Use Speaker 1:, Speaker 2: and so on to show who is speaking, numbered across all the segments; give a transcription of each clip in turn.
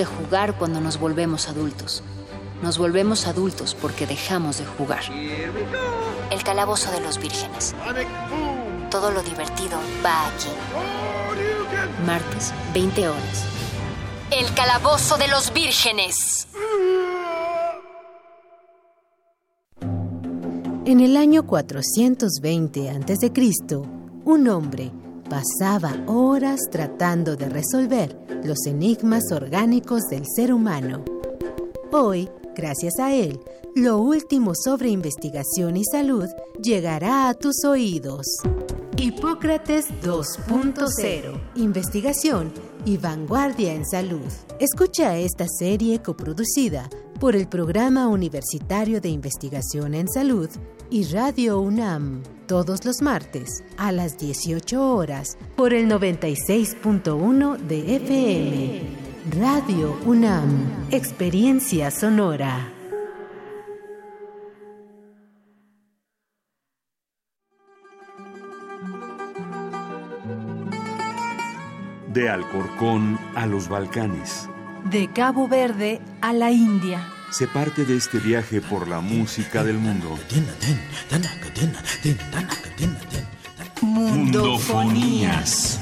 Speaker 1: de jugar cuando nos volvemos adultos. Nos volvemos adultos porque dejamos de jugar. El calabozo de los vírgenes. Todo lo divertido va aquí. Martes, 20 horas. El calabozo de los vírgenes.
Speaker 2: En el año 420 a.C., un hombre pasaba horas tratando de resolver los enigmas orgánicos del ser humano. Hoy, gracias a él, lo último sobre investigación y salud llegará a tus oídos. Hipócrates 2.0. Investigación y vanguardia en salud. Escucha esta serie coproducida por el Programa Universitario de Investigación en Salud y Radio UNAM todos los martes a las 18 horas por el 96.1 de FM. Radio UNAM, Experiencia Sonora.
Speaker 3: De Alcorcón a los Balcanes.
Speaker 4: De Cabo Verde a la India
Speaker 3: se parte de este viaje por la música del mundo.
Speaker 4: Mundofonías.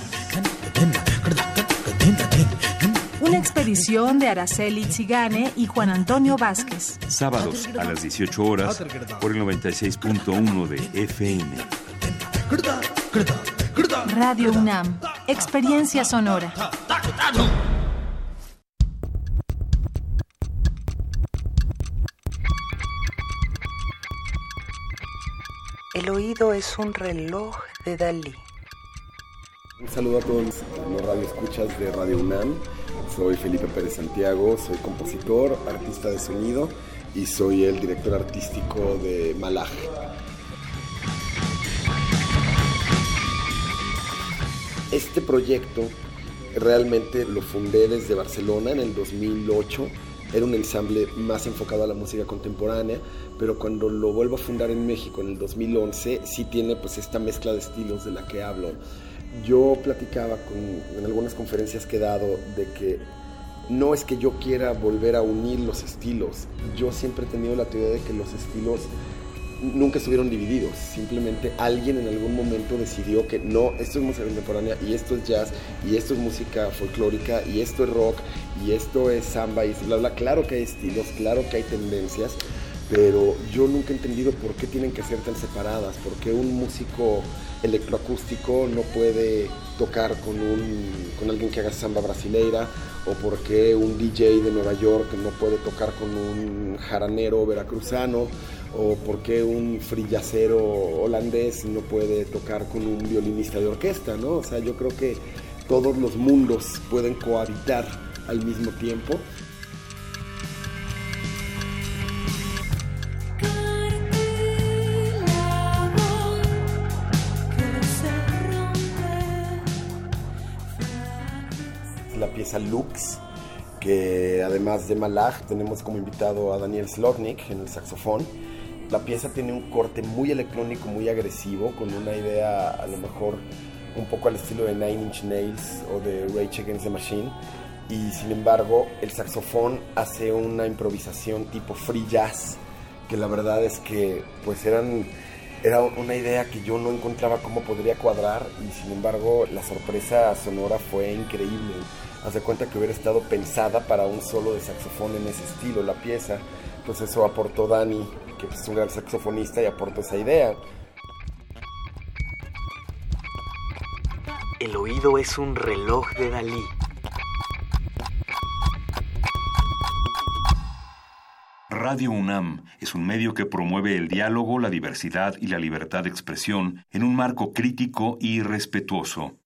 Speaker 4: Una expedición de Araceli Zigane y Juan Antonio Vázquez.
Speaker 3: Sábados a las 18 horas por el 96.1 de FM.
Speaker 4: Radio UNAM. Experiencia sonora.
Speaker 5: El oído es un reloj de Dalí.
Speaker 6: Un saludo a todos los radioescuchas de Radio UNAM. Soy Felipe Pérez Santiago, soy compositor, artista de sonido y soy el director artístico de Malaj. Este proyecto realmente lo fundé desde Barcelona en el 2008 era un ensamble más enfocado a la música contemporánea, pero cuando lo vuelvo a fundar en México en el 2011, sí tiene pues esta mezcla de estilos de la que hablo. Yo platicaba con, en algunas conferencias que he dado de que no es que yo quiera volver a unir los estilos, yo siempre he tenido la teoría de que los estilos nunca estuvieron divididos. Simplemente alguien en algún momento decidió que no, esto es música contemporánea y esto es jazz y esto es música folclórica y esto es rock y esto es samba y bla bla. Claro que hay estilos, claro que hay tendencias, pero yo nunca he entendido por qué tienen que ser tan separadas, por qué un músico electroacústico no puede tocar con, un, con alguien que haga samba brasileira o por qué un DJ de Nueva York no puede tocar con un jaranero veracruzano o por qué un frillacero holandés no puede tocar con un violinista de orquesta, ¿no? O sea, yo creo que todos los mundos pueden cohabitar al mismo tiempo. Lux, que además de Malach tenemos como invitado a Daniel Slotnick en el saxofón la pieza tiene un corte muy electrónico, muy agresivo, con una idea a lo mejor un poco al estilo de Nine Inch Nails o de Rage Against the Machine. Y sin embargo, el saxofón hace una improvisación tipo free jazz, que la verdad es que pues eran era una idea que yo no encontraba cómo podría cuadrar y sin embargo la sorpresa sonora fue increíble. Haz de cuenta que hubiera estado pensada para un solo de saxofón en ese estilo la pieza, pues eso aportó Dani que es un gran saxofonista y aporta esa idea.
Speaker 5: El oído es un reloj de Dalí.
Speaker 3: Radio UNAM es un medio que promueve el diálogo, la diversidad y la libertad de expresión en un marco crítico y respetuoso.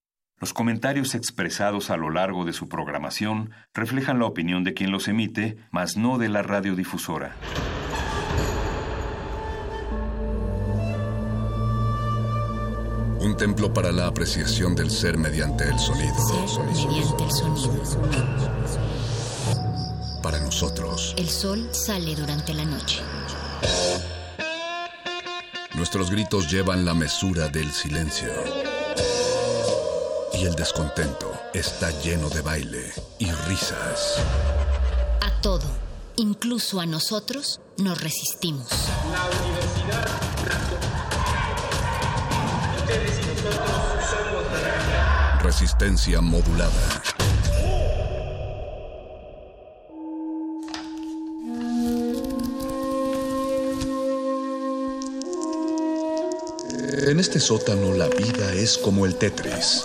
Speaker 3: Los comentarios expresados a lo largo de su programación reflejan la opinión de quien los emite, mas no de la radiodifusora.
Speaker 7: Un templo para la apreciación del ser mediante el sonido.
Speaker 1: mediante el sonido.
Speaker 7: Para nosotros.
Speaker 1: El sol sale durante la noche.
Speaker 7: Nuestros gritos llevan la mesura del silencio y el descontento
Speaker 8: está lleno de baile y risas.
Speaker 1: A todo, incluso a nosotros, nos resistimos. La universidad
Speaker 8: Resistencia modulada. En este sótano la vida es como el Tetris.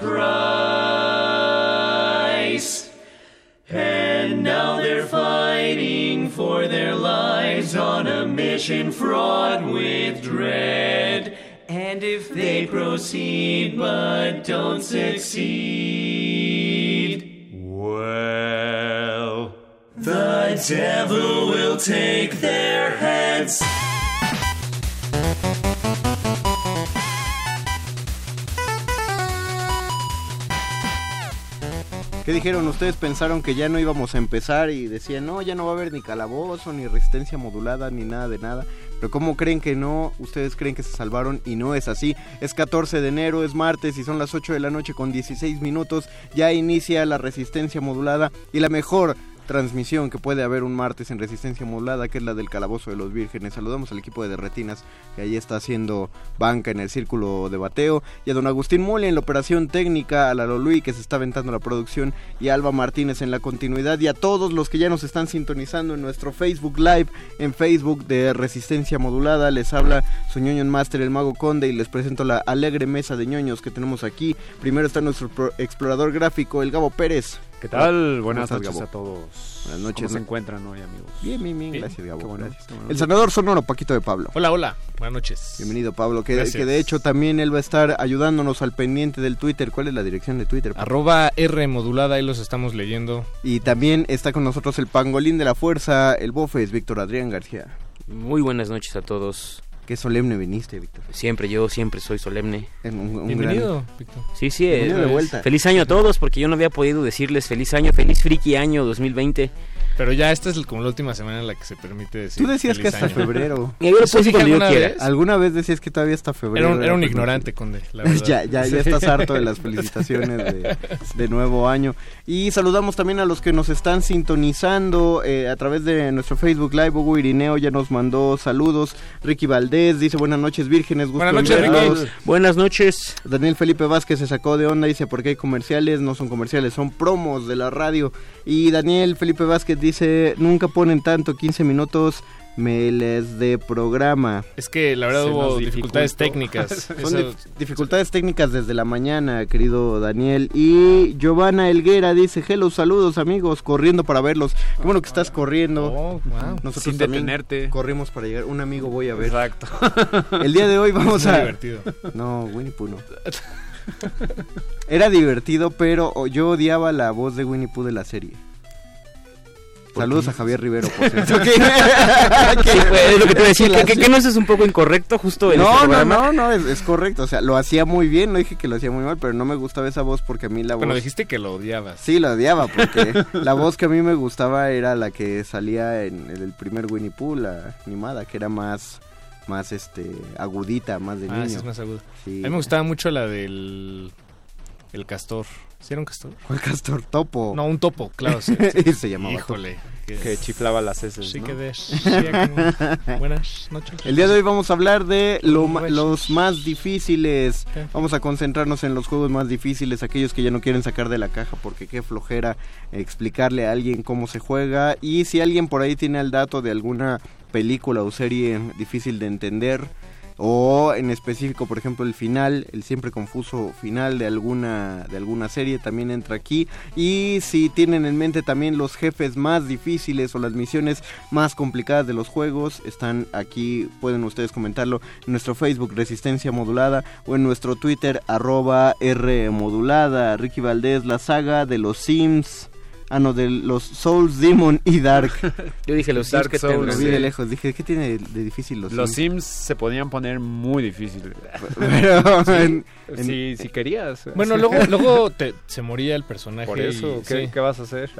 Speaker 9: Price. And now they're fighting for their lives on a mission fraught with dread. And if they proceed but don't succeed,
Speaker 10: dijeron? ¿Ustedes pensaron que ya no íbamos a empezar y decían, no, ya no va a haber ni calabozo, ni resistencia modulada, ni nada de nada? Pero ¿cómo creen que no? Ustedes creen que se salvaron y no es así. Es 14 de enero, es martes y son las 8 de la noche con 16 minutos. Ya inicia la resistencia modulada y la mejor transmisión que puede haber un martes en resistencia modulada, que es la del Calabozo de los Vírgenes. Saludamos al equipo de Derretinas, que ahí está haciendo banca en el círculo de bateo, y a don Agustín Mole en la operación técnica, a la Lolui que se está aventando la producción, y a Alba Martínez en la continuidad, y a todos los que ya nos están sintonizando en nuestro Facebook Live, en Facebook de Resistencia Modulada. Les habla su ñoño master, el Mago Conde, y les presento la alegre mesa de ñoños que tenemos aquí. Primero está nuestro explorador gráfico, el Gabo Pérez.
Speaker 11: ¿Qué tal? Buenas noches a todos.
Speaker 10: Buenas noches.
Speaker 11: ¿Cómo se encuentran hoy, amigos?
Speaker 10: Bien, bien, bien. Gracias, Gabo. gracias. El senador sonoro, Paquito de Pablo.
Speaker 12: Hola, hola. Buenas noches.
Speaker 10: Bienvenido, Pablo. Que, que, de hecho también él va a estar ayudándonos al pendiente del Twitter. ¿Cuál es la dirección de Twitter?
Speaker 12: Arroba R modulada, ahí los estamos leyendo.
Speaker 10: Y también está con nosotros el pangolín de la fuerza, el bofes, Víctor Adrián García.
Speaker 13: Muy buenas noches a todos.
Speaker 10: Qué solemne viniste, Víctor.
Speaker 13: Siempre, yo siempre soy solemne.
Speaker 12: Un, Bienvenido, Víctor.
Speaker 13: Sí, sí. de vuelta. Feliz año a todos, porque yo no había podido decirles feliz año, feliz friki año 2020.
Speaker 12: Pero ya esta es como la última semana en la que se permite decir.
Speaker 10: Tú decías que hasta febrero.
Speaker 13: Y yo lo cuando yo quiera.
Speaker 10: ¿Alguna vez decías que todavía está febrero?
Speaker 12: Era un, ignorante, Conde. La verdad.
Speaker 10: ya, ya, ya estás harto de las felicitaciones de, de, nuevo año. Y saludamos también a los que nos están sintonizando eh, a través de nuestro Facebook Live. Hugo Irineo ya nos mandó saludos. Ricky Valdés dice buenas noches, vírgenes. Gusto
Speaker 12: buenas noches, Ricky.
Speaker 13: Buenas noches.
Speaker 10: Daniel Felipe Vázquez se sacó de onda. Dice, ¿por qué hay comerciales? No son comerciales, son promos de la radio. Y Daniel Felipe Vázquez dice dice, nunca ponen tanto, 15 minutos me les de programa.
Speaker 12: Es que la verdad hubo dificultades técnicas.
Speaker 10: Son dificultades técnicas desde la mañana, querido Daniel. Y Giovanna Elguera dice, hello, saludos amigos, corriendo para verlos. Qué bueno que estás corriendo.
Speaker 12: Oh,
Speaker 10: Nosotros
Speaker 12: Sin detenerte.
Speaker 10: Corrimos para llegar. Un amigo voy a ver.
Speaker 12: Exacto.
Speaker 10: El día de hoy vamos
Speaker 12: a...
Speaker 10: divertido. No, Winnie Pooh no. Era divertido, pero yo odiaba la voz de Winnie Pooh de la serie. Saludos a Javier Rivero, por cierto.
Speaker 13: ¿Qué? es lo que te decía, que, que, no es un poco incorrecto justo en
Speaker 10: no,
Speaker 13: este
Speaker 10: No, no, no, es, es, correcto. O sea, lo hacía muy bien, no dije que lo hacía muy mal, pero no me gustaba esa voz porque a mí la voz...
Speaker 12: Bueno, dijiste que lo odiabas.
Speaker 10: Sí, lo odiaba porque la voz que a mí me gustaba era la que salía en el primer Winnie Pooh, la animada, que era más más este agudita, más de
Speaker 12: ah,
Speaker 10: niño.
Speaker 12: es más aguda. A mí me gustaba mucho la del el castor. ¿Sí era un castor?
Speaker 10: ¿Cuál castor? Topo.
Speaker 12: No, un topo, claro. Sí,
Speaker 10: sí. se llamaba
Speaker 12: Híjole.
Speaker 11: Que, chiflaba las heces,
Speaker 12: Sí,
Speaker 11: ¿no?
Speaker 12: que de... Buenas noches.
Speaker 10: El día de hoy vamos a hablar de lo, los más difíciles.
Speaker 12: ¿Qué?
Speaker 10: Vamos a concentrarnos en los juegos más difíciles, aquellos que ya no quieren sacar de la caja porque qué flojera explicarle a alguien cómo se juega. Y si alguien por ahí tiene el dato de alguna película o serie difícil de entender o en específico, por ejemplo, el final, el siempre confuso final de alguna de alguna serie también entra aquí. Y si tienen en mente también los jefes más difíciles o las misiones más complicadas de los juegos, están aquí, pueden ustedes comentarlo en nuestro Facebook Resistencia Modulada o en nuestro Twitter arroba R Modulada, Ricky Valdés, la saga de los Sims Ah, no, de los Souls, Demon y Dark.
Speaker 13: Yo dije los
Speaker 11: Dark
Speaker 13: Sims que
Speaker 11: Souls.
Speaker 10: De lejos, dije, ¿qué tiene de, difícil los,
Speaker 11: Los
Speaker 10: Sims?
Speaker 11: Sims se podían poner muy difíciles.
Speaker 10: Pero
Speaker 11: Sí,
Speaker 10: en- en-
Speaker 11: si, si querías.
Speaker 12: Bueno, luego, luego te- se moría el personaje.
Speaker 11: Por eso,
Speaker 12: y-
Speaker 11: ¿qué,
Speaker 12: sí.
Speaker 11: qué vas a hacer?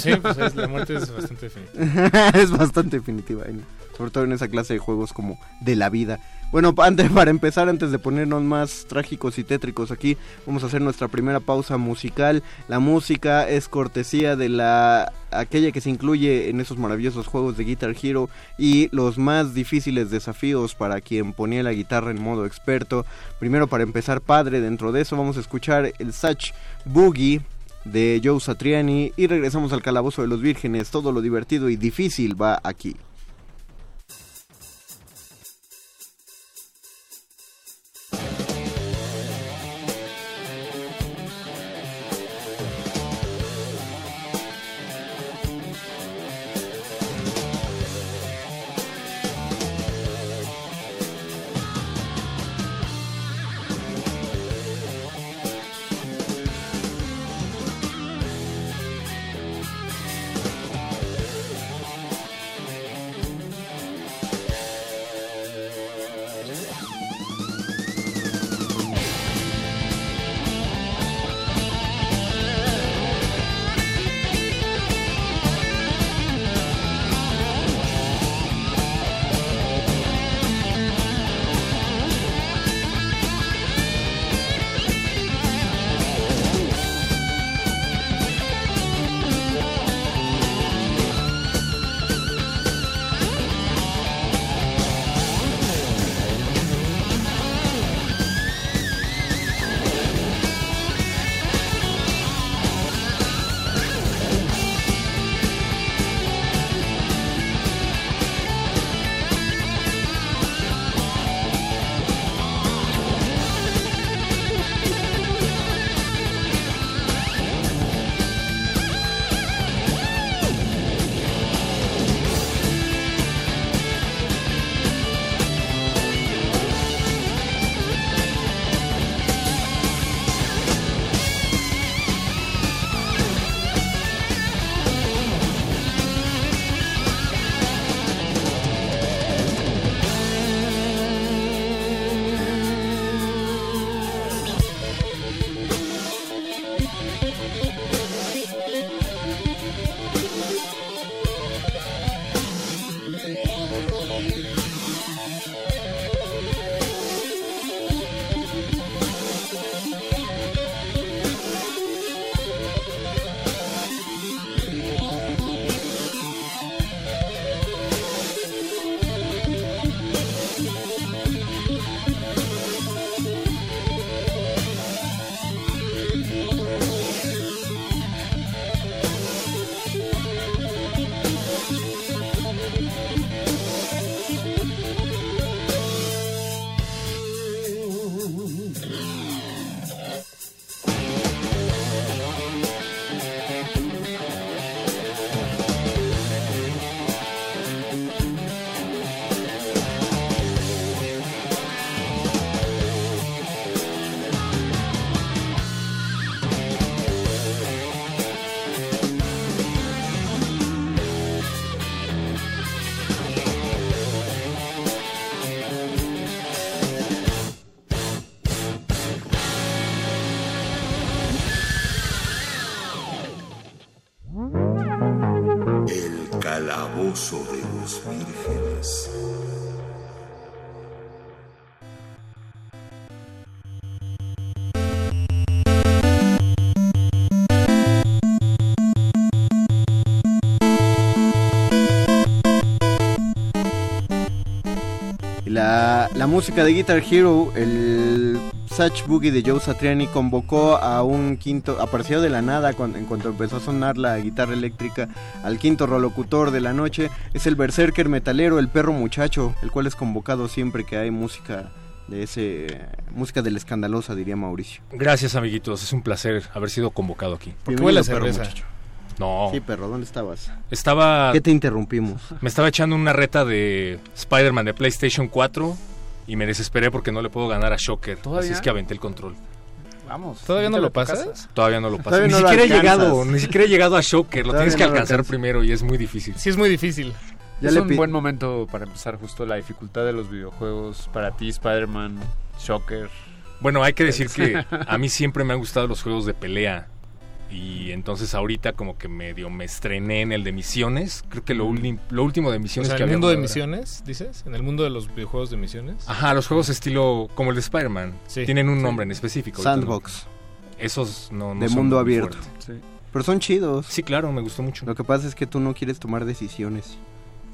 Speaker 12: Sí, pues es- la muerte es bastante definitiva.
Speaker 10: es bastante definitiva, en- sobre todo en esa clase de juegos como de la vida. Bueno, antes, para empezar, antes de ponernos más trágicos y tétricos aquí, vamos a hacer nuestra primera pausa musical. La música es cortesía de la aquella que se incluye en esos maravillosos juegos de Guitar Hero y los más difíciles desafíos para quien ponía la guitarra en modo experto. Primero, para empezar, padre, dentro de eso vamos a escuchar el Satch Boogie de Joe Satriani y regresamos al calabozo de los vírgenes. Todo lo divertido y difícil va aquí. La, música de Guitar Hero, el Satch Boogie de Joe Satriani convocó a un quinto, apareció de la nada cuando, en cuanto empezó a sonar la guitarra eléctrica al quinto rolocutor de la noche. Es el berserker metalero, el perro muchacho, el cual es convocado siempre que hay música de ese música de la escandalosa diría Mauricio.
Speaker 14: Gracias, amiguitos. Es un placer haber sido convocado aquí.
Speaker 10: ¿Por qué huele a cerveza?
Speaker 14: No.
Speaker 10: Sí, perro, ¿dónde estabas?
Speaker 14: Estaba.
Speaker 10: ¿Qué te interrumpimos?
Speaker 14: Me estaba echando una reta de Spider-Man de PlayStation 4 y me desesperé porque no le puedo ganar a Shocker.
Speaker 11: ¿Todavía?
Speaker 14: Así es que aventé el control.
Speaker 11: Vamos.
Speaker 12: ¿Todavía no
Speaker 11: ¿Vete
Speaker 12: lo pasas?
Speaker 11: casa?
Speaker 14: Todavía no lo.
Speaker 10: Todavía
Speaker 14: Ni
Speaker 10: no
Speaker 14: siquiera he llegado, ni siquiera he llegado a Shocker. Lo tienes que
Speaker 10: no
Speaker 14: alcanzar primero y es muy difícil.
Speaker 12: Sí, es muy difícil.
Speaker 10: Ya
Speaker 11: es
Speaker 10: le
Speaker 11: un buen momento para empezar justo la dificultad de los videojuegos para ti, Spider-Man, Shocker.
Speaker 14: Bueno, hay que decir que a mí siempre me han gustado los juegos de pelea. Y entonces ahorita como que medio me estrené en el de misiones. Creo que lo, uli- lo último de
Speaker 12: O
Speaker 14: misiones
Speaker 12: sea,
Speaker 14: que
Speaker 12: en el mundo de misiones, dices? ¿En el mundo de los videojuegos de misiones?
Speaker 14: Ajá, los juegos estilo como el de Spider-Man.
Speaker 12: Sí.
Speaker 14: Tienen un
Speaker 12: Sí.
Speaker 14: nombre en específico.
Speaker 10: Sandbox,
Speaker 14: Esos no, no
Speaker 10: de
Speaker 14: son
Speaker 10: mundo
Speaker 14: muy
Speaker 10: abierto.
Speaker 14: fuertes.
Speaker 10: Pero son chidos.
Speaker 14: Sí, claro, me gustó mucho.
Speaker 10: Lo que pasa es que tú no quieres tomar decisiones.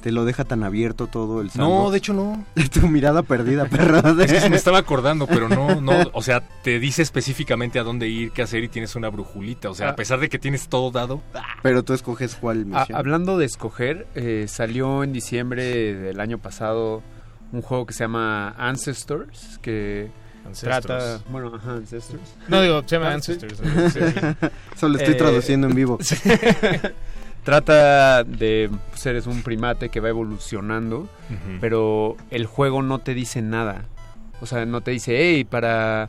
Speaker 10: Te lo deja tan abierto todo el
Speaker 14: No,
Speaker 10: sandbox.
Speaker 14: de hecho no.
Speaker 10: tu mirada perdida, perro.
Speaker 14: Es que se me estaba acordando, pero no, no, o sea, te dice específicamente a dónde ir, qué hacer y tienes una brujulita. O sea,
Speaker 11: Ah.
Speaker 14: a pesar de que tienes todo dado,
Speaker 10: Pero tú escoges cuál
Speaker 11: Ah,
Speaker 10: misión.
Speaker 11: hablando de escoger, eh, salió en diciembre del año pasado un juego que se llama Ancestors, que
Speaker 12: Ancestros.
Speaker 11: trata... Bueno, ajá, Ancestors.
Speaker 12: No, digo, se llama
Speaker 11: Ah.
Speaker 12: Ancestors. ¿no? Sí.
Speaker 10: Solo estoy
Speaker 11: Eh,
Speaker 10: traduciendo en vivo.
Speaker 11: Trata de pues, eres un primate que va evolucionando, pero el juego no te dice nada. O sea, no te dice, hey, para,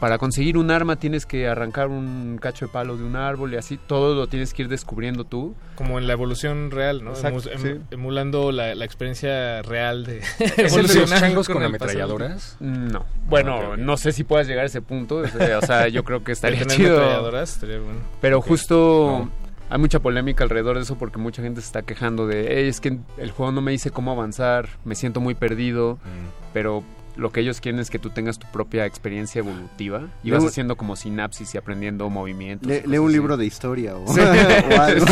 Speaker 11: para conseguir un arma tienes que arrancar un cacho de palo de un árbol y así. Todo lo tienes que ir descubriendo tú.
Speaker 12: Como en la evolución real, ¿no?
Speaker 11: Exacto,
Speaker 12: em-
Speaker 11: sí.
Speaker 12: Emulando la, la experiencia real de
Speaker 14: ¿es el de los
Speaker 12: evolucionar
Speaker 14: changos con, ametralladoras?
Speaker 11: No. Bueno,
Speaker 14: ok.
Speaker 11: no sé si puedas llegar a ese punto. O sea, yo creo que estaría chido.
Speaker 12: ametralladoras estaría bueno.
Speaker 11: Pero justo
Speaker 14: No.
Speaker 11: Hay mucha polémica alrededor de eso porque mucha gente se está quejando de, "Ey, es que el juego no me dice cómo avanzar, me siento muy perdido,
Speaker 14: Mm.
Speaker 11: pero lo que ellos quieren es que tú tengas tu propia experiencia evolutiva y vas
Speaker 10: un-
Speaker 11: haciendo como sinapsis y aprendiendo movimientos.
Speaker 10: Le- lee un
Speaker 11: así.
Speaker 10: libro de historia o, o algo.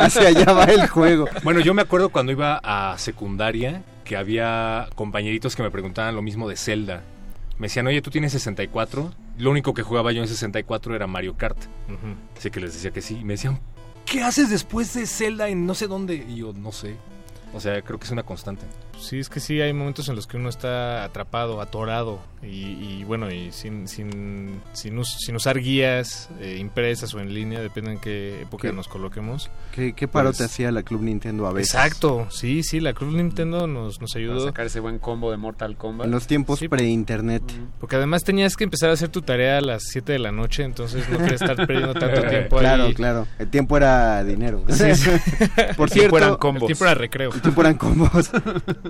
Speaker 10: Hacia allá va el juego.
Speaker 14: Bueno, yo me acuerdo cuando iba a secundaria que había compañeritos que me preguntaban lo mismo de Zelda. Me decían, oye, ¿tú tienes 64? Lo único que jugaba yo en 64 era Mario Kart. Así que les decía que sí. Y me decían, ¿qué haces después de Zelda en no sé dónde? Y yo, no sé. O sea, creo que es una constante.
Speaker 12: Sí, es que sí, hay momentos en los que uno está atrapado, atorado y, y bueno, y sin, sin, sin, us- sin usar guías eh, impresas o en línea, depende en qué época
Speaker 10: ¿Qué?
Speaker 12: nos coloquemos.
Speaker 10: ¿Qué, qué paro
Speaker 12: Pues-
Speaker 10: te hacía la Club Nintendo a veces?
Speaker 12: Exacto, sí, sí, la Club Nintendo nos, nos ayudó.
Speaker 11: sacar ese buen combo de Mortal Kombat.
Speaker 10: En los tiempos
Speaker 12: Sí,
Speaker 10: pre-internet.
Speaker 12: Porque además tenías que empezar a hacer tu tarea a las 7 de la noche, entonces no querías estar perdiendo tanto tiempo
Speaker 10: Claro,
Speaker 12: ahí.
Speaker 10: claro. El tiempo era dinero.
Speaker 12: Sí, sí.
Speaker 10: Por
Speaker 11: El tiempo eran
Speaker 10: cierto,
Speaker 11: combos.
Speaker 12: El tiempo era recreo.
Speaker 10: el tiempo eran combos.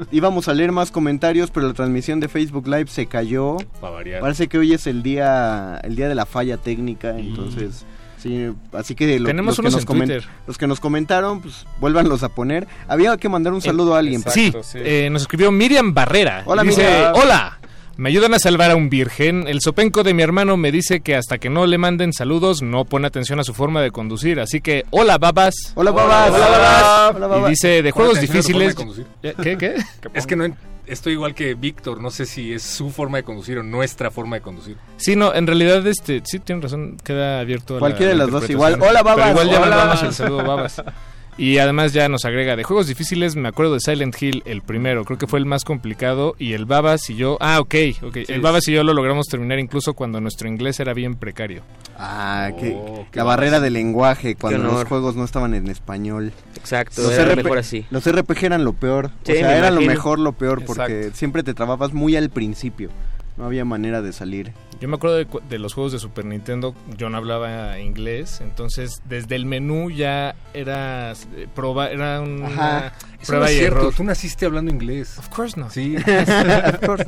Speaker 10: Íbamos a leer más comentarios, pero la transmisión de Facebook Live se cayó.
Speaker 14: Para variar.
Speaker 10: Parece que hoy es el día el día de la falla técnica, entonces sí, así que lo-
Speaker 12: Tenemos
Speaker 10: los, que
Speaker 12: unos
Speaker 10: nos
Speaker 12: en
Speaker 10: comen-
Speaker 12: Twitter.
Speaker 10: los que nos comentaron, pues vuélvanlos a poner. Había que mandar un saludo a alguien.
Speaker 12: Sí,
Speaker 11: Exacto, sí.
Speaker 12: eh, nos escribió Miriam Barrera.
Speaker 10: Hola,
Speaker 12: dice,
Speaker 10: Miriam.
Speaker 12: hola, me ayudan a salvar a un virgen. El sopenco de mi hermano me dice que hasta que no le manden saludos no pone atención a su forma de conducir. Así que, hola, babas.
Speaker 10: Hola, babas.
Speaker 12: Hola, babas.
Speaker 10: Hola,
Speaker 12: Y
Speaker 10: babas.
Speaker 12: dice, de juegos
Speaker 14: de
Speaker 12: difíciles... ¿Ya? ¿Qué, qué?
Speaker 14: Es que no estoy igual que Víctor, no sé si es su forma de conducir o nuestra forma de conducir.
Speaker 12: Sí, no, en realidad, este, sí, tiene razón, queda abierto a la-
Speaker 10: Cualquiera de
Speaker 12: la
Speaker 10: las dos igual. Hola, babas.
Speaker 12: Pero igual ya
Speaker 10: Hola,
Speaker 12: mandamos
Speaker 10: babas.
Speaker 12: el saludo, babas. Y además ya nos agrega, de juegos difíciles me acuerdo de Silent Hill, el primero, creo que fue el más complicado, y el Babas y yo, ah, ok, ok, el Babas y yo lo logramos terminar incluso cuando nuestro inglés era bien precario.
Speaker 10: Ah, que
Speaker 14: Oh, qué
Speaker 10: la barrera del lenguaje cuando los juegos no estaban en español.
Speaker 13: Exacto,
Speaker 10: Los
Speaker 13: era
Speaker 10: RP
Speaker 13: mejor así.
Speaker 10: Los RPG eran lo peor.
Speaker 13: Sí,
Speaker 10: o sea, era lo mejor, lo peor, porque
Speaker 11: Exacto.
Speaker 10: siempre te trababas muy al principio. No había manera de salir.
Speaker 12: Yo me acuerdo de, cu- de los juegos de Super Nintendo, yo no hablaba inglés, entonces desde el menú ya era eh, proba, era una
Speaker 10: Ajá.
Speaker 12: Prueba
Speaker 14: no es
Speaker 12: y
Speaker 14: cierto,
Speaker 12: error.
Speaker 14: tú naciste hablando inglés.
Speaker 12: Of course not.
Speaker 14: Sí.
Speaker 10: Of course.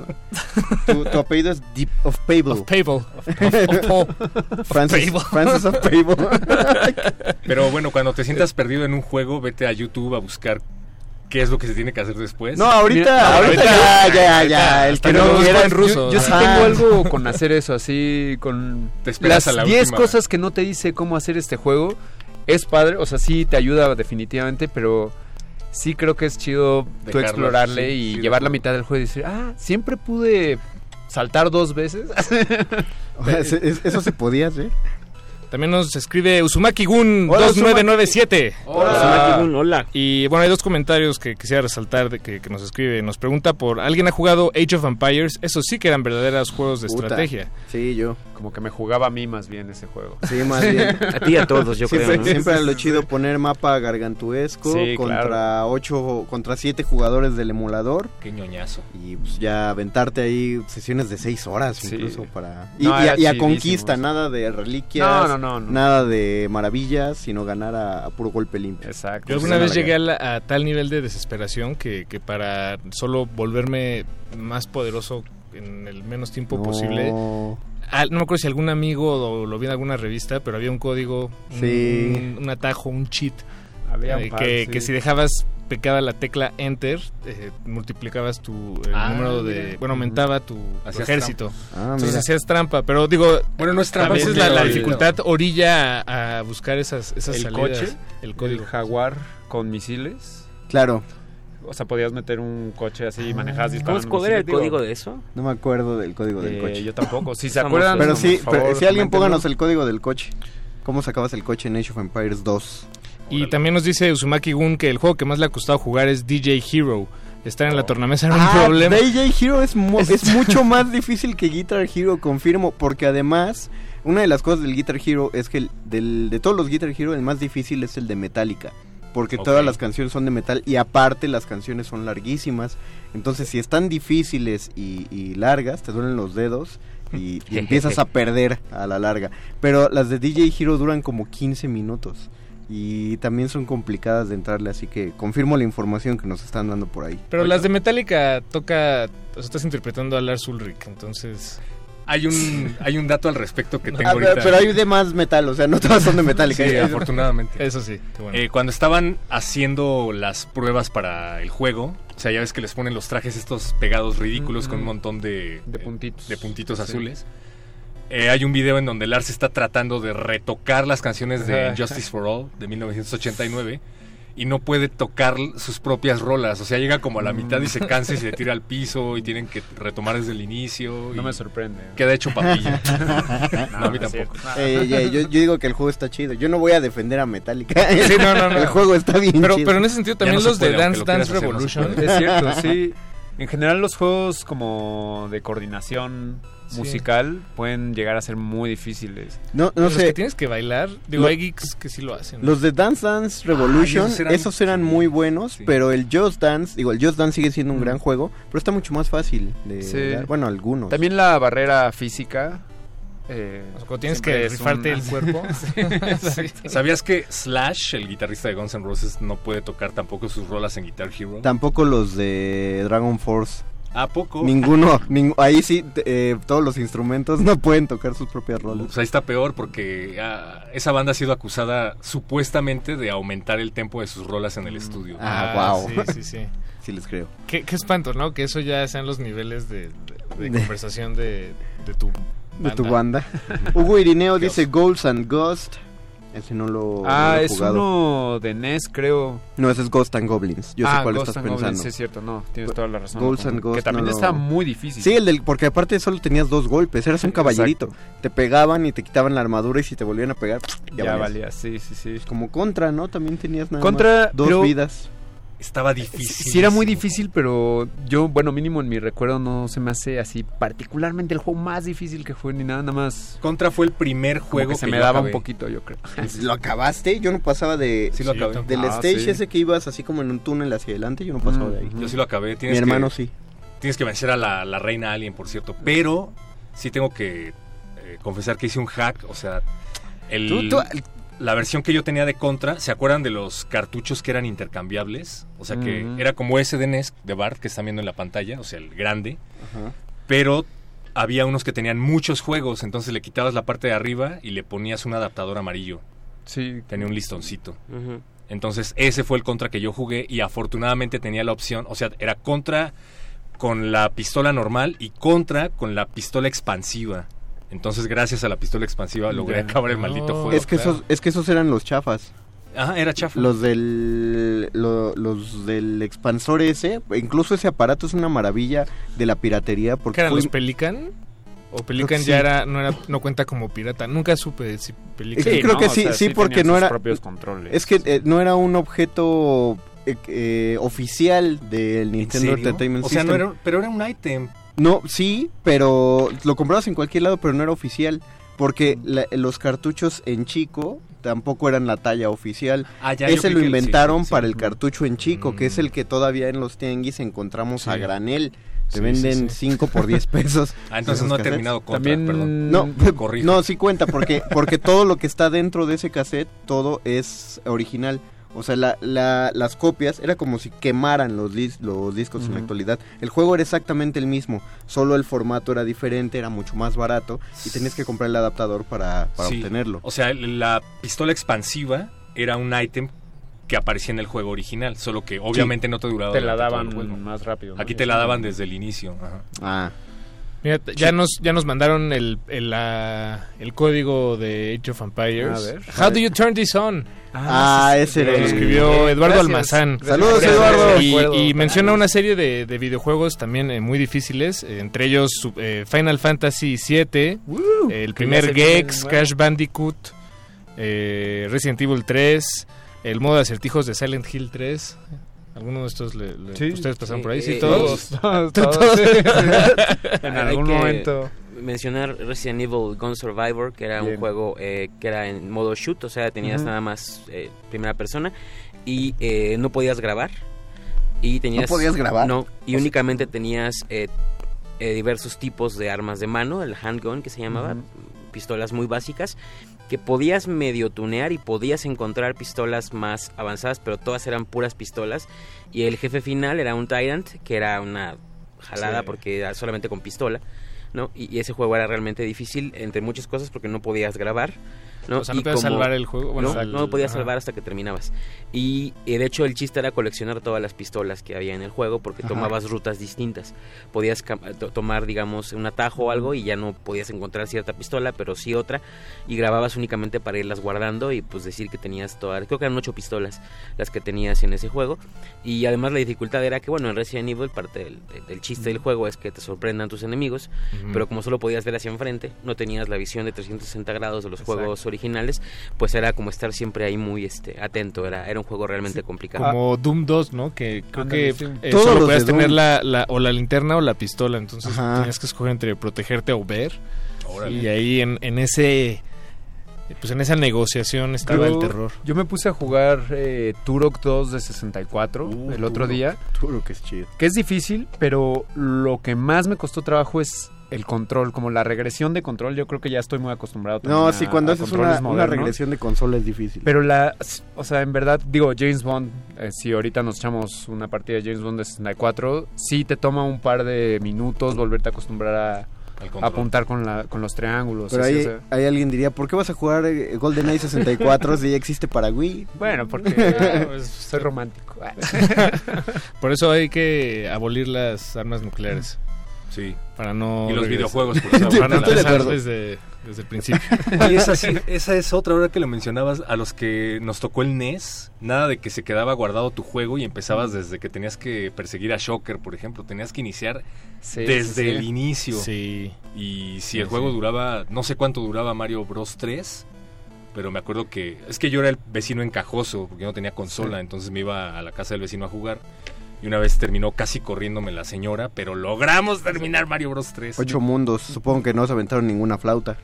Speaker 10: tu, tu apellido es Deep of Pable.
Speaker 12: Of Pable. Of, of- of-
Speaker 10: Francis,
Speaker 12: Pable.
Speaker 10: Francis of Pable.
Speaker 14: Pero bueno, cuando te sientas perdido en un juego, vete a YouTube a buscar qué es lo que se tiene que hacer después.
Speaker 10: no, ahorita,
Speaker 11: Mira,
Speaker 10: ahorita,
Speaker 12: ahorita-
Speaker 10: ya, ya, ya. El que no quiera
Speaker 12: en ruso.
Speaker 11: Yo sí tengo algo con hacer eso, así con
Speaker 14: Te esperas
Speaker 11: las
Speaker 14: a la
Speaker 11: 10
Speaker 14: última.
Speaker 11: cosas que no te dice cómo hacer este juego. Es padre, o sea, sí te ayuda definitivamente, pero sí creo que es chido tú
Speaker 14: Dejarlo,
Speaker 11: explorarle
Speaker 14: sí,
Speaker 11: y
Speaker 14: sí,
Speaker 11: llevar la mitad del juego y decir, ah, siempre pude saltar dos veces.
Speaker 10: eso se podía hacer.
Speaker 12: También nos escribe Uzumaki Gun
Speaker 10: Hola,
Speaker 12: 2997.
Speaker 13: Hola. Uzumaki Gun, hola.
Speaker 12: Y bueno, hay dos comentarios que quisiera resaltar de que, que nos escribe. Nos pregunta por ¿alguien ha jugado Age of Empires? Eso sí que eran verdaderos juegos de
Speaker 10: Puta.
Speaker 12: estrategia.
Speaker 10: Sí, yo.
Speaker 11: Como que me jugaba a mí más bien ese juego.
Speaker 10: Sí, más bien.
Speaker 13: A ti y a todos, yo
Speaker 10: siempre,
Speaker 13: creo, ¿no?
Speaker 10: Siempre era lo chido poner mapa gargantuesco
Speaker 11: Sí,
Speaker 10: contra
Speaker 11: claro.
Speaker 10: ocho, contra siete jugadores del emulador.
Speaker 14: Qué ñoñazo.
Speaker 10: Y pues ya aventarte ahí sesiones de seis horas
Speaker 11: Sí.
Speaker 10: incluso para... Y,
Speaker 11: No,
Speaker 10: y a, y conquista, nada de reliquias,
Speaker 11: No, no, no, no.
Speaker 10: nada de maravillas, sino ganar a, a puro golpe limpio.
Speaker 11: Exacto.
Speaker 12: Yo alguna vez llegué a, la- a tal nivel de desesperación que, que para solo volverme más poderoso en el menos tiempo
Speaker 10: No.
Speaker 12: posible. no me acuerdo si algún amigo o lo vi en alguna revista, pero había un código, un,
Speaker 10: Sí.
Speaker 12: un- un atajo, un cheat.
Speaker 11: Había
Speaker 12: eh,
Speaker 11: un par,
Speaker 12: que,
Speaker 11: sí.
Speaker 12: que si dejabas pecada la tecla Enter, eh, multiplicabas tu el
Speaker 14: Ah,
Speaker 12: número de.
Speaker 14: mira.
Speaker 12: Bueno, aumentaba tu, ejército.
Speaker 10: Ah,
Speaker 12: Entonces
Speaker 10: mira.
Speaker 12: hacías trampa, pero digo.
Speaker 14: Bueno, no es
Speaker 12: A veces la, la
Speaker 11: el-
Speaker 12: dificultad orilla a, a buscar esas, esas
Speaker 11: el
Speaker 12: salidas.
Speaker 11: coche,
Speaker 12: el
Speaker 11: el
Speaker 12: código.
Speaker 11: jaguar con misiles.
Speaker 10: Claro,
Speaker 11: O sea, podías meter un coche así y manejabas
Speaker 13: ¿Cómo
Speaker 11: disparando.
Speaker 13: es- ¿Cuál era el.
Speaker 11: Digo,
Speaker 13: código de eso?
Speaker 10: no me acuerdo del código del
Speaker 11: eh,
Speaker 10: coche.
Speaker 11: Yo tampoco. Si se acuerdan,
Speaker 10: Pero sí, pero si alguien póganos el código del coche. ¿Cómo sacabas el coche en Age of Empires 2?
Speaker 12: Y también nos dice Uzumaki Gun que el juego que más le ha costado jugar es DJ Hero. Estar en la tornamesa era un
Speaker 10: Ah,
Speaker 12: problema.
Speaker 10: DJ Hero es, mu- es mucho más difícil que Guitar Hero, confirmo, porque además, una de las cosas del Guitar Hero es que el- del- de todos los Guitar Hero, el más difícil es el de Metallica. Porque todas las canciones son de metal y aparte las canciones son larguísimas. Entonces, si están difíciles y, y largas, te duelen los dedos y, y empiezas a perder a la larga. Pero las de DJ Hero duran como 15 minutos. Y también son complicadas de entrarle, así que confirmo la información que nos están dando por ahí.
Speaker 12: Pero las de Metallica toca. O sea, estás interpretando a Lars Ulrich, entonces.
Speaker 14: Hay un, hay un dato al respecto que tengo
Speaker 10: Ah,
Speaker 14: ahorita.
Speaker 10: pero, hay de más metal, o sea, no todas son de Metallica.
Speaker 14: Sí, afortunadamente.
Speaker 12: Eso sí, bueno.
Speaker 14: Eh, cuando estaban haciendo las pruebas para el juego, o sea, ya ves que les ponen los trajes estos pegados ridículos con un montón de,
Speaker 11: De puntitos.
Speaker 14: de puntitos
Speaker 11: Sí.
Speaker 14: Eh, hay un video en donde Lars está tratando de retocar las canciones de. Justice for All de 1989 y no puede tocar sus propias rolas. O sea, llega como a la mitad y se cansa y se tira al piso y tienen que retomar desde el inicio.
Speaker 11: No
Speaker 14: y
Speaker 11: me sorprende.
Speaker 14: Queda hecho papilla. no, a mí tampoco.
Speaker 10: Eh, yo, yo digo que el juego está chido. Yo no voy a defender a Metallica.
Speaker 12: Sí, no, no, no.
Speaker 10: El juego está bien
Speaker 12: Pero,
Speaker 10: chido.
Speaker 12: pero en ese sentido también
Speaker 14: no se
Speaker 12: los de Dance Dance
Speaker 14: hacer,
Speaker 12: Revolution.
Speaker 11: Es cierto, sí. En general los juegos como de coordinación
Speaker 12: Sí.
Speaker 11: musical pueden llegar a ser muy difíciles.
Speaker 10: no, no
Speaker 12: los que
Speaker 10: sé.
Speaker 12: tienes que bailar. Digo,
Speaker 10: Lo-
Speaker 12: hay geeks que sí lo hacen.
Speaker 10: Los de Dance Dance Revolution,
Speaker 14: esos eran-
Speaker 10: esos eran muy buenos,
Speaker 14: Sí.
Speaker 10: pero el Just Dance, digo, el Just Dance sigue siendo un
Speaker 11: Mm.
Speaker 10: gran juego, pero está mucho más fácil de
Speaker 11: Sí.
Speaker 10: dar. Bueno, algunos.
Speaker 11: También la barrera física. eh,
Speaker 12: O sea, cuando tienes que rifarte
Speaker 11: un-
Speaker 12: el cuerpo. Sí.
Speaker 14: ¿Sabías que Slash, el guitarrista de Guns N' Roses, no puede tocar tampoco sus rolas en Guitar Hero?
Speaker 10: Tampoco los de Dragon Force.
Speaker 14: ¿A poco?
Speaker 10: Ninguno. ning- ahí sí, eh, todos los instrumentos no pueden tocar sus propias rolas.
Speaker 14: Pues ahí está peor porque ah, esa banda ha sido acusada supuestamente de aumentar el tempo de sus rolas en el estudio.
Speaker 10: Ah, wow.
Speaker 12: Sí, sí, sí.
Speaker 10: Sí les creo.
Speaker 12: Qué, qué espanto, ¿no? Que eso ya sean los niveles de, de- de conversación de, de tu
Speaker 10: De tu banda. Hugo Irineo dice Ghosts and Ghost. Ese no lo, no
Speaker 11: Ah,
Speaker 10: lo he
Speaker 11: es
Speaker 10: jugado.
Speaker 11: uno de NES, creo.
Speaker 10: No, ese es Ghost and Goblins. Yo
Speaker 11: ah,
Speaker 10: sé cuál
Speaker 11: Ghost
Speaker 10: estás
Speaker 11: and Goblins,
Speaker 10: pensando.
Speaker 11: sí, es cierto, no, tienes toda la razón.
Speaker 10: Ghosts and
Speaker 11: Que
Speaker 10: Ghosts
Speaker 11: también
Speaker 10: no
Speaker 11: está
Speaker 10: lo-
Speaker 11: muy difícil.
Speaker 10: Sí, el del, porque aparte solo tenías dos golpes, eras un caballerito. Te pegaban y te quitaban la armadura y si te volvían a pegar, ya,
Speaker 11: ya valía, sí, sí, sí.
Speaker 10: Como contra, ¿no? También tenías nada
Speaker 11: Contra,
Speaker 10: más dos
Speaker 11: pero-
Speaker 10: vidas.
Speaker 14: Estaba difícil.
Speaker 11: Sí, era muy difícil, pero yo, bueno, mínimo en mi recuerdo no se me hace así particularmente el juego más difícil que fue ni nada, nada más.
Speaker 14: Contra fue el primer juego
Speaker 11: que se
Speaker 14: que
Speaker 11: me
Speaker 14: yo
Speaker 11: daba
Speaker 14: acabé.
Speaker 11: un poquito, yo creo.
Speaker 10: ¿Lo acabaste? Yo no pasaba de
Speaker 14: Sí lo
Speaker 12: Sí,
Speaker 14: acabé.
Speaker 10: del
Speaker 11: Ah,
Speaker 10: stage
Speaker 11: sí.
Speaker 10: ese que ibas así como en un túnel hacia adelante, yo no pasaba de ahí.
Speaker 14: Yo sí lo acabé.
Speaker 10: Mi hermano
Speaker 14: que,
Speaker 10: sí.
Speaker 14: Tienes que vencer a la, la reina alien, por cierto. Pero sí tengo que eh, confesar que hice un hack. O sea, el,
Speaker 10: Tú- tú-
Speaker 14: la versión que yo tenía de Contra, ¿se acuerdan de los cartuchos que eran intercambiables? O sea, que era como ese de NES de Bart que están viendo en la pantalla, o sea, el grande. Pero había unos que tenían muchos juegos, entonces le quitabas la parte de arriba y le ponías un adaptador amarillo.
Speaker 11: Sí.
Speaker 14: Tenía un listoncito. Entonces ese fue el contra que yo jugué y afortunadamente tenía la opción, o sea, era contra con la pistola normal y contra con la pistola expansiva. Entonces gracias a la pistola expansiva logré acabar el maldito juego.
Speaker 10: Es que
Speaker 12: claro.
Speaker 10: esos es que esos eran los chafas.
Speaker 14: Ajá, era chafa.
Speaker 10: Los del, lo- los del expansor ese, incluso ese aparato es una maravilla de la piratería. Porque
Speaker 12: ¿Qué eran
Speaker 10: fue-
Speaker 12: los Pelican? ¿O Pelican ya
Speaker 10: sí.
Speaker 12: era no, era, no cuenta como pirata? Nunca supe si Pelican...
Speaker 10: Es que creo que sí, sí, porque no era. Es que eh, no era un objeto eh, eh, oficial del Nintendo? Entertainment
Speaker 14: O sea, no
Speaker 10: System.
Speaker 14: era- pero era un ítem.
Speaker 10: No, sí, pero lo comprabas en cualquier lado, pero no era oficial. Porque
Speaker 14: Mm.
Speaker 10: la- los cartuchos en chico tampoco eran la talla oficial.
Speaker 14: Ah, ya,
Speaker 10: Ese lo inventaron
Speaker 14: sí, sí.
Speaker 10: para el cartucho en chico, que es el que todavía en los tianguis encontramos a granel. Te venden
Speaker 14: sí, sí.
Speaker 10: 5 por 10 pesos.
Speaker 14: Ah, entonces no he
Speaker 10: cassettes.
Speaker 14: terminado Contra, También- perdón.
Speaker 10: No,
Speaker 14: Corrijo.
Speaker 10: no, sí cuenta, porque, porque todo lo que está dentro de ese cassette, todo es original. O sea, la, la- las copias era como si quemaran los, dis- los discos en la actualidad. El juego era exactamente el mismo, solo el formato era diferente, era mucho más barato y tenías que comprar el adaptador para, para
Speaker 14: Sí.
Speaker 10: obtenerlo.
Speaker 14: O sea, la pistola expansiva era un ítem que aparecía en el juego original, solo que obviamente no te duraba
Speaker 11: Te la daban más rápido. ¿no?
Speaker 14: Aquí te la daban desde el inicio. ajá.
Speaker 10: Ah.
Speaker 12: Mira, ya nos ya nos mandaron el el, la- el código de Age of Empires.
Speaker 11: A ver.
Speaker 12: How do you turn this on?
Speaker 10: Ah, ese era
Speaker 12: Lo escribió Eduardo
Speaker 10: Gracias.
Speaker 12: Almazán.
Speaker 10: Saludos, Eduardo.
Speaker 12: Y, menciona una serie de, de videojuegos también eh, muy difíciles, eh, entre ellos eh, Final Fantasy VII, el primer Gex. Crash Bandicoot, eh, Resident Evil 3, el modo de acertijos de Silent Hill 3. ¿Alguno de estos le, le-
Speaker 11: Sí.
Speaker 12: ustedes pasaron
Speaker 11: Sí,
Speaker 12: por ahí? Sí,
Speaker 11: eh,
Speaker 12: todos.
Speaker 11: todos,
Speaker 12: Todos.
Speaker 11: todos, sí. En
Speaker 13: Hay
Speaker 11: algún
Speaker 13: que
Speaker 11: momento.
Speaker 13: Mencionar Resident Evil Gun Survivor, que era
Speaker 11: Bien.
Speaker 13: un juego eh, que era en modo shoot, o sea, tenías nada más eh, primera persona y eh, no podías grabar. Y tenías,
Speaker 10: ¿No podías grabar?
Speaker 13: No, y
Speaker 10: O sea-
Speaker 13: únicamente tenías eh, eh, diversos tipos de armas de mano, el handgun que se llamaba, pistolas muy básicas, que podías medio tunear y podías encontrar pistolas más avanzadas, pero todas eran puras pistolas. Y el jefe final era un Tyrant, que era una jalada
Speaker 11: Sí.
Speaker 13: porque era solamente con pistola. ¿no? Y, y ese juego era realmente difícil, entre muchas cosas, porque no podías grabar. ¿No?
Speaker 12: O sea, no
Speaker 13: Y
Speaker 12: podías salvar el juego, bueno,
Speaker 13: no, no podías salvar hasta que terminabas. Y eh, de hecho el chiste era coleccionar todas las pistolas que había en el juego porque
Speaker 10: Ajá.
Speaker 13: tomabas rutas distintas. Podías tomar, digamos, un atajo o algo y ya no podías encontrar cierta pistola, pero sí otra. Y grababas únicamente para irlas guardando y pues decir que tenías todas, creo que eran ocho pistolas las que tenías en ese juego. Y además la dificultad era que, bueno, en Resident Evil parte del, chiste del juego es que te sorprendan tus enemigos, pero como solo podías ver hacia enfrente, no tenías la visión de 360 grados de los
Speaker 12: Exacto.
Speaker 13: juegos originales, pues era como estar siempre ahí muy este atento, era, era un juego realmente complicado.
Speaker 12: Como Doom 2, ¿no? Que creo
Speaker 13: Ándale,
Speaker 12: que
Speaker 13: sí.
Speaker 12: eh,
Speaker 10: Todos
Speaker 12: solo podías tener la, la- o la linterna o la pistola, entonces
Speaker 10: Ajá.
Speaker 12: tenías que escoger entre protegerte o ver.
Speaker 14: Órale.
Speaker 12: Y ahí en, en ese pues en esa negociación estaba
Speaker 11: Yo-
Speaker 12: el terror.
Speaker 11: Yo me puse a jugar eh, Turok 2 de 64
Speaker 10: Uh,
Speaker 11: el otro
Speaker 10: Turok.
Speaker 11: día.
Speaker 10: Turok es chido.
Speaker 11: Que es difícil, pero lo que más me costó trabajo es el control, como la regresión de control. Yo creo que ya estoy muy acostumbrado. también
Speaker 10: No,
Speaker 11: a-
Speaker 10: sí, cuando
Speaker 11: a
Speaker 10: haces una, una regresión de consola es difícil.
Speaker 11: Pero la, o sea, en verdad, digo, James Bond, eh, si ahorita nos echamos una partida de James Bond de 64, sí te toma un par de minutos volverte a acostumbrar a, a apuntar con, la, con los triángulos.
Speaker 10: Pero
Speaker 11: así,
Speaker 10: ahí,
Speaker 11: o sea.
Speaker 10: ahí alguien diría, ¿por qué vas a jugar eh, GoldenEye 64 si ya existe para Wii?
Speaker 11: Bueno, porque pues, soy romántico.
Speaker 12: Por eso hay que abolir las armas nucleares.
Speaker 14: Sí.
Speaker 12: Para no
Speaker 14: Y los videojuegos, por
Speaker 12: para no empezar desde, desde el principio.
Speaker 14: Y esa, sí, esa es otra hora que lo mencionabas. A los que nos tocó el NES, nada de que se quedaba guardado tu juego y empezabas desde que tenías que perseguir a Shocker, por ejemplo. Tenías que iniciar
Speaker 11: Sí,
Speaker 14: desde
Speaker 11: sí,
Speaker 14: el inicio.
Speaker 12: Sí.
Speaker 14: Y si
Speaker 11: Sí,
Speaker 14: el juego
Speaker 11: sí.
Speaker 14: duraba, no sé cuánto duraba Mario Bros 3, pero me acuerdo que es que yo era el vecino encajoso porque yo no tenía consola, entonces me iba a la casa del vecino a jugar. Y una vez terminó casi corriéndome la señora, pero logramos terminar Mario Bros 3.
Speaker 10: Ocho mundos, supongo que no se aventaron ninguna flauta.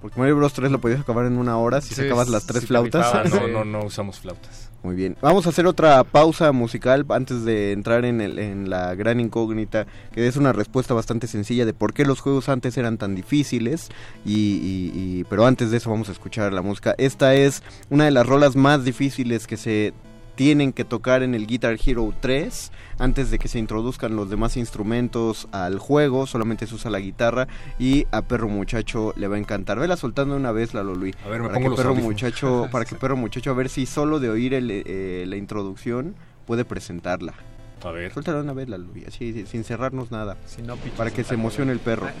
Speaker 10: Porque Mario Bros 3 lo podías acabar en una hora si
Speaker 11: Sí,
Speaker 10: sacabas las tres
Speaker 11: sí
Speaker 10: flautas.
Speaker 14: No, no usamos flautas.
Speaker 10: Muy bien. Vamos a hacer otra pausa musical antes de entrar en, el- en la gran incógnita, que es una respuesta bastante sencilla de por qué los juegos antes eran tan difíciles. Y, y- y- pero antes de eso vamos a escuchar la música. Esta es una de las rolas más difíciles que se tienen que tocar en el Guitar Hero 3 antes de que se introduzcan los demás instrumentos al juego, solamente se usa la guitarra y a Perro Muchacho le va a encantar. Vela soltando una vez la Luis.
Speaker 14: A ver, me
Speaker 10: para
Speaker 14: pongo
Speaker 10: que
Speaker 14: los
Speaker 10: Perro
Speaker 14: audífonos.
Speaker 10: Muchacho, para que Perro Muchacho a ver si solo de oír el, eh, la introducción puede presentarla.
Speaker 14: A ver.
Speaker 10: Suéltala una vez la Luis, así sí, sin cerrarnos nada,
Speaker 11: Si no,
Speaker 10: para que se emocione el perro.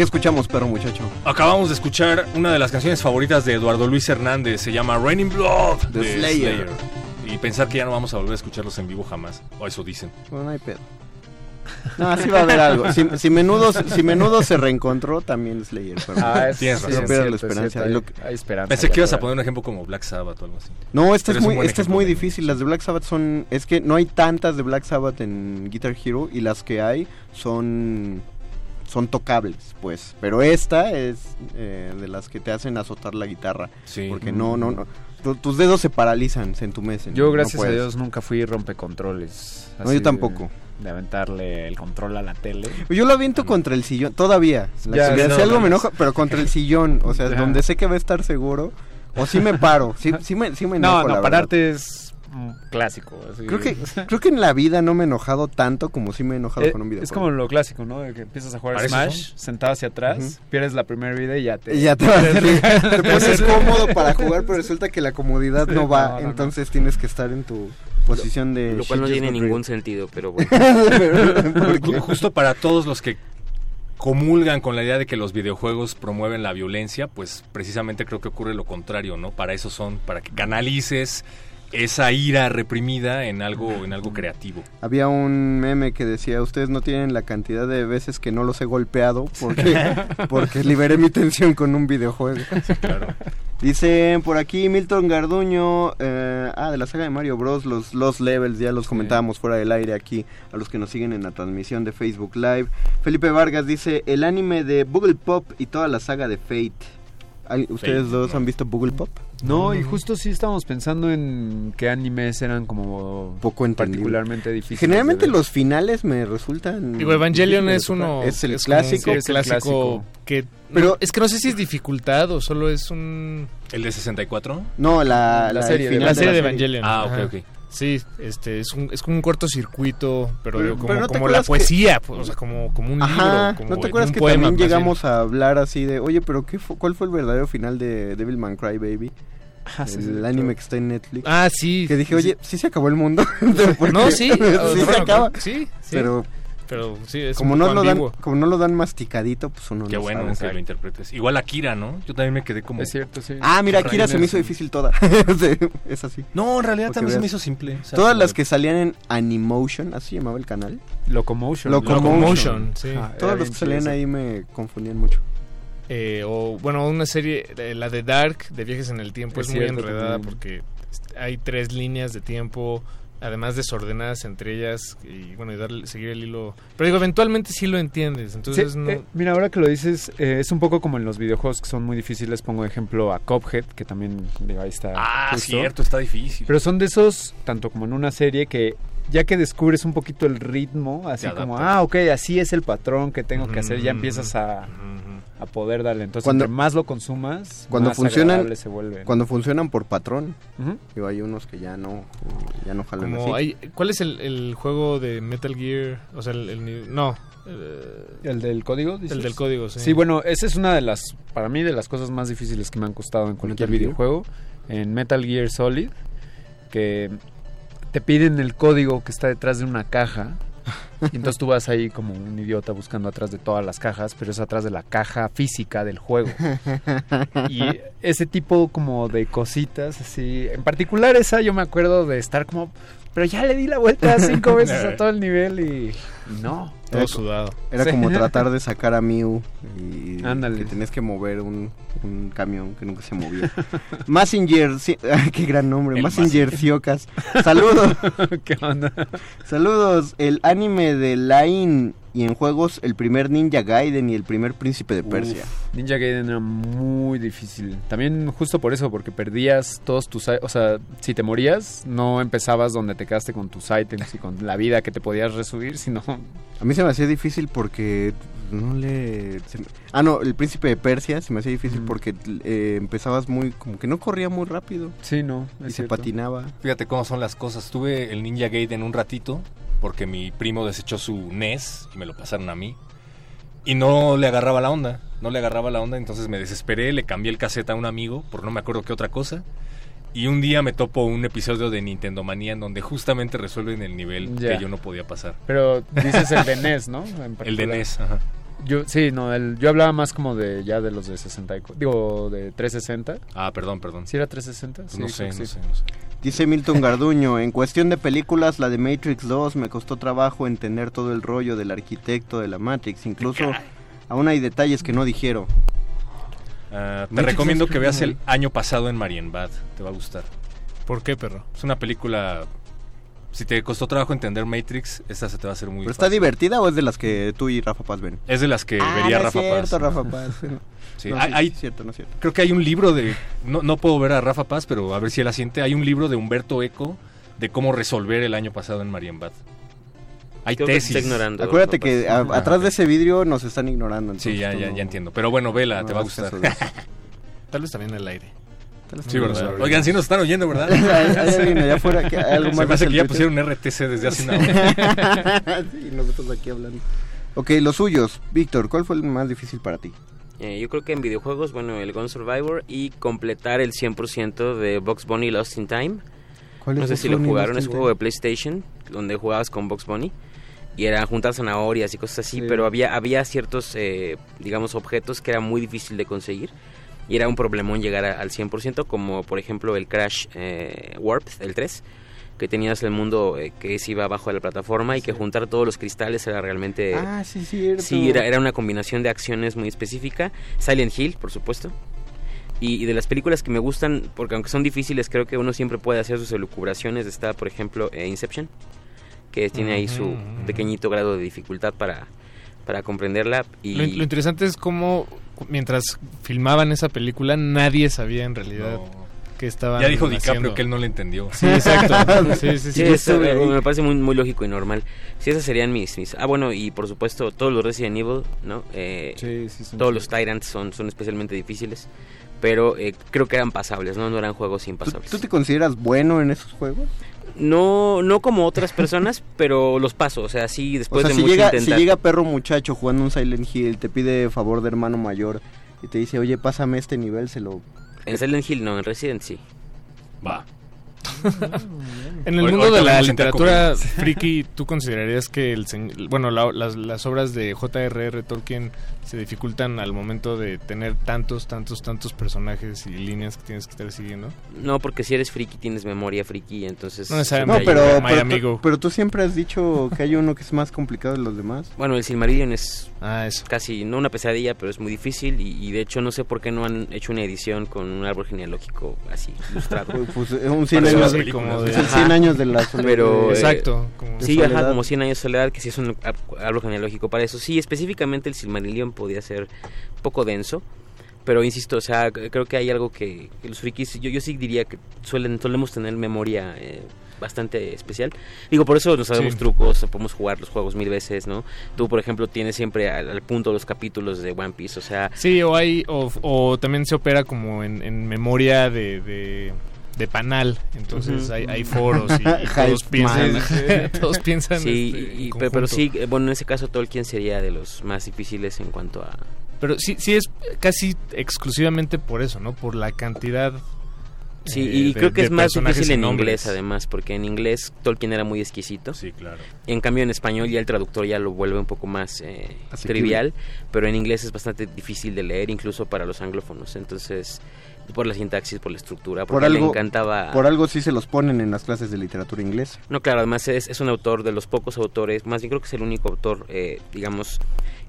Speaker 10: ¿Qué escuchamos, perro muchacho?
Speaker 14: Acabamos de escuchar una de las canciones favoritas de Eduardo Luis Hernández, se llama Raining Blood
Speaker 10: The Slayer.
Speaker 14: Y pensar que ya no vamos a volver a escucharlos en vivo jamás, o eso dicen.
Speaker 10: Bueno, no hay pedo. No, sí va a haber algo. Si, si menudo, si menudo se reencontró, también Slayer. Pero
Speaker 14: Ah, es-
Speaker 10: tienes razón. pierdas la
Speaker 14: es
Speaker 10: esperanza.
Speaker 14: cierto, hay-
Speaker 11: esperanza.
Speaker 14: Pensé que ibas a poner un ejemplo como Black Sabbath o algo así.
Speaker 10: No, esta
Speaker 14: Pero
Speaker 10: es muy, esta es muy
Speaker 14: de-
Speaker 10: difícil. Las de Black Sabbath son. Es que no hay tantas de Black Sabbath en Guitar Hero y las que hay son. Son tocables, pues. Pero esta es eh, de las que te hacen azotar la guitarra.
Speaker 14: Sí.
Speaker 10: Porque no, no, no. tu- tus dedos se paralizan, se entumecen.
Speaker 11: Yo,
Speaker 10: no
Speaker 11: gracias a. Dios, nunca fui rompecontroles.
Speaker 10: No, yo tampoco.
Speaker 11: De, aventarle el control a la tele.
Speaker 10: Yo lo aviento contra el sillón, todavía. La
Speaker 11: Ya,
Speaker 10: actividad,
Speaker 11: no,
Speaker 10: si algo me
Speaker 11: no.
Speaker 10: enoja, pero contra el sillón. O sea, donde sé que va a estar seguro. O sí me paro. Sí, sí me, sí me enojo,
Speaker 11: No, no, pararte es clásico. así.
Speaker 10: Creo que, creo que en la vida no me he enojado tanto como sí me he enojado
Speaker 11: Eh,
Speaker 10: con un videojuego.
Speaker 11: es como lo clásico, ¿no? De que empiezas a jugar Smash, sentado hacia atrás,
Speaker 10: Ujú.
Speaker 11: pierdes la primera vida y ya te...
Speaker 10: Y ya te, vas a te pones cómodo para jugar, pero resulta que la comodidad
Speaker 11: Sí,
Speaker 10: no va.
Speaker 11: no, no, no.
Speaker 10: entonces tienes que estar en tu posición de.
Speaker 13: Lo cual no tiene ningún sentido, pero bueno.
Speaker 14: Justo para todos los que comulgan con la idea de que los videojuegos promueven la violencia, pues precisamente creo que ocurre lo contrario, ¿no? Para eso son, para que canalices esa ira reprimida en algo, en algo creativo.
Speaker 10: Había un meme que decía, ustedes no tienen la cantidad de veces que no los he golpeado porque, porque liberé mi tensión con un videojuego.
Speaker 14: claro.
Speaker 10: Dicen por aquí Milton Garduño, eh, ah, de la saga de Mario Bros, los, los levels, ya los comentábamos fuera del aire aquí, a los que nos siguen en la transmisión de Facebook Live. Felipe Vargas dice, el anime de Boogle Pop y toda la saga de Fate. ¿Al- ¿Ustedes
Speaker 11: Fate,
Speaker 10: dos
Speaker 11: no.
Speaker 10: han visto Boogle Pop?
Speaker 11: No, y justo sí estábamos pensando en qué animes eran como
Speaker 10: Poco entendible.
Speaker 11: particularmente difíciles.
Speaker 10: Generalmente
Speaker 11: de
Speaker 10: los finales me resultan...
Speaker 12: Digo, Evangelion es
Speaker 10: de
Speaker 12: uno.
Speaker 10: Es el clásico.
Speaker 12: un
Speaker 11: es el
Speaker 12: clásico
Speaker 11: clásico.
Speaker 12: que.
Speaker 10: Pero-
Speaker 12: no, es que no sé si es dificultad o solo es un.
Speaker 14: ¿El de 64?
Speaker 10: No, la,
Speaker 11: La
Speaker 10: la-
Speaker 11: serie
Speaker 10: el
Speaker 11: de-
Speaker 10: final
Speaker 12: La serie de
Speaker 10: la
Speaker 12: Evangelion.
Speaker 14: Ah, ok,
Speaker 12: ajá.
Speaker 14: ok.
Speaker 12: Sí, este, es un, es como un cortocircuito, pero,
Speaker 10: Pero-
Speaker 12: digo, como,
Speaker 10: pero ¿no te
Speaker 12: como la
Speaker 10: que-
Speaker 12: poesía, pues, o sea, como, como un
Speaker 10: Ajá,
Speaker 12: libro. Como
Speaker 10: ¿no te acuerdas
Speaker 12: un
Speaker 10: que
Speaker 12: poema,
Speaker 10: también
Speaker 12: bien.
Speaker 10: llegamos a hablar así de, oye, pero qué fu- ¿cuál fue el verdadero final de Devilman Cry Baby?
Speaker 11: Ah, sí,
Speaker 10: el
Speaker 11: sí,
Speaker 10: anime
Speaker 11: claro.
Speaker 10: que está en Netflix.
Speaker 12: Ah, sí.
Speaker 10: que dije,
Speaker 12: sí.
Speaker 10: oye, sí se acabó el mundo.
Speaker 12: No, sí.
Speaker 10: sí se acaba.
Speaker 12: Sí, sí.
Speaker 10: Pero
Speaker 12: Pero sí, es
Speaker 10: como
Speaker 12: un
Speaker 10: no
Speaker 12: poco
Speaker 10: lo dan, como no lo dan masticadito, pues uno
Speaker 14: Qué
Speaker 10: no
Speaker 14: bueno
Speaker 10: sabe.
Speaker 14: que lo interpretes. Igual Akira, ¿no? Yo también me quedé como...
Speaker 11: Es cierto, sí.
Speaker 10: Ah, mira, Akira se me hizo difícil toda. Es así.
Speaker 14: No, en realidad
Speaker 10: Porque
Speaker 14: también se me hizo simple. o sea,
Speaker 10: Todas las que salían en Animotion, así llamaba el canal.
Speaker 11: Locomotion.
Speaker 12: Locomotion, sí.
Speaker 11: Ah,
Speaker 10: Todos los que salían ahí me confundían mucho.
Speaker 12: Eh, o bueno, una serie, eh, la de Dark, de viajes en el tiempo,
Speaker 11: Es
Speaker 12: es, muy enredada
Speaker 11: también.
Speaker 12: porque hay tres líneas de tiempo, además desordenadas entre ellas, y bueno, y darle, seguir el hilo. Pero digo, eventualmente sí lo entiendes, entonces
Speaker 11: Sí,
Speaker 12: no...
Speaker 11: eh, mira, ahora que lo dices, eh, es un poco como en los videojuegos que son muy difíciles. Pongo de ejemplo a Cuphead, que también, digo, ahí está.
Speaker 14: Ah,
Speaker 11: justo.
Speaker 14: cierto, está difícil.
Speaker 11: Pero son de esos, tanto como en una serie, que ya que descubres un poquito el ritmo, así como, ah, ok, así es el patrón que tengo que hacer, ya
Speaker 12: Ujú,
Speaker 11: empiezas a, a poder darle. Entonces,
Speaker 10: Cuando-
Speaker 11: entre más lo consumas,
Speaker 10: Cuando
Speaker 11: más
Speaker 10: funcionan,
Speaker 11: se vuelve.
Speaker 10: cuando funcionan por patrón, digo, hay unos que ya no, ya no jalan
Speaker 12: Como
Speaker 10: así.
Speaker 12: hay, ¿Cuál es el, el juego de Metal Gear? O sea, el... no. eh,
Speaker 11: ¿El del código? dices?
Speaker 12: el del código, sí.
Speaker 11: Sí, bueno, esa es una de las, para mí, de las cosas más difíciles que me han costado en cualquier
Speaker 10: ¿Metal Gear?
Speaker 11: videojuego. En Metal Gear Solid, que te piden el código que está detrás de una caja. Y entonces tú vas ahí como un idiota buscando atrás de todas las cajas, pero es atrás de la caja física del juego. Y ese tipo como de cositas, así. En particular esa yo me acuerdo de estar como, pero ya le di la vuelta cinco veces a todo el nivel y, y no.
Speaker 12: Todo sudado.
Speaker 10: Era
Speaker 11: Sí.
Speaker 10: como tratar de sacar a Mew y
Speaker 11: Ándale.
Speaker 10: que tenías que mover un, un camión que nunca se movía. Massinger, sí, ay, qué gran nombre,
Speaker 14: El
Speaker 10: Massinger Ciocas. Saludos.
Speaker 11: ¿Qué onda?
Speaker 10: Saludos. El anime de Line y en juegos el primer Ninja Gaiden y el primer Príncipe de Persia.
Speaker 11: Uf, Ninja Gaiden era muy difícil. También justo por eso, porque perdías todos tus... O sea, si te morías, no empezabas donde te quedaste con tus ítems y con la vida que te podías resubir, sino...
Speaker 10: A mí se me hacía difícil porque no le... se me- Ah, no, el Príncipe de Persia se me hacía difícil
Speaker 11: Mm.
Speaker 10: porque eh, empezabas muy... como que no corría muy rápido
Speaker 11: Sí, no.
Speaker 10: y se patinaba.
Speaker 14: Fíjate cómo son las cosas. Tuve el Ninja Gaiden un ratito porque mi primo desechó su NES y me lo pasaron a mí. y no le agarraba la onda, no le agarraba la onda, entonces me desesperé, le cambié el cassette a un amigo por no me acuerdo qué otra cosa. Y un día me topo un episodio de Nintendo Manía en donde justamente resuelven el nivel
Speaker 11: Ya.
Speaker 14: que yo no podía pasar.
Speaker 11: Pero dices el de NES, ¿no?
Speaker 14: El de. NES, ajá.
Speaker 11: Yo, sí, no, el, yo hablaba más como de ya de los de 64, digo, de 360.
Speaker 14: Ah, perdón, perdón.
Speaker 11: ¿Sí era 360?
Speaker 14: Pues
Speaker 11: Sí,
Speaker 14: no sé,
Speaker 11: que
Speaker 14: no
Speaker 11: sí.
Speaker 14: sé, no sé.
Speaker 10: Dice Milton Garduño, en cuestión de películas, la de Matrix 2 me costó trabajo entender todo el rollo del arquitecto de la Matrix, incluso aún hay detalles que no dijeron.
Speaker 14: Ah, te recomiendo que veas el año pasado en Marienbad, te va a gustar.
Speaker 12: ¿Por qué, perro?
Speaker 14: Es una película... Si te costó trabajo entender Matrix, esta se te va a hacer muy
Speaker 10: ¿Pero está divertida o es de las que tú y Rafa Paz ven?
Speaker 14: Es de las que
Speaker 10: Ah,
Speaker 14: vería
Speaker 10: no es
Speaker 14: Rafa
Speaker 10: cierto,
Speaker 14: Paz.
Speaker 10: Rafa Paz.
Speaker 14: Sí,
Speaker 10: No,
Speaker 14: hay,
Speaker 10: cierto, no es cierto.
Speaker 14: Creo que hay un libro de... No, no puedo ver a Rafa Paz, pero a ver si él la siente. Hay un libro de Humberto Eco de cómo resolver el año pasado en Marienbad. Hay
Speaker 13: Creo que
Speaker 14: tesis.
Speaker 13: está ignorando.
Speaker 10: Acuérdate que a-
Speaker 14: Ah,
Speaker 10: atrás de ese vidrio nos están ignorando.
Speaker 14: Sí,
Speaker 10: entonces
Speaker 14: ya,
Speaker 10: tú
Speaker 14: ya,
Speaker 10: no-
Speaker 14: ya entiendo. Pero bueno, vela,
Speaker 10: no
Speaker 14: te va a gustar.
Speaker 12: Tal vez también el aire.
Speaker 14: Sí, ¿verdad? Oigan, sí nos están oyendo, ¿verdad?
Speaker 10: Hay- hay alguien allá afuera que- algo
Speaker 14: Se
Speaker 10: más
Speaker 14: me hace que ya pusieron RTC desde hace una hora.
Speaker 10: sí, nosotros aquí hablando. Ok, los suyos. Víctor, ¿cuál fue el más difícil para ti?
Speaker 13: Eh, yo creo que en videojuegos, bueno, el Gun Survivor y completar el 100% de Box Bunny Lost in Time.
Speaker 10: ¿Cuál
Speaker 13: no
Speaker 10: es
Speaker 13: sé si lo jugaron, es un juego de PlayStation donde jugabas con Box Bunny y era juntar zanahorias y cosas así,
Speaker 10: Sí.
Speaker 13: pero había había ciertos, eh, digamos, objetos que era muy difícil de conseguir y era un problemón llegar a- al 100%, como por ejemplo el Crash eh, Warp, el 3, que tenías el mundo eh, que se iba abajo de la plataforma y que juntar todos los cristales era realmente...
Speaker 10: Ah, sí, cierto.
Speaker 13: Sí, era, era una combinación de acciones muy específica. Silent Hill, por supuesto. Y, y de las películas que me gustan, porque aunque son difíciles, creo que uno siempre puede hacer sus elucubraciones. Está, por ejemplo, eh, Inception, que tiene ahí su pequeñito grado de dificultad para, para comprenderla. Y
Speaker 12: Lo, lo interesante es cómo mientras filmaban esa película nadie sabía en realidad que estaban
Speaker 14: Ya dijo DiCaprio
Speaker 12: haciendo.
Speaker 14: que él no le entendió.
Speaker 12: Sí, exacto. Sí, sí, sí.
Speaker 13: Sí, es, eh, me parece muy, muy lógico y normal. Sí, esas serían mis, mis... Ah, bueno, y por supuesto, todos los Resident Evil, ¿no? Eh,
Speaker 11: Sí, sí, son
Speaker 13: todos los Tyrants son, son especialmente difíciles, pero eh, creo que eran pasables, ¿no? No eran juegos
Speaker 10: ¿Tú,
Speaker 13: impasables.
Speaker 10: tú te consideras bueno en esos juegos?
Speaker 13: No, no como otras personas, pero los paso, o sea, sí,
Speaker 10: O
Speaker 13: después
Speaker 10: sea,
Speaker 13: de
Speaker 10: si
Speaker 13: mucho
Speaker 10: llega, si llega perro muchacho jugando un Silent Hill, te pide favor de hermano mayor y te dice, oye, pásame este nivel, se lo...
Speaker 13: En Silent Hill no, en Resident sí.
Speaker 14: Va.
Speaker 12: En el
Speaker 14: Hoy-
Speaker 12: mundo de la literatura friki, ¿tú considerarías que el bueno, la- las, las obras de J.R.R. Tolkien se dificultan al momento de tener tantos, tantos, tantos personajes y líneas que tienes que estar siguiendo?
Speaker 13: No, porque si eres friki tienes memoria friki, entonces...
Speaker 12: No
Speaker 10: No, pero, pero,
Speaker 12: amigo.
Speaker 10: tú, pero tú siempre has dicho que hay uno que es más complicado de los demás.
Speaker 13: Bueno, el Silmarillion es
Speaker 12: Ah, eso.
Speaker 13: casi, no una pesadilla, pero es muy difícil y, y de hecho no sé por qué no han hecho una edición con un árbol genealógico así, ilustrado.
Speaker 10: Pues, es un 100
Speaker 14: Parece
Speaker 10: años,
Speaker 12: como de-
Speaker 13: Ajá.
Speaker 10: 100 años de la soledad.
Speaker 13: Pero, eh,
Speaker 12: Exacto. como-
Speaker 13: Sí, ajá,
Speaker 10: soledad.
Speaker 13: como 100 años de soledad, que sí es un árbol genealógico para eso. Sí, específicamente el Silmarillion podía ser poco denso, pero insisto, o sea, creo que hay algo que, que los frikis, yo, yo sí diría que suelen solemos tener memoria eh, bastante especial. Digo, por eso nos sabemos
Speaker 12: Sí.
Speaker 13: trucos, podemos jugar los juegos mil veces, ¿no? Tú, por ejemplo, tienes siempre al, al punto los capítulos de One Piece, o sea,
Speaker 12: Sí, o hay, o, o también se opera como en, en memoria de, de, de panal, entonces hay, hay foros y, y todos piensan, todos piensan
Speaker 13: sí,
Speaker 12: este,
Speaker 13: y- pero, pero sí, bueno, en ese caso Tolkien sería de los más difíciles en cuanto a...
Speaker 12: Pero sí, sí es casi exclusivamente por eso, ¿no? Por la cantidad.
Speaker 13: Sí,
Speaker 12: eh,
Speaker 13: y
Speaker 12: de-
Speaker 13: creo que es más difícil en
Speaker 12: nombres.
Speaker 13: inglés además, porque en inglés Tolkien era muy exquisito.
Speaker 14: Sí, claro.
Speaker 13: En cambio en español ya el traductor ya lo vuelve un poco más eh, trivial, pero en inglés es bastante difícil de leer incluso para los anglófonos. Entonces, por la sintaxis, por la estructura,
Speaker 10: Por
Speaker 13: porque le
Speaker 10: algo,
Speaker 13: encantaba...
Speaker 10: por algo sí se los ponen en las clases de literatura inglesa.
Speaker 13: No, claro, además es, es un autor de los pocos autores, más bien creo que es el único autor, eh, digamos,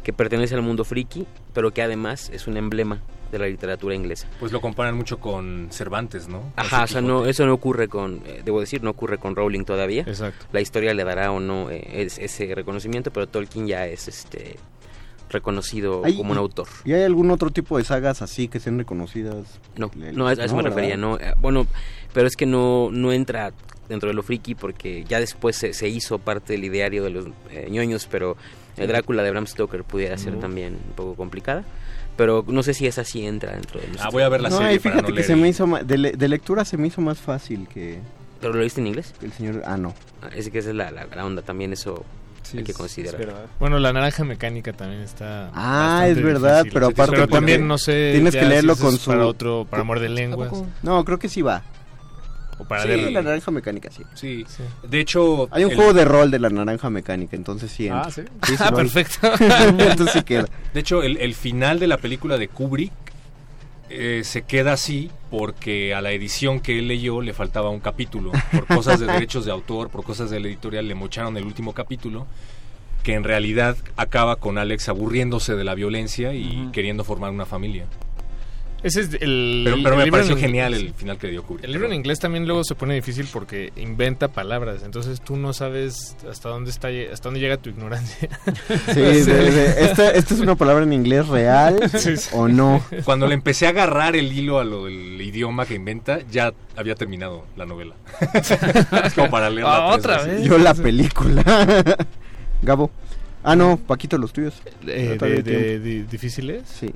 Speaker 13: que pertenece al mundo friki, pero que además es un emblema de la literatura inglesa.
Speaker 14: Pues lo comparan mucho con Cervantes, ¿no?
Speaker 13: Ajá, o sea, no, eso no ocurre con, eh, debo decir, no ocurre con Rowling todavía.
Speaker 12: Exacto.
Speaker 13: La historia le dará o no eh, es- ese reconocimiento, pero Tolkien ya es este reconocido
Speaker 10: Hay-
Speaker 13: como un autor.
Speaker 10: ¿Y hay algún otro tipo de sagas así que sean reconocidas?
Speaker 13: No, no, a a eso me
Speaker 10: ¿verdad?
Speaker 13: refería, no. eh, Bueno, pero es que no, no entra dentro de lo friki porque ya después se, se hizo parte del ideario de los eh, ñoños, pero el Drácula de Bram Stoker pudiera ser
Speaker 10: No.
Speaker 13: también un poco complicada. Pero no sé si esa sí entra dentro de los...
Speaker 14: Ah, voy a ver la
Speaker 10: No,
Speaker 14: serie
Speaker 10: y
Speaker 14: para
Speaker 10: fíjate
Speaker 14: no
Speaker 10: que
Speaker 14: leer
Speaker 10: se me hizo de, le- de lectura se me hizo más fácil que
Speaker 13: ¿Pero lo viste en inglés?
Speaker 10: el señor ah no
Speaker 13: Ah, Es que esa es la, la- la onda también, eso hay que considerar.
Speaker 12: Bueno, la naranja mecánica también está.
Speaker 10: Ah, es verdad,
Speaker 12: difícil.
Speaker 10: pero aparte
Speaker 12: Pero también no sé.
Speaker 10: Tienes
Speaker 12: ya
Speaker 10: que
Speaker 12: si
Speaker 10: leerlo
Speaker 12: eso
Speaker 10: con su
Speaker 12: Para otro, para muerde lenguas.
Speaker 10: No, creo que sí va.
Speaker 12: O para
Speaker 10: sí,
Speaker 12: leer-
Speaker 10: la naranja mecánica sí.
Speaker 14: Sí. De hecho,
Speaker 10: Hay un
Speaker 14: el-
Speaker 10: juego de rol de la naranja mecánica, entonces sí.
Speaker 14: Ah. ¿sí?
Speaker 10: sí
Speaker 14: Ah, perfecto.
Speaker 10: entonces sí queda.
Speaker 14: De hecho, el, el final de la película de Kubrick eh, se queda así porque a la edición que él leyó le faltaba un capítulo. Por cosas de derechos de autor, por cosas de la editorial, le mocharon el último capítulo que en realidad acaba con Alex aburriéndose de la violencia y queriendo formar una familia.
Speaker 12: Ese es el.
Speaker 14: Pero,
Speaker 12: el
Speaker 14: me
Speaker 12: libro
Speaker 14: pareció
Speaker 12: en-
Speaker 14: genial el final que dio Kubrick.
Speaker 12: El libro en inglés también luego se pone difícil porque inventa palabras, entonces tú no sabes hasta dónde está hasta dónde llega tu ignorancia.
Speaker 10: Sí, de- de- esta, esta es una palabra en inglés real
Speaker 12: Sí, sí.
Speaker 10: o no.
Speaker 14: Cuando le empecé a agarrar el hilo a lo del idioma que inventa, ya había terminado la novela. es como para leerla
Speaker 12: Ah,
Speaker 14: tres
Speaker 12: otra
Speaker 14: veces.
Speaker 12: vez.
Speaker 10: Yo la película. Gabo. Ah, no, Paquito, los tuyos.
Speaker 12: Eh, de, de- ¿Difíciles?
Speaker 10: Sí.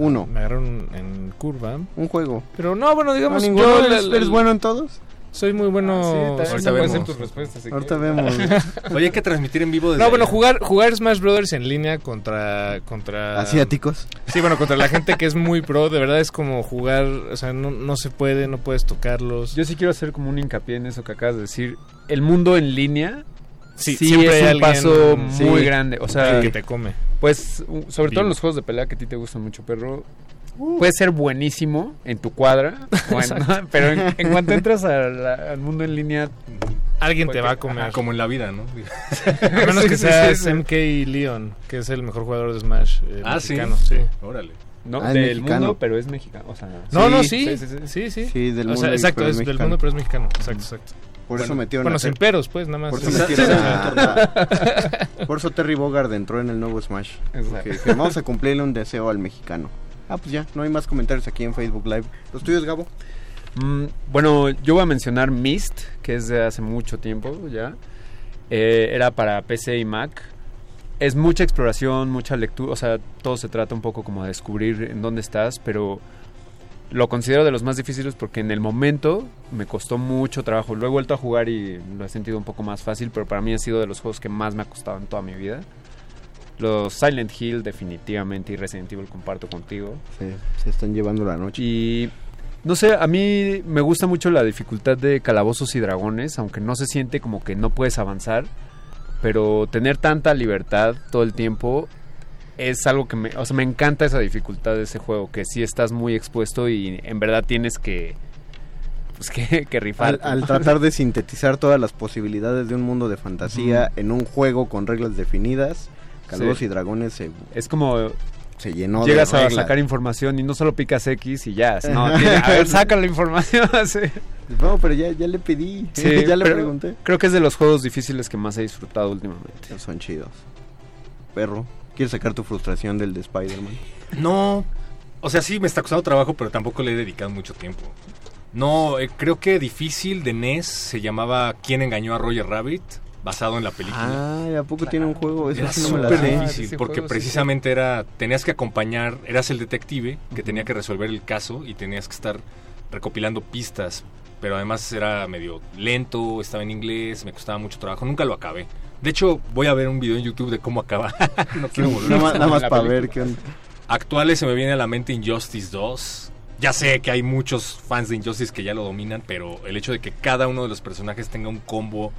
Speaker 10: Uno.
Speaker 12: Me agarraron en curva.
Speaker 10: Un juego.
Speaker 12: Pero no, bueno, digamos,
Speaker 10: ¿No,
Speaker 12: yo
Speaker 10: ¿Eres- bueno en todos?
Speaker 12: Soy muy bueno.
Speaker 11: Ah, sí,
Speaker 14: Ahorita
Speaker 11: pueden
Speaker 14: vemos.
Speaker 11: ser tus respuestas, si
Speaker 10: Ahorita
Speaker 11: quieres.
Speaker 10: vemos.
Speaker 14: Oye, hay que transmitir en vivo desde
Speaker 12: No, bueno, jugar, jugar Smash Brothers en línea contra, contra...
Speaker 10: ¿Asiáticos?
Speaker 12: Sí, bueno, contra la gente que es muy pro, de verdad es como jugar, o sea, no, no se puede, no puedes tocarlos.
Speaker 11: Yo sí quiero hacer como un hincapié en eso que acabas de decir. El mundo en línea
Speaker 12: Sí,
Speaker 11: sí,
Speaker 12: siempre
Speaker 11: es
Speaker 12: hay
Speaker 11: un paso
Speaker 12: sí,
Speaker 11: muy grande. O sea,
Speaker 12: que te come.
Speaker 11: Pues, sobre todo en los juegos de pelea que a ti te gustan mucho, perro. Puede ser buenísimo en tu cuadra, pero en, en cuanto entras la- al mundo en línea,
Speaker 12: Alguien te va a comer.
Speaker 14: Ajá, como en la vida, ¿no?
Speaker 12: A menos que
Speaker 11: sí,
Speaker 12: seas
Speaker 11: sí, sí.
Speaker 12: MK Leon, que es el mejor jugador de Smash eh,
Speaker 14: Ah, sí.
Speaker 12: mexicano. Sí.
Speaker 14: Órale.
Speaker 11: no
Speaker 10: Ah,
Speaker 11: del
Speaker 10: mexicano.
Speaker 11: mundo, pero es mexicano. O sea,
Speaker 12: No, no,
Speaker 11: sí,
Speaker 12: sí.
Speaker 11: sí, sí, sí.
Speaker 12: Sí, sí.
Speaker 10: Sí, del
Speaker 12: O sea,
Speaker 10: mundo,
Speaker 12: exacto,
Speaker 10: pero
Speaker 12: es
Speaker 10: es
Speaker 12: del mundo, pero es mexicano. Exacto, exacto.
Speaker 10: Por eso metieron
Speaker 12: Bueno,
Speaker 10: a
Speaker 12: sin
Speaker 10: Ter-
Speaker 12: peros, pues, nada más.
Speaker 10: Por eso
Speaker 12: Sí,
Speaker 10: metieron
Speaker 12: sí,
Speaker 10: a- Por eso Terry Bogard entró en el nuevo Smash.
Speaker 11: Exacto.
Speaker 10: Porque dije, vamos a cumplirle un deseo al mexicano. Ah, pues ya, no hay más comentarios aquí en Facebook Live. ¿Los tuyos, Gabo?
Speaker 11: Mm, bueno, yo voy a mencionar Myst, que es de hace mucho tiempo ya. Eh, era para PC y Mac. Es mucha exploración, mucha lectura, o sea, todo se trata un poco como de descubrir en dónde estás, pero lo considero de los más difíciles porque en el momento me costó mucho trabajo. Lo he vuelto a jugar y lo he sentido un poco más fácil, pero para mí ha sido de los juegos que más me ha costado en toda mi vida. Los Silent Hill definitivamente y Resident Evil comparto contigo.
Speaker 10: Se, se están llevando la noche.
Speaker 11: Y no sé, a mí me gusta mucho la dificultad de calabozos y dragones, aunque no se siente como que no puedes avanzar, pero tener tanta libertad todo el tiempo es algo que me, o sea, me encanta esa dificultad de ese juego, que sí estás muy expuesto y en verdad tienes que pues que, que rifar.
Speaker 10: Al, al tratar de sintetizar todas las posibilidades de un mundo de fantasía en un juego con reglas definidas, Calabozos
Speaker 11: Sí.
Speaker 10: y Dragones se,
Speaker 11: es como
Speaker 10: se llenó
Speaker 11: llegas
Speaker 10: de
Speaker 11: a
Speaker 10: reglas.
Speaker 11: sacar información y no solo picas X y ya, no, tiene- a ver, saca la información. sí.
Speaker 10: No, pero ya, ya le pedí,
Speaker 11: Sí,
Speaker 10: ya le pregunté.
Speaker 11: Creo que es de los juegos difíciles que más he disfrutado últimamente.
Speaker 10: Son chidos. Perro, ¿quieres sacar tu frustración del de Spider-Man?
Speaker 14: No, o sea, sí me está costando trabajo, pero tampoco le he dedicado mucho tiempo. No, eh, creo que difícil de NES se llamaba ¿Quién engañó a Roger Rabbit? Basado en la película.
Speaker 10: Ah, ¿a poco tiene un juego? Eso
Speaker 14: Era
Speaker 10: sí no me la
Speaker 14: súper difícil porque
Speaker 11: juego sí,
Speaker 14: precisamente era tenías que acompañar, eras el detective que tenía que resolver el caso y tenías que estar recopilando pistas, pero además era medio lento, estaba en inglés, me costaba mucho trabajo, nunca lo acabé. De hecho, voy a ver un video en YouTube de cómo acaba. no quiero volver.
Speaker 10: Nada más, nada más para ver qué onda.
Speaker 14: Actuales se me viene a la mente Injustice 2. Ya sé que hay muchos fans de Injustice que ya lo dominan, pero el hecho de que cada uno de los personajes tenga un combo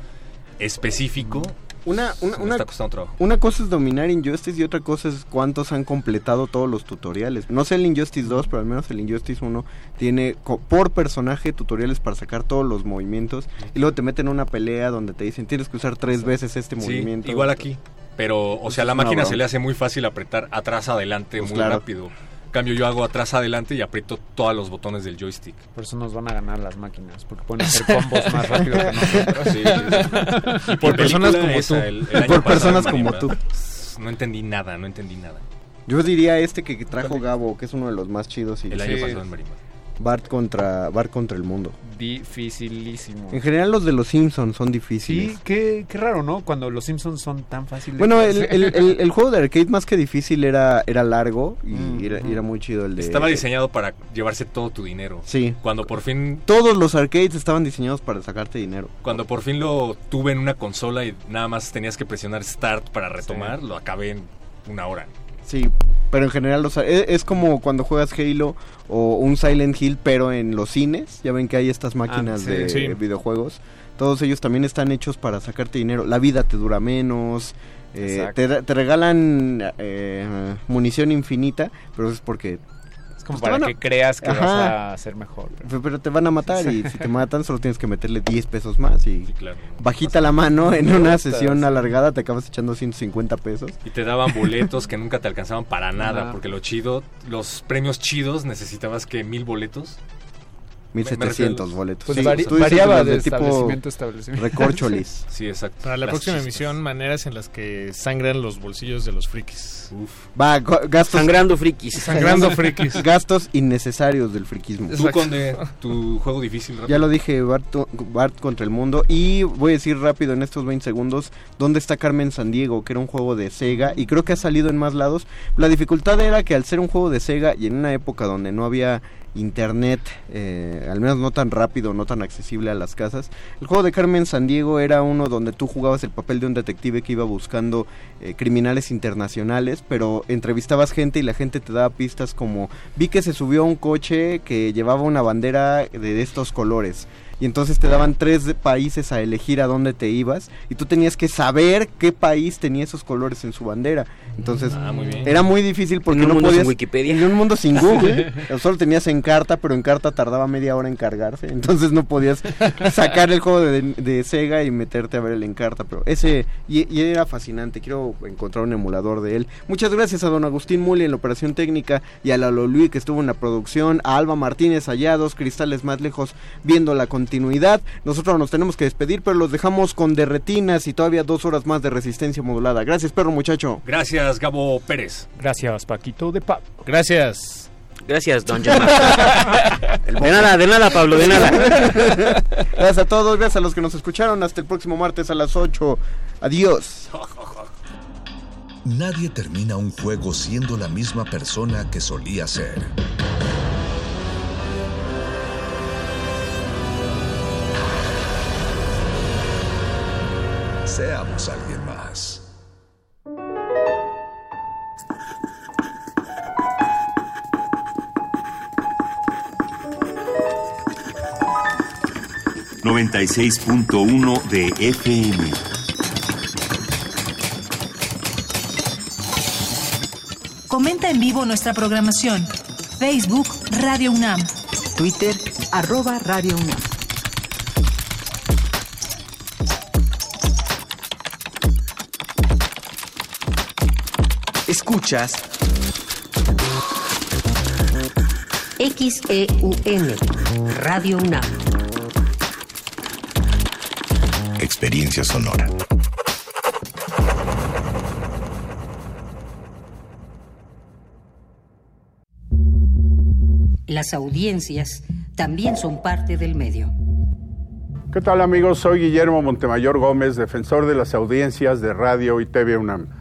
Speaker 14: específico
Speaker 10: Una, una,
Speaker 14: me
Speaker 10: una,
Speaker 14: está costando trabajo.
Speaker 10: una cosa es dominar Injustice y otra cosa es cuántos han completado todos los tutoriales. No sé el Injustice 2, pero al menos el Injustice 1 tiene por personaje tutoriales para sacar todos los movimientos. Y luego te meten en una pelea donde te dicen tienes que usar tres veces este
Speaker 14: Sí,
Speaker 10: movimiento.
Speaker 14: igual aquí. Pero, o sea, la máquina se le hace muy fácil apretar atrás adelante
Speaker 10: Pues
Speaker 14: muy
Speaker 10: claro.
Speaker 14: rápido. Cambio, yo hago atrás adelante y aprieto todos los botones del joystick.
Speaker 11: Por eso nos van a ganar las máquinas, porque pueden hacer combos más rápido que nosotros.
Speaker 14: Sí, sí, sí.
Speaker 12: Y por personas como
Speaker 14: esa,
Speaker 12: tú.
Speaker 14: el- el año
Speaker 10: Por personas como tú.
Speaker 14: No entendí nada, no entendí nada.
Speaker 10: Yo diría este que trajo Gabo, que es uno de los más chidos. Y
Speaker 14: El año
Speaker 11: Sí.
Speaker 14: pasado en Marima.
Speaker 10: Bart contra Bart contra el mundo.
Speaker 11: Dificilísimo.
Speaker 10: En general los de los Simpsons son difíciles.
Speaker 11: Sí, qué, qué raro, ¿no? Cuando los Simpsons son tan fáciles.
Speaker 10: Bueno,
Speaker 11: de
Speaker 10: el,
Speaker 11: hacer.
Speaker 10: el- el- el juego de arcade más que difícil era, era largo y
Speaker 11: Mm,
Speaker 10: era, y era muy chido el de...
Speaker 14: Estaba diseñado para llevarse todo tu dinero.
Speaker 10: Sí.
Speaker 14: Cuando por fin
Speaker 10: Todos los arcades estaban diseñados para sacarte dinero.
Speaker 14: Cuando por fin lo tuve en una consola y nada más tenías que presionar Start para retomar, lo acabé en una hora.
Speaker 10: Sí, pero en general los, es, es como cuando juegas Halo o un Silent Hill, pero en los cines. Ya ven que hay estas máquinas
Speaker 12: sí.
Speaker 10: de
Speaker 12: Sí.
Speaker 10: videojuegos. Todos ellos también están hechos para sacarte dinero. La vida te dura menos. eh, te, te regalan eh, munición infinita, pero es porque...
Speaker 11: Como
Speaker 10: pues,
Speaker 11: para
Speaker 10: a-
Speaker 11: que creas que
Speaker 10: Ajá.
Speaker 11: vas a ser mejor. pero-
Speaker 10: te van a matar y si te matan solo tienes que meterle 10 pesos más y
Speaker 14: claro.
Speaker 10: bajita la mano en una sesión alargada te acabas echando 150 pesos.
Speaker 14: Y te daban boletos que nunca te alcanzaban para nada,
Speaker 10: Ajá.
Speaker 14: porque lo chido, los premios chidos necesitabas que mil boletos. Me- me
Speaker 10: 1700
Speaker 14: refiero-
Speaker 10: boletos.
Speaker 11: Pues
Speaker 10: Sí,
Speaker 11: vari-
Speaker 10: tú dices
Speaker 11: variaba de
Speaker 10: tipo
Speaker 11: establecimiento a establecimiento.
Speaker 10: Recorcholis.
Speaker 14: Sí, exacto.
Speaker 12: Para la
Speaker 14: Las
Speaker 12: próxima
Speaker 14: chispas.
Speaker 12: emisión, maneras en las que sangran los bolsillos de los frikis.
Speaker 10: Va, go- gastos.
Speaker 13: Sangrando frikis.
Speaker 12: Sangrando frikis.
Speaker 10: Gastos innecesarios del friquismo.
Speaker 14: Tú, Conde, tu juego difícil. rápido.
Speaker 10: Ya lo dije, Bart, Bart contra el mundo. Y voy a decir rápido en estos 20 segundos dónde está Carmen Sandiego, que era un juego de Sega. Y creo que ha salido en más lados. La dificultad era que al ser un juego de Sega y en una época donde no había internet, eh, al menos no tan rápido, no tan accesible a las casas, el juego de Carmen Sandiego era uno donde tú jugabas el papel de un detective que iba buscando eh, criminales internacionales, pero entrevistabas gente y la gente te daba pistas como vi que se subió a un coche que llevaba una bandera de estos colores. Y entonces te daban tres países a elegir a dónde te ibas y tú tenías que saber qué país tenía esos colores en su bandera. Entonces
Speaker 14: Ah, muy
Speaker 10: era muy difícil porque
Speaker 13: En un
Speaker 10: no
Speaker 13: mundo sin
Speaker 10: podías
Speaker 13: Wikipedia.
Speaker 10: en un mundo sin Google. Solo tenías en carta, pero en carta tardaba media hora en cargarse. Entonces no podías sacar el juego de, de Sega y meterte a ver el Encarta. Pero ese, y, y era fascinante. Quiero encontrar un emulador de él. Muchas gracias a don Agustín Muli en la operación técnica y a Lalo Luis que estuvo en la producción. A Alba Martínez allá, dos cristales más lejos, viendo la continuidad. Nosotros nos tenemos que despedir, pero los dejamos con derretinas y todavía dos horas más de resistencia modulada. Gracias, perro muchacho.
Speaker 14: Gracias, Gabo Pérez.
Speaker 11: Gracias, Paquito de Pap.
Speaker 12: Gracias.
Speaker 13: Gracias, Don Master. De nada, de nada, Pablo, de nada.
Speaker 10: Gracias a todos, gracias a los que nos escucharon. Hasta el próximo martes a las 8. Adiós.
Speaker 7: Nadie termina un juego siendo la misma persona que solía ser. Seamos alguien más.
Speaker 3: ...96.1 de FM.
Speaker 4: Comenta en vivo nuestra programación. Facebook Radio UNAM.
Speaker 5: Twitter, arroba Radio UNAM. Escuchas
Speaker 15: XEUN, Radio UNAM.
Speaker 16: Experiencia sonora.
Speaker 15: Las audiencias también son parte del medio.
Speaker 17: ¿Qué tal amigos? Soy Guillermo Montemayor Gómez, defensor de las audiencias de Radio y TV UNAM.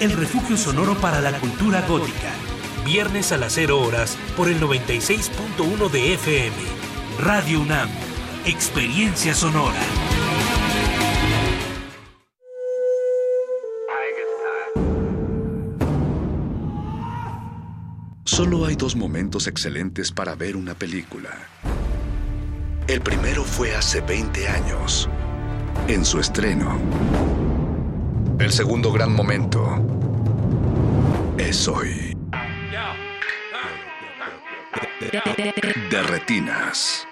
Speaker 18: el refugio sonoro para la cultura gótica. Viernes a las 0 horas por el 96.1 de FM. Radio UNAM, experiencia sonora.
Speaker 7: Solo hay dos momentos excelentes para ver una película. El primero fue hace 20 años, en su estreno. El segundo gran momento es hoy. De retinas.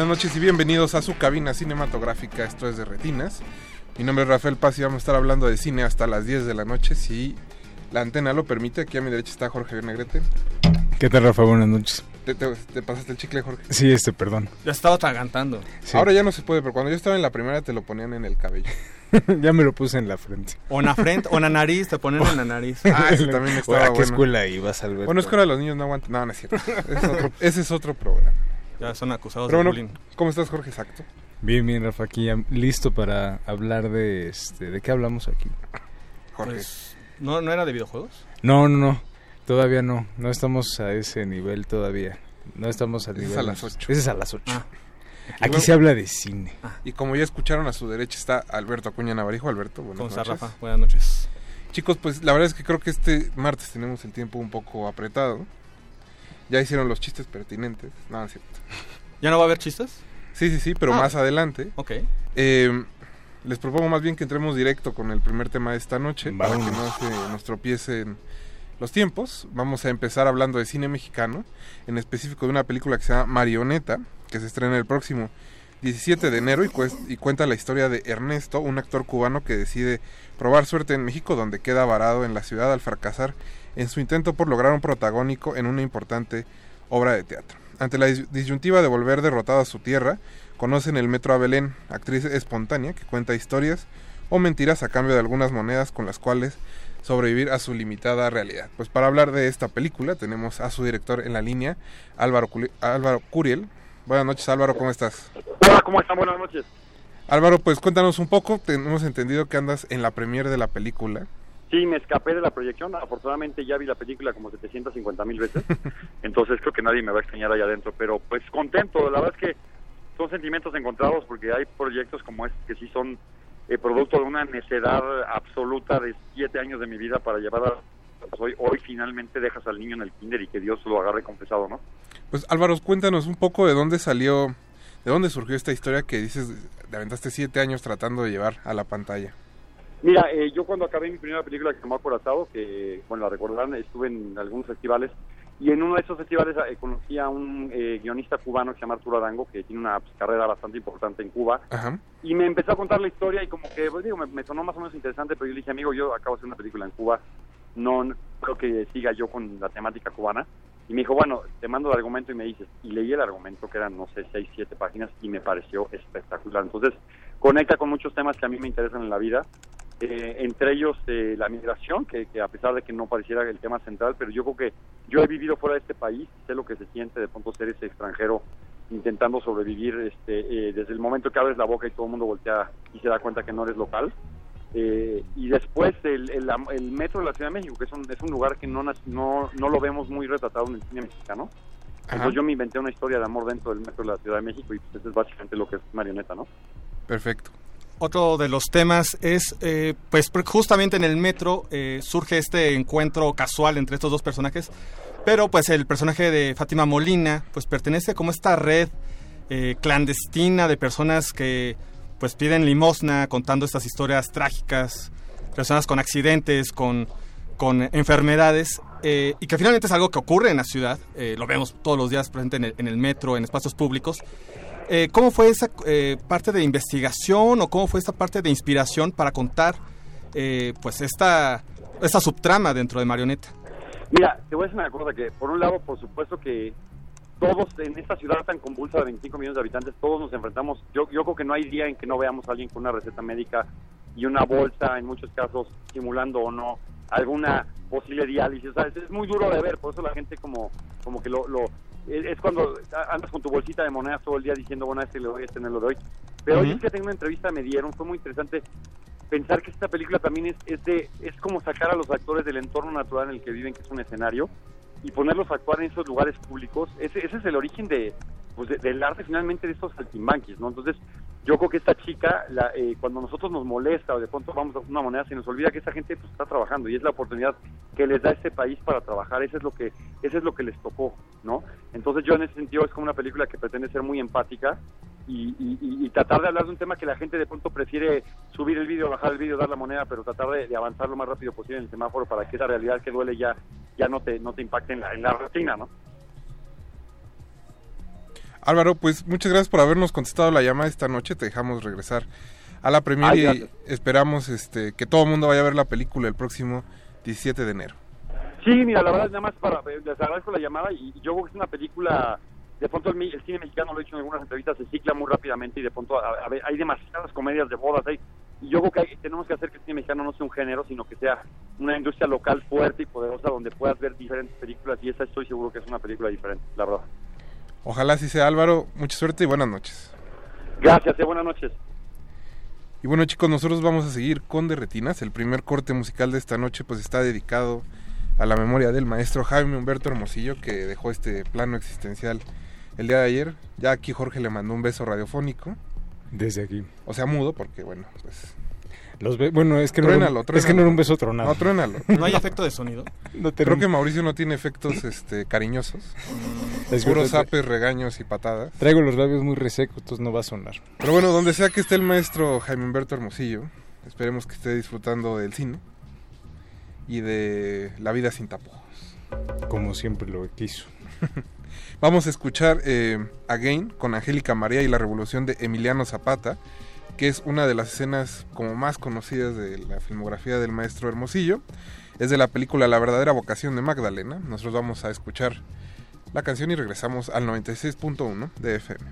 Speaker 19: Buenas noches y bienvenidos a su cabina cinematográfica. Esto es de Retinas. Mi nombre es Rafael Paz y vamos a estar hablando de cine hasta las 10 de la noche, si la antena lo permite. Aquí a mi derecha está Jorge Negrete.
Speaker 20: ¿Qué tal, Rafa? Buenas noches.
Speaker 19: ¿Te, te- te pasaste el chicle, Jorge?
Speaker 20: Sí, este, perdón.
Speaker 12: Ya estaba atragantando.
Speaker 20: Sí.
Speaker 19: Ahora ya no se puede, pero cuando yo estaba en la primera te lo ponían en el cabello.
Speaker 20: ya me lo puse en la frente.
Speaker 12: O en la frente, o en la nariz, te ponen en la nariz.
Speaker 19: Ah, ese también estaba
Speaker 20: ¿A qué
Speaker 19: bueno.
Speaker 20: escuela ibas, Alberto?
Speaker 19: Bueno, es que ahora los niños no aguantan. No, no es cierto. Ese es otro, ese es otro programa.
Speaker 12: Ya son acusados
Speaker 19: Pero
Speaker 12: de
Speaker 19: bueno,
Speaker 12: bullying.
Speaker 19: ¿cómo estás, Jorge? Exacto.
Speaker 20: Bien, bien, Rafa, aquí ya listo para hablar de este, ¿de qué hablamos aquí?
Speaker 19: Jorge.
Speaker 12: Pues, ¿no, ¿No era de videojuegos?
Speaker 20: No, no, no, todavía no, no estamos a ese nivel todavía. No estamos al
Speaker 19: Ese es
Speaker 20: nivel.
Speaker 19: a las ocho.
Speaker 20: Ese es a las 8.
Speaker 12: Ah.
Speaker 20: Aquí
Speaker 19: bueno-
Speaker 20: se habla de cine.
Speaker 19: Y como ya escucharon, a su derecha está Alberto Acuña Navarijo. Alberto, buenas
Speaker 12: ¿Cómo estás,
Speaker 19: noches.
Speaker 12: Rafa? Buenas noches.
Speaker 19: Chicos, pues la verdad es que creo que este martes tenemos el tiempo un poco apretado. Ya hicieron los chistes pertinentes. No, es cierto.
Speaker 12: ¿Ya no va a haber chistes?
Speaker 19: Sí, sí, sí, pero
Speaker 12: Ah.
Speaker 19: más adelante.
Speaker 12: Ok.
Speaker 19: Eh, les propongo más bien que entremos directo con el primer tema de esta noche, para que no se nos tropiecen los tiempos. Vamos a empezar hablando de cine mexicano, en específico de una película que se llama Marioneta, que se estrena el próximo 17 de enero y, y cuenta la historia de Ernesto, un actor cubano que decide probar suerte en México, donde queda varado en la ciudad al fracasar en su intento por lograr un protagónico en una importante obra de teatro. Ante la dis- disyuntiva de volver derrotado a su tierra, conocen el Metro a Belén, actriz espontánea que cuenta historias o mentiras a cambio de algunas monedas con las cuales sobrevivir a su limitada realidad. Pues para hablar de esta película tenemos a su director en la línea, Álvaro, Culi- Álvaro Curiel. Buenas noches Álvaro, ¿cómo estás?
Speaker 21: Hola, ¿cómo están? Buenas noches.
Speaker 19: Álvaro, pues cuéntanos un poco, tenemos entendido que andas en la premier de la película.
Speaker 21: Sí, me escapé de la proyección. Afortunadamente ya vi la película como 750 mil veces. Entonces creo que nadie me va a extrañar allá adentro. Pero pues contento. La verdad es que son sentimientos encontrados porque hay proyectos como este que sí son eh, producto de una necedad absoluta de siete años de mi vida para llevar a... pues, hoy, hoy finalmente dejas al niño en el kinder y que Dios lo agarre confesado, ¿no?
Speaker 19: Pues Álvaro, cuéntanos un poco de dónde salió, de dónde surgió esta historia que dices, te aventaste siete años tratando de llevar a la pantalla.
Speaker 21: Mira, eh, yo cuando acabé mi primera película que se llamó Acorazado, que, bueno, la recordarán, estuve en algunos festivales, y en uno de esos festivales eh, conocí a un eh, guionista cubano que se llama Arturo Arango, que tiene una pues, carrera bastante importante en Cuba,
Speaker 19: Ajá.
Speaker 21: y me empezó a contar la historia y como que, pues, digo, me, me sonó más o menos interesante, pero yo le dije, amigo, yo acabo de hacer una película en Cuba, no, no creo que siga yo con la temática cubana. Y me dijo, bueno, te mando el argumento y me dices, y leí el argumento que eran, no sé, seis, siete páginas y me pareció espectacular. Entonces, conecta con muchos temas que a mí me interesan en la vida, eh, entre ellos eh, la migración, que, que a pesar de que no pareciera el tema central, pero yo creo que yo he vivido fuera de este país, sé lo que se siente de pronto ser ese extranjero intentando sobrevivir este, eh, desde el momento que abres la boca y todo el mundo voltea y se da cuenta que no eres local. Eh, y después el, el, el metro de la Ciudad de México, que es un, es un lugar que no, no lo vemos muy retratado en el cine mexicano. Entonces yo me inventé una historia de amor dentro del metro de la Ciudad de México y pues, eso es básicamente lo que es Marioneta, ¿no?
Speaker 19: Perfecto.
Speaker 12: Otro de los temas es, eh, pues justamente en el metro eh, surge este encuentro casual entre estos dos personajes, pero pues el personaje de Fátima Molina pues pertenece como esta red eh, clandestina de personas que
Speaker 22: pues piden limosna contando estas historias trágicas relacionadas con accidentes, con, con enfermedades, eh, y que finalmente es algo que ocurre en la ciudad, eh, lo vemos todos los días presente en el, en el metro, en espacios públicos. Eh, ¿Cómo fue esa eh, parte de investigación o cómo fue esta parte de inspiración para contar eh, pues esta, esta subtrama dentro de Marioneta?
Speaker 21: Mira, te voy a decir una cosa, que por un lado, por supuesto que todos en esta ciudad tan convulsa de 25 millones de habitantes, todos nos enfrentamos, yo, yo creo que no hay día en que no veamos a alguien con una receta médica y una bolsa, en muchos casos, simulando o no alguna posible diálisis, es, es muy duro de ver, por eso la gente como, como que lo, lo es cuando andas con tu bolsita de monedas todo el día diciendo, bueno, a este le doy, a este no le doy. Pero hoy es que tengo una entrevista, me dieron, fue muy interesante pensar que esta película también es, es de es como sacar a los actores del entorno natural en el que viven, que es un escenario, y ponerlos a actuar en esos lugares públicos. Ese, ese es el origen de, pues de- del arte finalmente de estos saltimbanquis, ¿no? Entonces, yo creo que esta chica, la, eh, cuando nosotros nos molesta o de pronto vamos a una moneda, se nos olvida que esta gente pues, está trabajando y es la oportunidad que les da este país para trabajar. Eso es lo que, eso es lo que les tocó, ¿no? Entonces, yo en ese sentido es como una película que pretende ser muy empática y, y- y- tratar de hablar de un tema que la gente de pronto prefiere subir el vídeo, bajar el vídeo, dar la moneda, pero tratar de, de avanzar lo más rápido posible en el semáforo para que esa realidad que duele ya ya no te no te impacte en la, en la rutina, ¿no?
Speaker 19: Álvaro, pues muchas gracias por habernos contestado la llamada esta noche. Te dejamos regresar a la premier
Speaker 21: Ay,
Speaker 19: y esperamos este, que todo el mundo vaya a ver la película el próximo 17 de enero.
Speaker 21: Sí, mira, la verdad es nada más para eh, les agradezco la llamada y yo creo que es una película de pronto el, cine mexicano lo he dicho en algunas entrevistas se cicla muy rápidamente y de pronto a- a hay demasiadas comedias de bodas hay y yo creo que hay- tenemos que hacer que el cine mexicano no sea un género sino que sea una industria local fuerte y poderosa donde puedas ver diferentes películas y esa estoy seguro que es una película diferente la verdad
Speaker 19: Ojalá así sea Álvaro. Mucha suerte y buenas noches.
Speaker 21: gracias y buenas noches
Speaker 19: Y bueno chicos, nosotros vamos a seguir con De Retinas. El primer corte musical de esta noche pues está dedicado a la memoria del maestro Jaime Humberto Hermosillo que dejó este plano existencial el día de ayer. Ya aquí Jorge le mandó un beso radiofónico.
Speaker 20: Desde aquí.
Speaker 19: O sea, mudo porque bueno, pues...
Speaker 20: Los be- bueno, es que, no era,
Speaker 19: Truénalo,
Speaker 20: un- es que no
Speaker 19: truénalo.
Speaker 20: era un beso tronado.
Speaker 19: No, truénalo.
Speaker 22: ¿No hay efecto de sonido?
Speaker 20: No
Speaker 19: Creo que Mauricio no tiene efectos este, cariñosos.
Speaker 20: Es
Speaker 19: Puros zapes, regaños y patadas.
Speaker 20: Traigo los labios muy resecos, entonces no va a sonar.
Speaker 19: Pero bueno, donde sea que esté el maestro Jaime Humberto Hermosillo, esperemos que esté disfrutando del cine y de la vida sin tapujos.
Speaker 20: Como siempre lo quiso.
Speaker 19: Vamos a escuchar eh, Again con Angélica María y la revolución de Emiliano Zapata, que es una de las escenas como más conocidas de la filmografía del maestro Hermosillo. Es de la película La verdadera vocación de Magdalena. Nosotros vamos a escuchar la canción y regresamos al 96.1 de FM.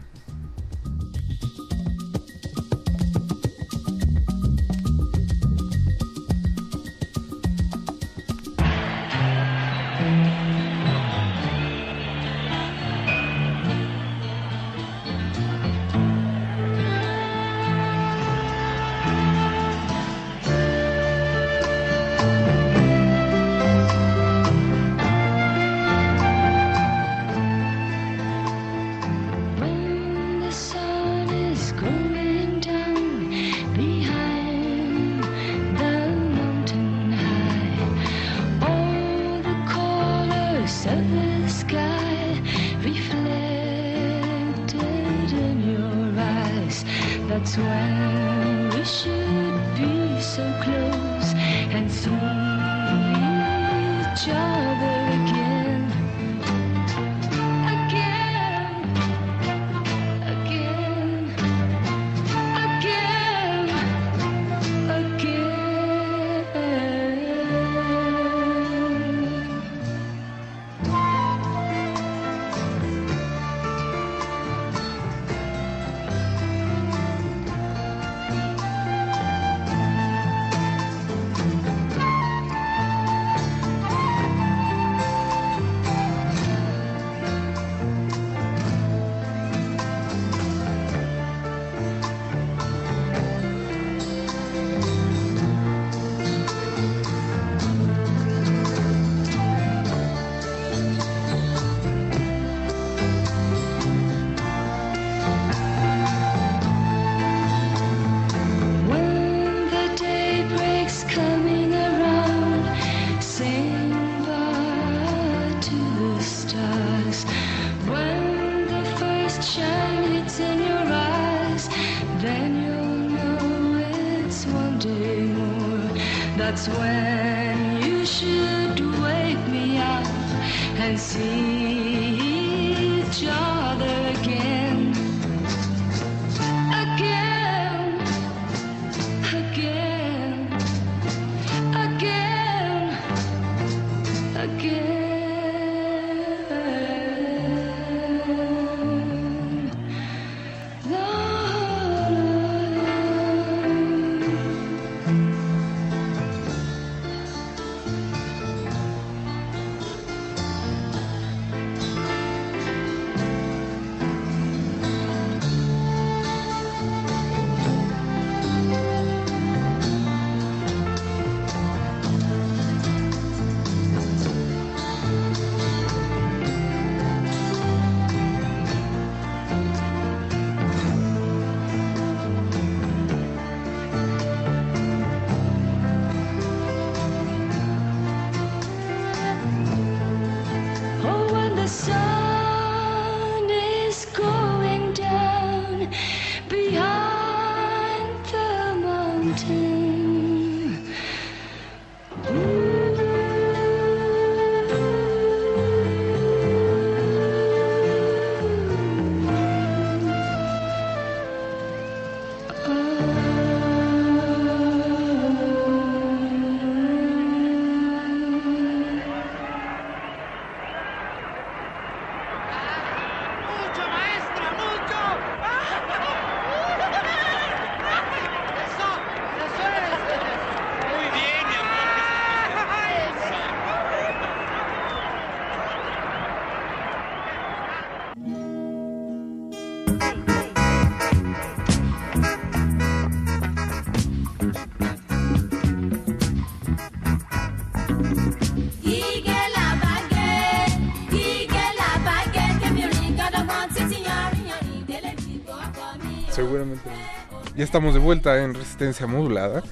Speaker 19: Ya estamos de vuelta en resistencia modulada.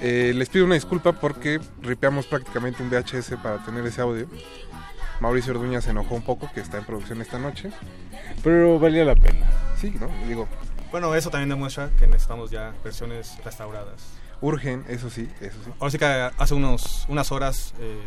Speaker 19: Eh, les pido una disculpa porque ripeamos prácticamente un VHS para tener ese audio. Mauricio Orduña se enojó un poco que está en producción esta noche.
Speaker 20: Pero valía la pena.
Speaker 19: Sí, ¿no? Digo,
Speaker 22: Bueno, eso también demuestra que necesitamos ya versiones restauradas.
Speaker 19: urgen, eso sí, eso sí.
Speaker 22: Ahora sí que hace unos, unas horas eh,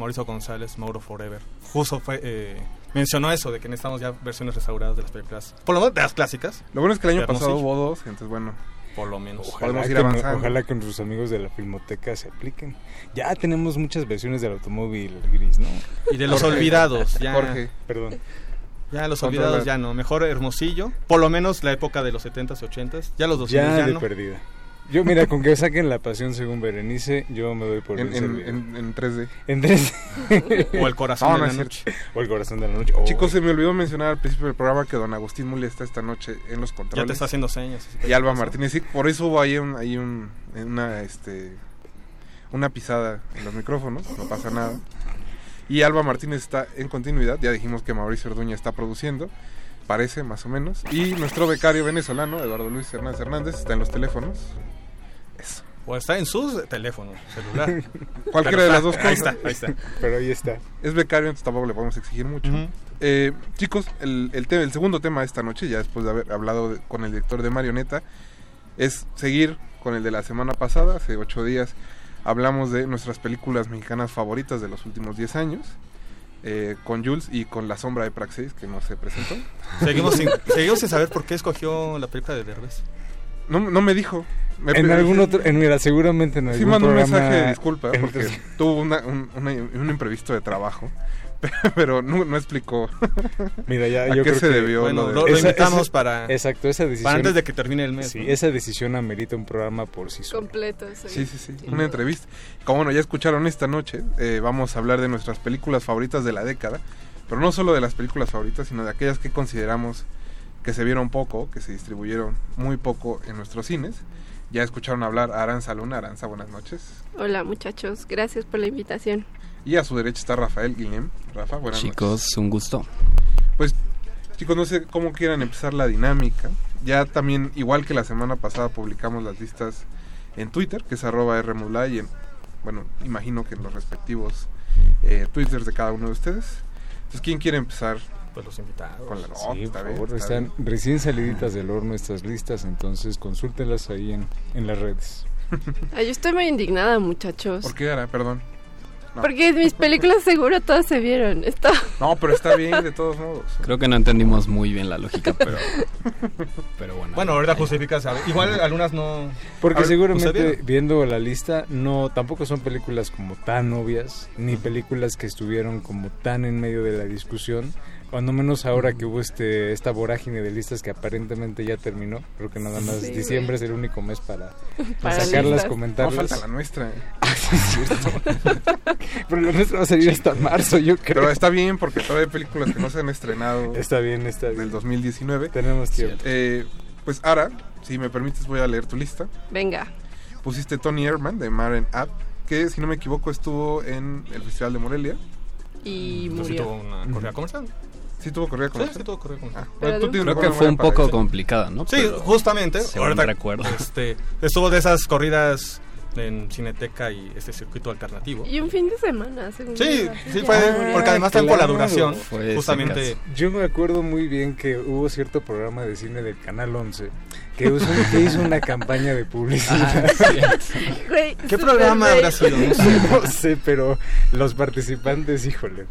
Speaker 22: Mauricio González, Mauro Forever, justo fue, eh, mencionó eso, de que necesitamos ya versiones restauradas de las películas. Por lo menos de las clásicas.
Speaker 19: Lo bueno es que el año pasado hubo dos, entonces bueno.
Speaker 22: Por lo menos.
Speaker 20: Ojalá
Speaker 19: Podemos ir avanzando.
Speaker 20: ojalá que nuestros amigos de la Filmoteca se apliquen. Ya tenemos muchas versiones del automóvil gris, ¿no?
Speaker 22: Y de los olvidados, ya.
Speaker 20: Jorge. Perdón.
Speaker 22: Ya los olvidados ya no. Mejor Hermosillo. Por lo menos la época de los 70s, 80s. Ya los 2000
Speaker 20: Ya
Speaker 22: ya,
Speaker 20: de
Speaker 22: no.
Speaker 20: perdida. Yo, mira, con que saquen La Pasión según Berenice, yo me doy por
Speaker 19: En-
Speaker 20: bien
Speaker 19: en-
Speaker 20: servido.
Speaker 19: en- en 3D.
Speaker 20: En 3D.
Speaker 22: O El Corazón
Speaker 19: No,
Speaker 22: de
Speaker 19: no
Speaker 22: la Noche.
Speaker 20: O El Corazón de la Noche. Oh.
Speaker 19: Chicos, se me olvidó mencionar al principio del programa que don Agustín Muli está esta noche en los controles.
Speaker 22: Ya te está haciendo señas.
Speaker 19: Y Alba Martínez, sí, por eso hubo ahí, un, ahí un, una, este, una pisada en los micrófonos, no pasa nada. Y Alba Martínez está en continuidad, ya dijimos que Mauricio Orduña está produciendo, parece más o menos. Y nuestro becario venezolano, Eduardo Luis Hernández Hernández, está en los teléfonos.
Speaker 22: O está en su teléfono celular.
Speaker 19: Cualquiera de las dos cosas.
Speaker 22: Ahí está, ahí está.
Speaker 20: Pero ahí está.
Speaker 19: Es becario, entonces tampoco le podemos exigir mucho. Eh, chicos, el, el, te- el segundo tema de esta noche, ya después de haber hablado de- con el director de Marioneta, es seguir con el de la semana pasada. Hace ocho días hablamos de nuestras películas mexicanas favoritas de los últimos 10 años. eh, con Jules y con La Sombra de Praxis, que no se presentó.
Speaker 22: Seguimos sin, seguimos sin saber por qué escogió la película de Derbez.
Speaker 19: No, no me dijo. Me
Speaker 20: En algún otro, en, mira, seguramente en
Speaker 19: Sí
Speaker 20: algún
Speaker 19: mandó un
Speaker 20: programa...
Speaker 19: mensaje de disculpa
Speaker 20: en
Speaker 19: porque
Speaker 20: otros-
Speaker 19: tuvo una- un, una- un imprevisto de trabajo, pero no, no explicó
Speaker 20: Mira, ya,
Speaker 19: a
Speaker 20: yo
Speaker 19: qué
Speaker 20: creo
Speaker 19: se
Speaker 20: que-
Speaker 19: debió
Speaker 22: Bueno,
Speaker 19: lo de-
Speaker 22: lo, lo invitamos para,
Speaker 20: Exacto, esa decisión...
Speaker 22: para antes de que termine el mes.
Speaker 20: Sí,
Speaker 22: ¿no?
Speaker 20: esa decisión amerita un programa por sí solo.
Speaker 23: Completo,
Speaker 19: Sí, sí, sí, una entrevista. Como bueno, ya escucharon esta noche, eh, vamos a hablar de nuestras películas favoritas de la década, pero no solo de las películas favoritas, sino de aquellas que consideramos que se vieron poco, que se distribuyeron muy poco en nuestros cines. Ya escucharon hablar a Aranza Luna. Aranza, buenas noches.
Speaker 23: Hola muchachos, gracias por la invitación.
Speaker 19: Y a su derecha está Rafael Guillem. Rafa, buenas noches.
Speaker 24: Chicos, un gusto.
Speaker 19: Pues, chicos, no sé cómo quieran empezar la dinámica. Ya también, igual que la semana pasada, publicamos las listas en Twitter, que es arroba Rmulay, y en, bueno, imagino que en los respectivos eh, Twitters de cada uno de ustedes. Entonces, ¿quién quiere empezar?
Speaker 22: Pues los invitados.
Speaker 19: Con la no,
Speaker 20: Sí,
Speaker 19: está
Speaker 20: por
Speaker 19: bien,
Speaker 20: favor,
Speaker 19: está
Speaker 20: están recién saliditas del horno estas listas, entonces consúltenlas ahí en, en las redes.
Speaker 23: Ay, yo estoy muy indignada, muchachos.
Speaker 19: ¿Por qué, Ara? Perdón. No.
Speaker 23: Porque mis películas seguro todas se vieron. Está...
Speaker 19: No, pero está bien de todos modos.
Speaker 25: Creo que no entendimos muy bien la lógica, pero, pero bueno.
Speaker 22: Bueno, ahorita justificas. Igual algunas no.
Speaker 20: Porque
Speaker 22: ver,
Speaker 20: seguramente
Speaker 22: ¿ustedes
Speaker 20: viendo la lista, no tampoco son películas como tan obvias, ni películas que estuvieron como tan en medio de la discusión. Cuando menos ahora que hubo este esta vorágine de listas que aparentemente ya terminó. Creo que nada más
Speaker 23: Sí,
Speaker 20: diciembre es el único mes para,
Speaker 23: Para
Speaker 20: sacarlas, comentarlas.
Speaker 19: No, falta la nuestra.
Speaker 20: Ah, sí, es cierto. Pero la nuestra va a salir hasta marzo, yo creo.
Speaker 19: Pero está bien porque todavía hay películas que no se han estrenado.
Speaker 20: Está bien, está bien.
Speaker 19: Del 2019.
Speaker 20: Tenemos tiempo.
Speaker 19: Eh, pues Ara, si me permites voy a leer tu lista.
Speaker 23: Venga.
Speaker 19: Pusiste Tony Herman de Maren App, que si no me equivoco estuvo en el Festival de Morelia.
Speaker 23: Y
Speaker 22: Entonces sí
Speaker 23: murió.
Speaker 22: tuvo una correa comercial.
Speaker 19: Sí tuvo correa comercial.
Speaker 22: Sí, sí tuvo correa comercial.
Speaker 19: Ah, bueno, tú tienes
Speaker 25: Creo que fue un poco
Speaker 19: eso.
Speaker 25: complicada, ¿no?
Speaker 22: Sí,
Speaker 25: Pero
Speaker 22: justamente. ahorita,
Speaker 25: recuerdo.
Speaker 22: Este, estuvo de esas corridas en Cineteca y este circuito alternativo.
Speaker 23: Y un fin de semana, según
Speaker 22: Sí, sí fue,
Speaker 23: Ya.
Speaker 22: porque además también por la
Speaker 20: claro.
Speaker 22: duración,
Speaker 25: Fue
Speaker 22: justamente...
Speaker 20: Yo me acuerdo muy bien que hubo cierto programa de cine del Canal 11 que hizo, que hizo una campaña de publicidad.
Speaker 23: Güey,
Speaker 22: ¿Qué programa
Speaker 23: güey.
Speaker 22: habrá sido? No sé.
Speaker 20: No sé, pero los participantes, híjole,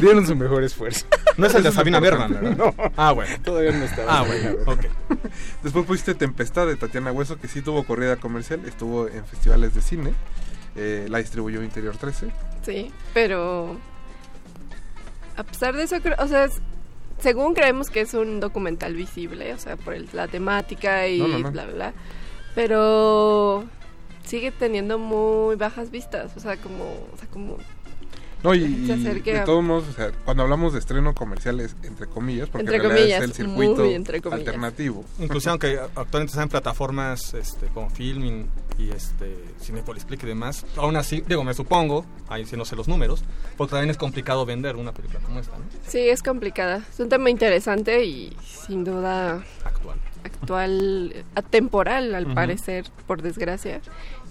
Speaker 20: dieron su mejor esfuerzo.
Speaker 22: No es el de Sabina. Berman, ¿verdad?
Speaker 20: No,
Speaker 22: Ah, bueno.
Speaker 20: todavía no estaba.
Speaker 22: Ah, bueno, ok.
Speaker 19: Después pusiste Tempestad de Tatiana Hueso, que sí tuvo corrida comercial, estuvo en festivales de cine. eh, la distribuyó Interior 13.
Speaker 23: Sí, pero a pesar de eso, creo- o sea, es- según creemos que es un documental visible, o sea, por el- la temática y
Speaker 19: No, no, no.
Speaker 23: bla, bla, bla, pero sigue teniendo muy bajas vistas, o sea, como, o sea, como
Speaker 19: No, y, de todos modos, o sea, cuando hablamos de estreno comercial es entre comillas, porque
Speaker 23: Entre
Speaker 19: en realidad
Speaker 23: comillas,
Speaker 19: es el circuito
Speaker 23: entre
Speaker 19: alternativo.
Speaker 22: Incluso aunque actualmente están en plataformas este, como Filming y este, Cinepolis Click y demás, aún así, digo, me supongo, ahí sí no sé los números, porque también es complicado vender una película como esta, ¿no?
Speaker 23: sí es complicada, es un tema interesante y sin duda
Speaker 22: Actual.
Speaker 23: actual, atemporal al parecer, por desgracia.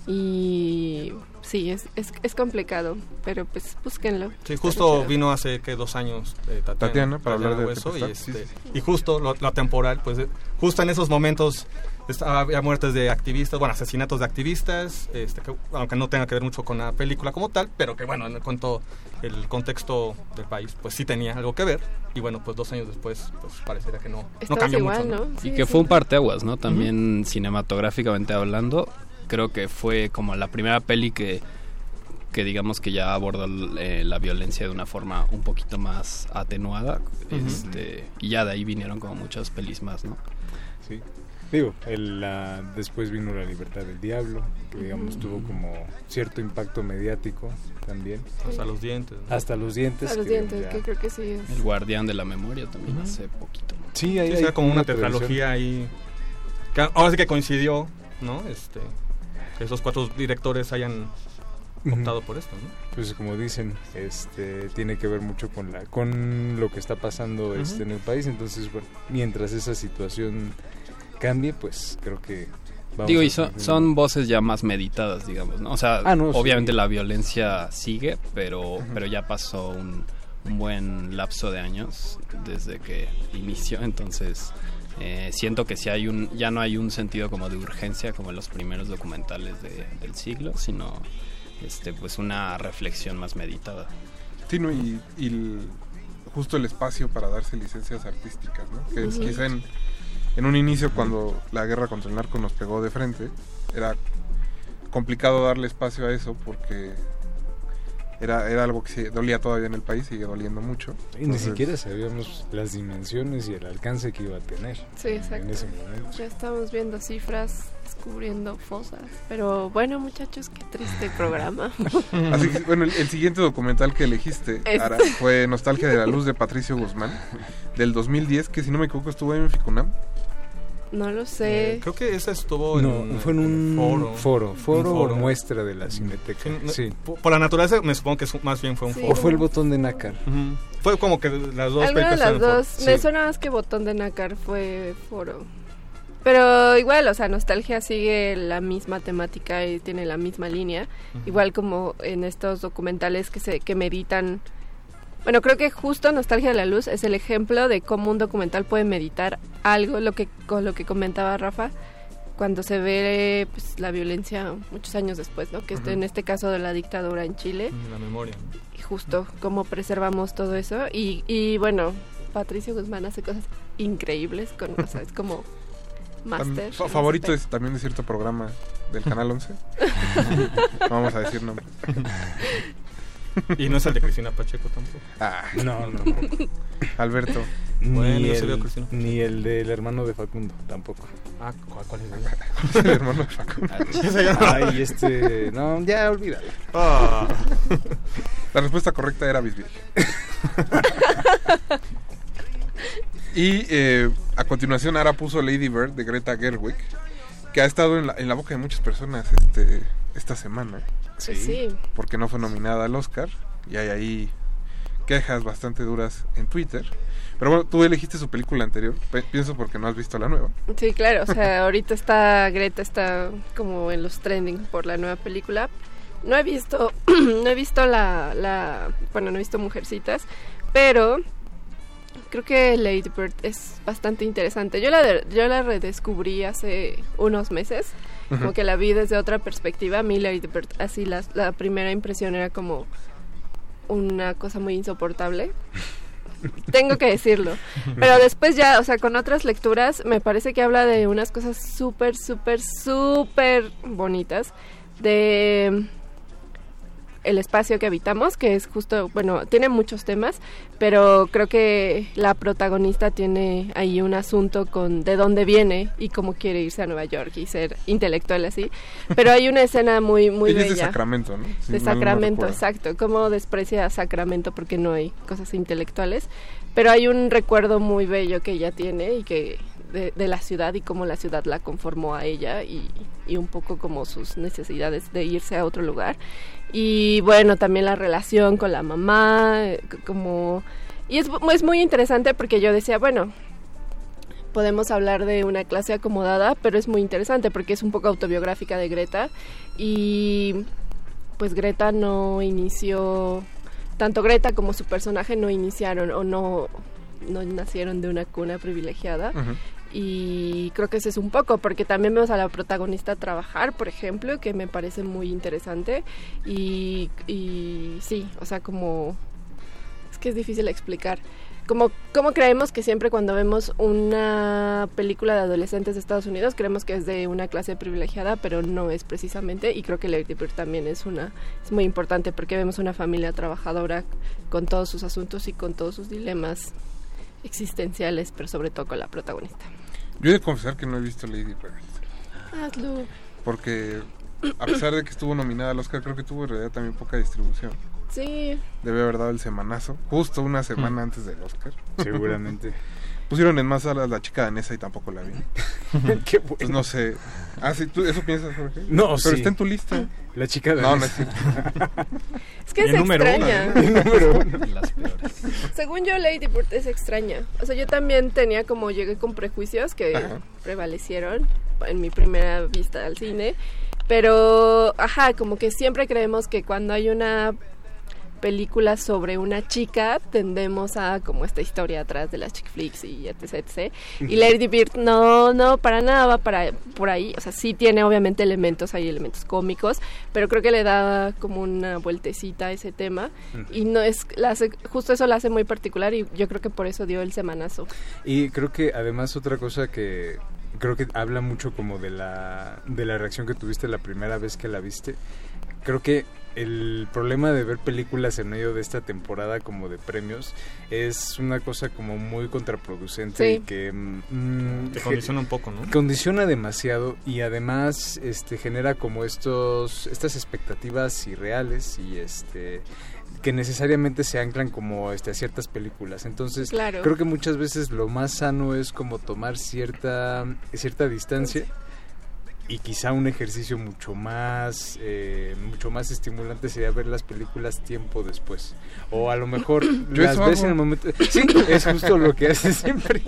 Speaker 23: Y sí, es, es, es complicado, pero pues búsquenlo.
Speaker 22: Sí, justo
Speaker 23: chido.
Speaker 22: vino hace que dos años eh, Tatiana,
Speaker 19: Tatiana, para hablar de
Speaker 22: Hueso, y,
Speaker 19: sí,
Speaker 22: este,
Speaker 19: sí.
Speaker 22: y justo lo, lo temporal, pues eh, justo en esos momentos estaba, había muertes de activistas, bueno, asesinatos de activistas, este, que, aunque no tenga que ver mucho con la película como tal, pero que bueno, en cuanto el contexto del país, pues sí tenía algo que ver, y bueno, pues dos años después, pues parecería que no, no cambió
Speaker 23: igual,
Speaker 22: mucho.
Speaker 23: ¿no? Sí,
Speaker 25: y que
Speaker 23: sí.
Speaker 25: fue un parteaguas, ¿no? También cinematográficamente hablando, creo que fue como la primera peli que que digamos que ya aborda eh, la violencia de una forma un poquito más atenuada este, y ya de ahí vinieron como muchas pelis más, ¿no?
Speaker 20: Sí. Digo, el, la- después vino La Libertad del Diablo, que digamos tuvo como cierto impacto mediático también.
Speaker 22: Hasta los dientes. ¿no?
Speaker 20: Hasta los dientes.
Speaker 23: A los
Speaker 20: que
Speaker 23: dientes,
Speaker 20: ya-
Speaker 23: que creo que sí es.
Speaker 25: El Guardián de la Memoria también
Speaker 22: Ujú.
Speaker 25: hace poquito.
Speaker 20: Sí, hay,
Speaker 22: Sí,
Speaker 20: hay
Speaker 22: sea como una tetralogía ahí. que ahora sí que coincidió, ¿no? Este, esos cuatro directores hayan optado por esto, ¿no?
Speaker 20: Pues como dicen, este tiene que ver mucho con la con lo que está pasando este en el país, entonces bueno, mientras esa situación cambie, pues creo que vamos
Speaker 25: Digo,
Speaker 20: a
Speaker 25: y son, voces ya más meditadas, digamos, ¿no? O sea,
Speaker 20: Ah, no, sí.
Speaker 25: obviamente la violencia sigue, pero, pero ya pasó un, un buen lapso de años desde que inició, entonces eh, siento que si hay un, ya no hay un sentido como de urgencia como en los primeros documentales de- del siglo, sino este, pues una reflexión más meditada.
Speaker 19: Sí, ¿no? y, y el- justo el espacio para darse licencias artísticas, ¿no? Que quizá en, en un inicio cuando la guerra contra el narco nos pegó de frente, era complicado darle espacio a eso porque era, era algo que se dolía todavía en el país, sigue doliendo mucho.
Speaker 20: Y ni
Speaker 19: Entonces,
Speaker 20: siquiera sabíamos las dimensiones y el alcance que iba a tener.
Speaker 23: Sí, exacto.
Speaker 20: En ese momento.
Speaker 23: Ya estamos viendo cifras, descubriendo fosas. Pero bueno, muchachos, qué triste programa.
Speaker 19: Así que, bueno, el, el siguiente documental que elegiste, Ara, fue Nostalgia de la Luz de Patricio Guzmán, del 2010, que si no me equivoco estuvo en Ficunam.
Speaker 23: No lo sé.
Speaker 22: Creo que ese estuvo
Speaker 20: No,
Speaker 22: en,
Speaker 20: fue en un
Speaker 22: foro.
Speaker 20: foro, foro,
Speaker 22: Un
Speaker 20: o muestra de la Cineteca.
Speaker 22: Sí. Por, por la naturaleza me supongo que es- más bien fue un
Speaker 23: Sí.
Speaker 22: foro.
Speaker 20: O fue el botón de nácar.
Speaker 22: Fue como que las dos
Speaker 23: Alguna de las dos.
Speaker 20: Sí.
Speaker 23: Me suena más que Botón de Nácar fue foro. Pero igual, o sea, Nostalgia sigue la misma temática y tiene la misma línea. Igual como en estos documentales que se que meditan. Bueno, creo que justo Nostalgia de la Luz es el ejemplo de cómo un documental puede meditar algo, lo que con lo que comentaba Rafa, cuando se ve pues, la violencia muchos años después, ¿no? Que este- en este caso de la dictadura en Chile.
Speaker 12: La memoria.
Speaker 23: Y justo cómo preservamos todo eso. Y, y bueno, Patricio Guzmán hace cosas increíbles, con, o sea, es como
Speaker 19: fa- favorito es también de cierto programa del Canal 11. No Vamos a decir nombres.
Speaker 22: Y no es el de Cristina Pacheco tampoco.
Speaker 19: Ah,
Speaker 20: No, no.
Speaker 19: Alberto.
Speaker 22: Bueno,
Speaker 20: ni, el, ni el del hermano de Facundo, tampoco.
Speaker 22: Ah, ¿cuál, cuál es el
Speaker 19: El hermano de Facundo.
Speaker 20: Ay, este... No, ya olvídalo.
Speaker 22: Ah.
Speaker 19: La respuesta correcta era Bisbirige. y eh, a continuación Ara puso Lady Bird de Greta Gerwig, que ha estado en la, en la boca de muchas personas este, esta semana.
Speaker 23: Sí. Sí.
Speaker 19: Porque no fue nominada al Oscar. Y hay ahí quejas bastante duras en Twitter. Pero bueno, tú elegiste su película anterior. Pienso porque no has visto la nueva.
Speaker 23: Sí, claro, o sea, ahorita está Greta está como en los trending por la nueva película. No he visto no he visto la, la bueno, no he visto Mujercitas, pero creo que Lady Bird es bastante interesante. Yo la yo la redescubrí hace unos meses, como que la vi desde otra perspectiva. A mí Lady Bird así la, la primera impresión era como una cosa muy insoportable. Tengo que decirlo. Pero después ya, o sea, con otras lecturas, me parece que habla de unas cosas súper, súper, súper bonitas. De el espacio que habitamos, que es justo, bueno, tiene muchos temas, pero creo que la protagonista tiene ahí un asunto con de dónde viene y cómo quiere irse a Nueva York y ser intelectual así. Pero hay una escena muy, muy
Speaker 19: Ella
Speaker 23: bella.
Speaker 19: es de Sacramento, ¿no? Si
Speaker 23: de
Speaker 19: no
Speaker 23: Sacramento, exacto. Cómo desprecia a Sacramento porque no hay cosas intelectuales. Pero hay un recuerdo muy bello que ella tiene y que de, la ciudad y cómo la ciudad la conformó a ella y, y un poco como sus necesidades de irse a otro lugar. Y bueno, también la relación con la mamá, eh, como... Y es, es muy interesante porque yo decía, bueno, podemos hablar de una clase acomodada, pero es muy interesante porque es un poco autobiográfica de Greta y pues Greta no inició, tanto Greta como su personaje no iniciaron o no, no nacieron de una cuna privilegiada.
Speaker 19: Ujú.
Speaker 23: Y creo que ese es un poco, porque también vemos a la protagonista trabajar, por ejemplo, que me parece muy interesante. Y, y sí, o sea, como... Es que es difícil explicar. Como, como creemos que siempre cuando vemos una película de adolescentes de Estados Unidos, creemos que es de una clase privilegiada, pero no es precisamente. Y creo que Lady Bird también es, una, es muy importante porque vemos una familia trabajadora con todos sus asuntos y con todos sus dilemas existenciales, pero sobre todo con la protagonista.
Speaker 19: Yo he de confesar que no he visto Lady Bird.
Speaker 23: Hazlo.
Speaker 19: Porque a pesar de que estuvo nominada al Oscar, creo que tuvo en realidad también poca distribución.
Speaker 23: Sí.
Speaker 19: Debe haber dado el semanazo, justo una semana antes del Oscar.
Speaker 20: Seguramente.
Speaker 19: Pusieron en más salas la chica danesa y tampoco la vi.
Speaker 20: Qué
Speaker 19: Pues no sé. Ah, sí, ¿tú eso piensas, Jorge?
Speaker 20: No,
Speaker 19: Pero
Speaker 20: sí.
Speaker 19: está en tu lista.
Speaker 20: La chica
Speaker 19: No, no
Speaker 20: danesa.
Speaker 19: es cierto.
Speaker 23: Es que es extraña.
Speaker 19: ¿no? Número uno.
Speaker 25: Las peores.
Speaker 23: Según yo, Lady Bird es extraña. O sea, yo también tenía como, llegué con prejuicios que
Speaker 19: Ajá.
Speaker 23: prevalecieron en mi primera vista al cine. Pero, ajá, como que siempre creemos que cuando hay una película sobre una chica, tendemos a como esta historia atrás de las chick flicks y etc, etc. Y. Lady Bird no, no, para nada va para, por ahí. O sea, sí tiene obviamente elementos, hay elementos cómicos, pero creo que le da como una vueltecita a ese tema. Y no es, la hace- justo eso la hace muy particular y yo creo que por eso dio el semanazo.
Speaker 20: Y creo que además otra cosa que creo que habla mucho como de la de la reacción que tuviste la primera vez que la viste. Creo que el problema de ver películas en medio de esta temporada como de premios es una cosa como muy contraproducente
Speaker 22: Sí.
Speaker 20: y que mm,
Speaker 22: Te condiciona un poco, ¿no?
Speaker 20: condiciona demasiado y además este genera como estos estas expectativas irreales y este que necesariamente se anclan como este a ciertas películas entonces
Speaker 23: Claro.
Speaker 20: creo que muchas veces lo más sano es como tomar cierta cierta distancia y quizá un ejercicio mucho más eh, mucho más estimulante sería ver las películas tiempo después. O a lo mejor
Speaker 19: Yo
Speaker 20: las ves
Speaker 19: hago.
Speaker 20: en el momento sí es justo lo que haces siempre.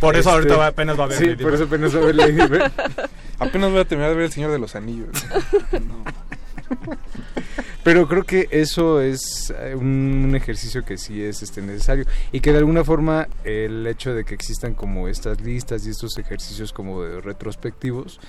Speaker 22: Por eso ahorita
Speaker 20: Este,
Speaker 22: va- apenas va a ver
Speaker 20: sí
Speaker 22: Lady
Speaker 20: por eso apenas va a ver Lady Bird.
Speaker 19: Apenas voy a terminar de ver El Señor de los Anillos.
Speaker 20: Pero creo que eso es eh, un, un ejercicio que sí es este necesario. Y que de alguna forma el hecho de que existan como estas listas y estos ejercicios como de retrospectivos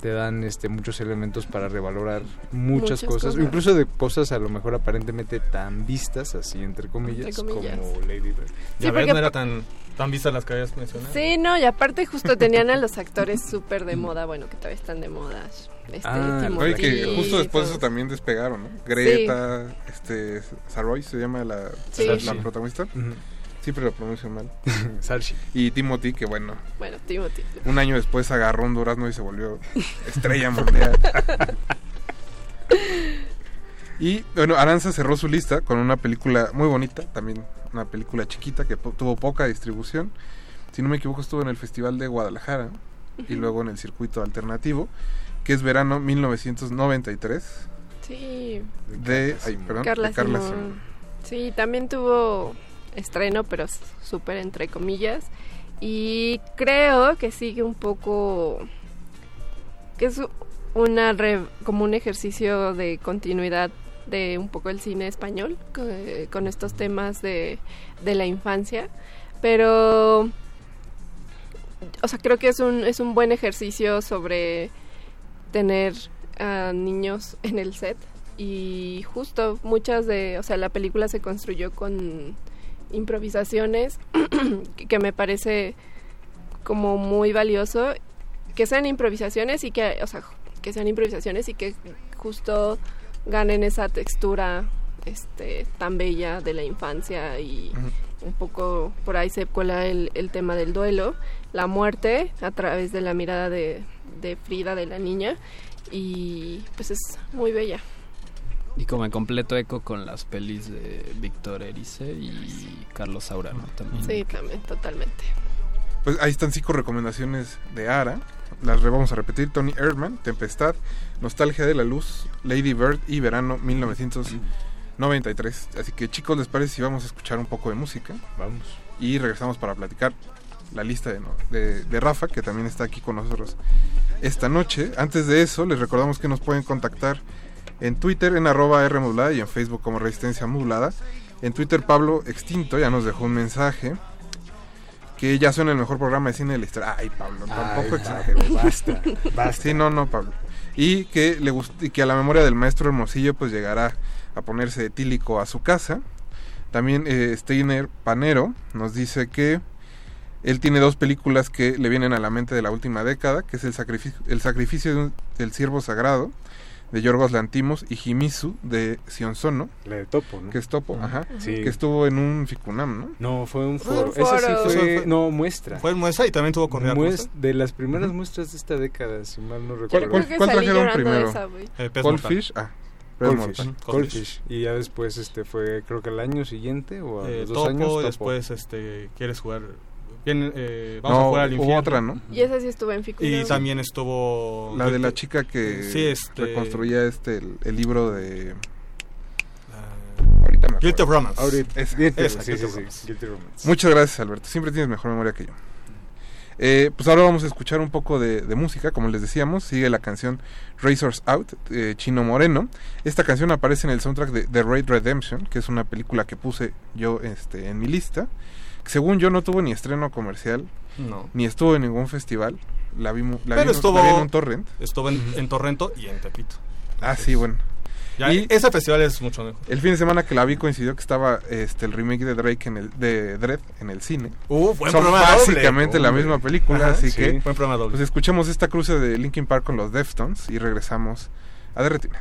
Speaker 20: te dan este muchos elementos para revalorar muchas,
Speaker 23: Muchas
Speaker 20: cosas,
Speaker 23: cosas.
Speaker 20: incluso de cosas a lo mejor aparentemente tan vistas así entre comillas,
Speaker 23: Entre comillas.
Speaker 20: como Lady Bird.
Speaker 23: Sí,
Speaker 22: ya
Speaker 23: porque-
Speaker 22: no era tan, tan vista las que habías mencionado.
Speaker 23: Sí, no, y aparte justo tenían a los actores súper de moda, bueno, que todavía están de moda. Este,
Speaker 19: Ah,
Speaker 23: Timothy,
Speaker 19: que justo después de
Speaker 23: todos.
Speaker 19: eso también despegaron, ¿no? Greta, este, Saroy se llama la,
Speaker 23: Sí.
Speaker 19: la, protagonista.
Speaker 20: Ujú.
Speaker 19: Siempre lo pronuncio mal.
Speaker 20: Saoirse.
Speaker 19: Y Timothy, que bueno,
Speaker 23: Bueno, Timothy.
Speaker 19: un año después agarró un durazno y se volvió estrella mundial. y bueno, Aranza cerró su lista con una película muy bonita, también una película chiquita que po- tuvo poca distribución. Si no me equivoco, estuvo en el Festival de Guadalajara y luego en el circuito alternativo, que es verano 1993
Speaker 23: Sí.
Speaker 19: de, ay, perdón,
Speaker 23: Carla,
Speaker 19: de Carla
Speaker 23: Simón.
Speaker 19: Simón.
Speaker 23: Sí, también tuvo estreno, pero súper entre comillas. Y creo que sigue un poco... que es una como un ejercicio de continuidad de un poco el cine español co- con, estos temas de, de la infancia. Pero... O sea, creo que es un, es un buen ejercicio sobre tener a niños en el set y justo muchas de, o sea, la película se construyó con improvisaciones que- me parece como muy valioso que sean improvisaciones y que, o sea, que sean improvisaciones y que justo ganen esa textura este tan bella de la infancia y un poco por ahí se cuela el, el tema del duelo, la muerte a través de la mirada de, de Frida, de la niña, y pues es muy bella.
Speaker 25: Y como en completo eco con las pelis de Víctor Erice y Carlos Saura, ¿no? También.
Speaker 23: Sí, también, totalmente.
Speaker 19: Pues ahí están cinco recomendaciones de Ara. Las re- vamos a repetir. Tony Erdman, Tempestad, Nostalgia de la Luz, Lady Bird y Verano 1993. Así que chicos, ¿les parece si vamos a escuchar un poco de música?
Speaker 20: Vamos.
Speaker 19: Y regresamos para platicar la lista de, de Rafa, que también está aquí con nosotros esta noche. Antes de eso, les recordamos que nos pueden contactar en Twitter en arroba R modulada y en Facebook como Resistencia Modulada. En Twitter Pablo Extinto ya nos dejó un mensaje que ya suena el mejor programa de cine de la historia. Ay, Pablo, tampoco exagero.
Speaker 20: Basta, basta.
Speaker 19: Sí, no, no, Pablo. Y que le y que a la memoria del maestro Hermosillo pues llegará a ponerse etílico a su casa. También eh, Steiner Panero nos dice que él tiene dos películas que le vienen a la mente de la última década, que es El sacrificio, el sacrificio de un- del siervo sagrado de Yorgos Lantimos y Himisu de Sion Sono.
Speaker 20: La de Topo, ¿no?
Speaker 19: Que es Topo, ajá.
Speaker 20: Sí.
Speaker 19: Que estuvo en un Ficunam, ¿no?
Speaker 20: No, fue un
Speaker 19: Fue
Speaker 20: foro. Ese sí fue,
Speaker 19: Fue-
Speaker 20: no, muestra.
Speaker 22: Fue muestra y también tuvo Cosa.
Speaker 20: de las primeras muestras de esta década, si mal no
Speaker 19: ¿Cuál,
Speaker 20: recuerdo.
Speaker 19: cuál- cuál trajeron primero?
Speaker 22: Eh, pez
Speaker 19: Goldfish. Ah, Mortal.
Speaker 20: Goldfish. Y ya después este fue, creo que el año siguiente o a
Speaker 22: Eh,
Speaker 20: los dos
Speaker 22: Topo,
Speaker 20: años. Topo.
Speaker 22: después este, quieres jugar... Eh, vamos
Speaker 19: No,
Speaker 22: a jugar al infierno.
Speaker 19: otra, ¿no?
Speaker 23: Y esa sí estuvo en Ficunam.
Speaker 22: Y también estuvo...
Speaker 19: La de la chica que
Speaker 22: Sí, este...
Speaker 19: reconstruía este el, el libro de ahorita me acuerdo.
Speaker 22: Guilty of Romance.
Speaker 19: Ahorita- esa,
Speaker 20: Guilty-
Speaker 19: esa,
Speaker 20: sí,
Speaker 19: Guilty
Speaker 20: sí. Guilty Romance.
Speaker 19: Muchas gracias, Alberto. Siempre tienes mejor memoria que yo. Eh, pues ahora vamos a escuchar un poco de, de música, como les decíamos. Sigue la canción Razors Out, de Chino Moreno. Esta canción aparece en el soundtrack de The Raid Redemption, que es una película que puse yo este, en mi lista. Según yo no tuvo ni estreno comercial,
Speaker 22: No.
Speaker 19: ni estuvo en ningún festival. La vi, mu- la
Speaker 22: Pero
Speaker 19: en-
Speaker 22: estuvo...
Speaker 19: la vi en un torrent.
Speaker 22: Estuvo en, en Torrento y en Tepito.
Speaker 19: Ah, sí, bueno.
Speaker 22: Ya,
Speaker 19: Y-
Speaker 22: ese festival es mucho mejor.
Speaker 19: El fin de semana que la vi coincidió que estaba este el remake de Drake en el de Dread en el cine.
Speaker 22: Uh, buen
Speaker 19: Son
Speaker 22: programa doble.
Speaker 19: básicamente la misma película,
Speaker 22: Ajá,
Speaker 19: así
Speaker 22: sí,
Speaker 19: que
Speaker 22: buen programa doble.
Speaker 19: pues escuchemos esta cruce de Linkin Park con los Deftones y regresamos a Derretines.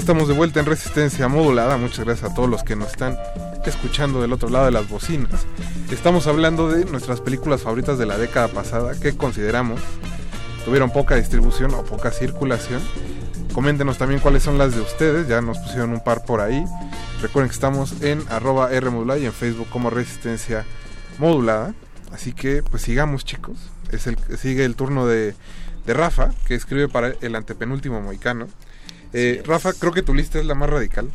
Speaker 19: Estamos de vuelta en Resistencia Modulada. Muchas gracias a todos los que nos están escuchando del otro lado de las bocinas. Estamos hablando de nuestras películas favoritas de la década pasada que consideramos tuvieron poca distribución o poca circulación. Coméntenos también cuáles son las de ustedes. Ya nos pusieron un par por ahí. Recuerden que estamos en arroba Rmodulada y en Facebook como Resistencia Modulada. Así que pues sigamos chicos. Es el, sigue el turno de, de Rafa, que escribe para el antepenúltimo moicano. Eh, Rafa, creo que tu lista es la más radical.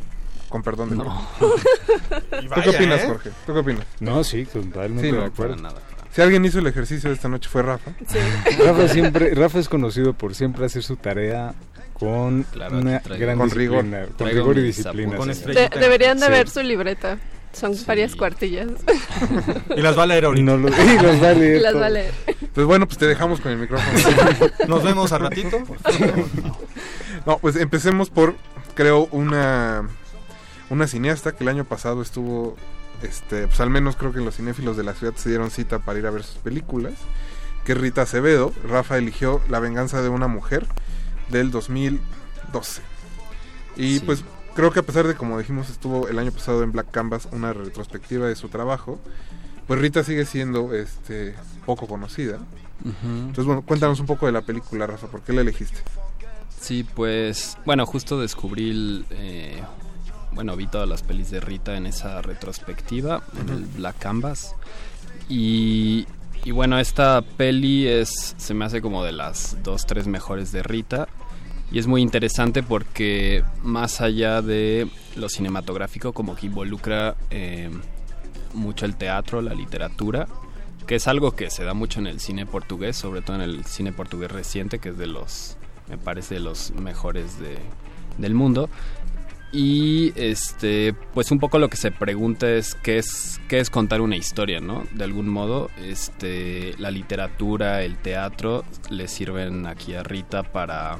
Speaker 19: Con perdón de
Speaker 20: No.
Speaker 19: ¿Tú qué opinas, Jorge? ¿Tú qué opinas?
Speaker 20: No, sí, totalmente
Speaker 19: Sí,
Speaker 20: de acuerdo.
Speaker 19: para nada, Si alguien hizo el ejercicio de esta noche fue Rafa.
Speaker 20: Rafa siempre, Rafa es conocido por siempre hacer su tarea con
Speaker 25: Claro,
Speaker 20: una
Speaker 25: traigo-
Speaker 20: gran
Speaker 25: Con
Speaker 20: disciplina,
Speaker 25: rigor.
Speaker 20: con rigor y disciplina.
Speaker 23: De- deberían de
Speaker 20: Sí.
Speaker 23: ver su libreta. Son varias cuartillas.
Speaker 22: Y las va a leer ahorita.
Speaker 20: No lo- y los va a leer
Speaker 23: Y las va a leer.
Speaker 19: Pues bueno, pues te dejamos con el micrófono.
Speaker 22: Nos vemos al ratito.
Speaker 19: No, pues empecemos por, creo, una, una cineasta que el año pasado estuvo, este, pues al menos creo que los cinéfilos de la ciudad se dieron cita para ir a ver sus películas, que es Rita Acevedo. Rafa eligió La venganza de una mujer del 2012. Y
Speaker 25: Sí.
Speaker 19: pues creo que a pesar de, como dijimos, estuvo el año pasado en Black Canvas una retrospectiva de su trabajo, pues Rita sigue siendo este poco conocida. Entonces, bueno, cuéntanos un poco de la película, Rafa, ¿por qué la elegiste?
Speaker 25: Sí, pues, bueno, justo descubrí, el, eh, bueno, vi todas las pelis de Rita en esa retrospectiva, en el Black Canvas. Y, y bueno, esta peli es, se me hace como de las dos, tres mejores de Rita. Y es muy interesante porque más allá de lo cinematográfico, como que involucra eh, mucho el teatro, la literatura, que es algo que se da mucho en el cine portugués, sobre todo en el cine portugués reciente, que es de los, me parece, de los mejores de, del mundo. Y este, pues un poco lo que se pregunta es qué es qué es contar una historia, ¿no? De algún modo, este, la literatura, el teatro le sirven aquí a Rita para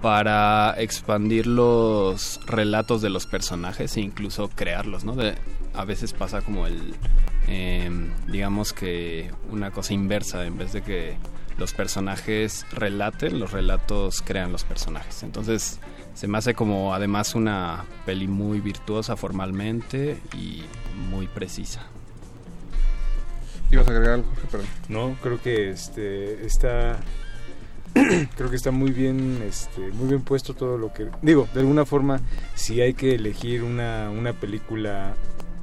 Speaker 25: para expandir los relatos de los personajes e incluso crearlos, ¿no? De- a veces pasa como el, em, digamos que una cosa inversa, en vez de que los personajes relaten, los relatos crean los personajes. Entonces se me hace como además una peli muy virtuosa formalmente y muy precisa.
Speaker 19: ¿Ibas a agregar algo, Jorge? Perdón.
Speaker 20: No, creo que este está creo que está muy bien este muy bien puesto todo lo que digo, de alguna forma si hay que elegir una, una película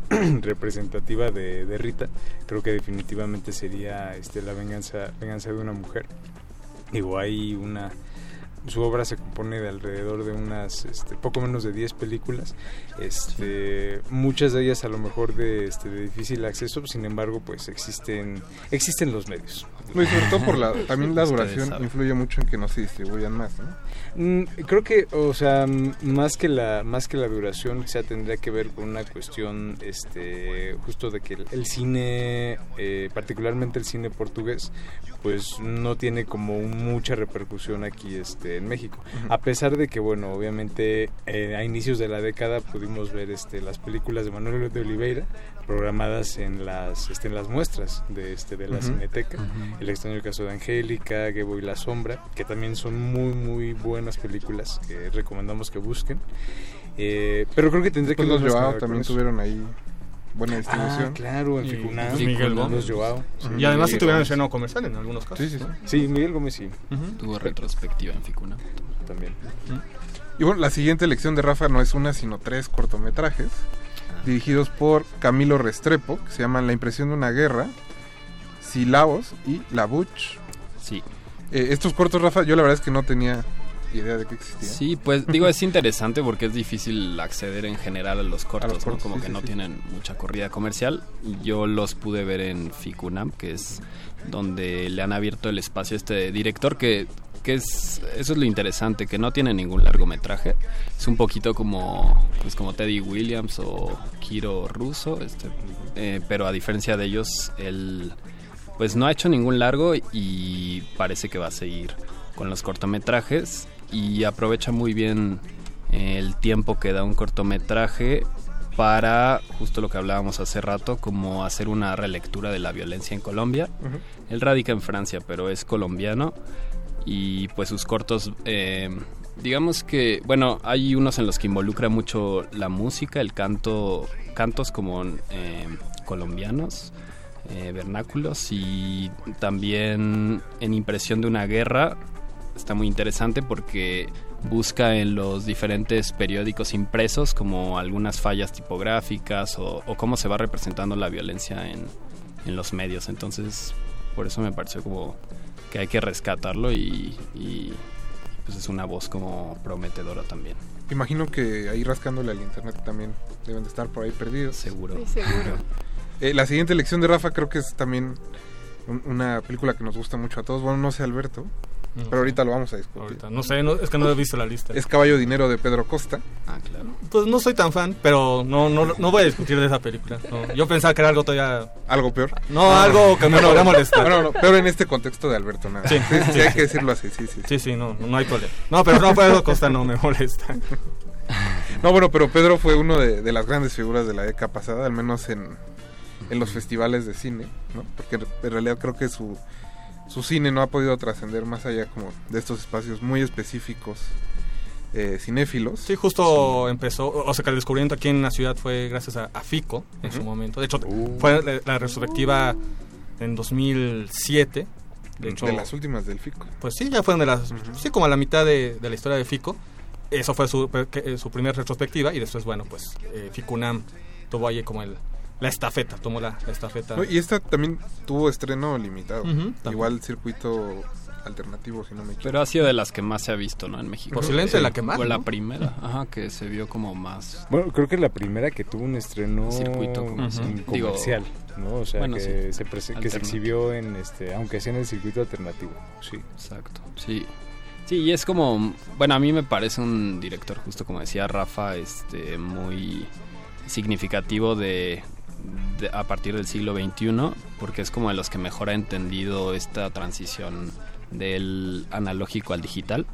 Speaker 20: representativa de, de Rita, creo que definitivamente sería este La venganza venganza de una mujer. Digo, hay una su obra se compone de alrededor de unas este, poco menos de 10 películas este muchas de ellas a lo mejor de, este, de difícil acceso sin embargo pues existen existen los medios
Speaker 19: No, y sobre todo por la, también la duración influye mucho en que no se distribuyan más, ¿no?
Speaker 20: Mm, creo que, o sea, más que la más que la duración, quizá tendría que ver con una cuestión, este, justo de que el, el cine, eh, particularmente el cine portugués, pues no tiene como mucha repercusión aquí, este, en México. A pesar de que, bueno, obviamente eh, a inicios de la década pudimos ver, este, las películas de Manuel de Oliveira programadas en las, este, en las muestras de, este, de la
Speaker 19: Ujú.
Speaker 20: Cineteca. El extraño caso de Angélica, Gebo y la sombra, que también son muy muy buenas películas que recomendamos que busquen. Eh, pero creo que tendría que
Speaker 19: los Joao también tuvieron ahí buena distribución.
Speaker 20: Ah, claro, Ficunam,
Speaker 22: y Miguel Gómez.
Speaker 20: Joao. sí.
Speaker 22: Y además sí tuvieron estreno comercial en algunos casos.
Speaker 19: Sí, sí, sí.
Speaker 22: ¿no?
Speaker 20: Sí, Miguel Gómez sí.
Speaker 25: Tuvo retrospectiva en Ficuna.
Speaker 20: También.
Speaker 19: Y bueno, la siguiente elección de Rafa no es una, sino tres cortometrajes dirigidos por Camilo Restrepo, que se llaman La impresión de una guerra, Silaos y La Butch.
Speaker 25: Sí.
Speaker 19: Eh, estos cortos, Rafa, yo la verdad es que no tenía idea de que existían.
Speaker 25: Sí, pues digo, es interesante porque es difícil acceder en general a los cortos,
Speaker 19: los
Speaker 25: ¿no?
Speaker 19: cortos,
Speaker 25: Como
Speaker 19: sí,
Speaker 25: que
Speaker 19: sí,
Speaker 25: no
Speaker 19: sí.
Speaker 25: tienen mucha corrida comercial. Yo los pude ver en Ficunam, que es donde le han abierto el espacio a este director que que es eso es lo interesante que no tiene ningún largometraje es un poquito como pues como Teddy Williams o Kiro Russo este eh, pero a diferencia de ellos él pues no ha hecho ningún largo y parece que va a seguir con los cortometrajes y aprovecha muy bien eh, el tiempo que da un cortometraje para justo lo que hablábamos hace rato, como hacer una relectura de la violencia en Colombia.
Speaker 19: Ujú.
Speaker 25: Él radica en Francia, pero es colombiano y pues sus cortos, eh, digamos que, bueno, hay unos en los que involucra mucho la música, el canto, cantos como eh, colombianos, eh, vernáculos y también en impresión de una guerra. Está muy interesante porque busca en los diferentes periódicos impresos como algunas fallas tipográficas o, o cómo se va representando la violencia en, en los medios. Entonces, por eso me pareció como que hay que rescatarlo y, y, pues es una voz como prometedora también.
Speaker 19: Imagino que ahí rascándole al internet también deben de estar por ahí perdidos.
Speaker 25: Seguro.
Speaker 23: Sí, seguro.
Speaker 19: Eh, la siguiente elección de Rafa creo que es también un- una película que nos gusta mucho a todos. Bueno, no sé Alberto,
Speaker 22: No
Speaker 19: pero
Speaker 22: sé.
Speaker 19: ahorita lo vamos a discutir.
Speaker 22: Ahorita, no sé, no- es que no he visto la lista.
Speaker 19: Es Caballo Dinero de Pedro Costa.
Speaker 25: Ah, claro.
Speaker 22: Pues no soy tan fan, pero no, no, no voy a discutir de esa película. no. Yo pensaba que era algo todavía...
Speaker 19: ¿Algo peor?
Speaker 22: No, algo que me podría molestar.
Speaker 19: Bueno, no, peor en este contexto de Alberto, nada.
Speaker 22: Sí,
Speaker 19: Sí, sí, hay que decirlo así, sí, sí.
Speaker 22: Sí, sí, no, no hay problema. No, pero no Pedro Costa no me molesta.
Speaker 19: No, bueno, pero Pedro fue uno de, de las grandes figuras de la década pasada, al menos en, en los festivales de cine, ¿no? Porque en realidad creo que su, su cine no ha podido trascender más allá como de estos espacios muy específicos eh, cinéfilos.
Speaker 22: Sí, justo empezó, o sea que el descubrimiento aquí en la ciudad fue gracias a, a Fico en su momento. De hecho, fue la, la retrospectiva en 2007. De hecho,
Speaker 19: de las últimas del FICO.
Speaker 22: Pues sí, ya fueron de las, sí, como a la mitad de, de la historia de Fico. Eso fue su, eh, su primera retrospectiva y después, bueno, pues eh, Ficunam tuvo ahí como el, la estafeta, tomó la, la estafeta.
Speaker 19: No, y esta también tuvo estreno limitado. Igual circuito alternativo, si no me equivoco.
Speaker 25: Pero ha sido de las que más se ha visto, ¿no? En México.
Speaker 22: Posiblemente
Speaker 25: Sí.
Speaker 22: la que más,
Speaker 25: Fue la primera, ajá, que se vio como más...
Speaker 20: Bueno, creo que es la primera que tuvo un estreno
Speaker 25: Circuito comercial.
Speaker 20: ¿no? O sea,
Speaker 25: bueno,
Speaker 20: que,
Speaker 25: sí.
Speaker 20: se que se exhibió en este, aunque sea en el circuito alternativo, sí.
Speaker 25: Exacto, sí. Sí, y es como, bueno, a mí me parece un director, justo como decía Rafa, este, muy significativo de, a partir del siglo XXI, porque es como de los que mejor ha entendido esta transición del analógico al digital.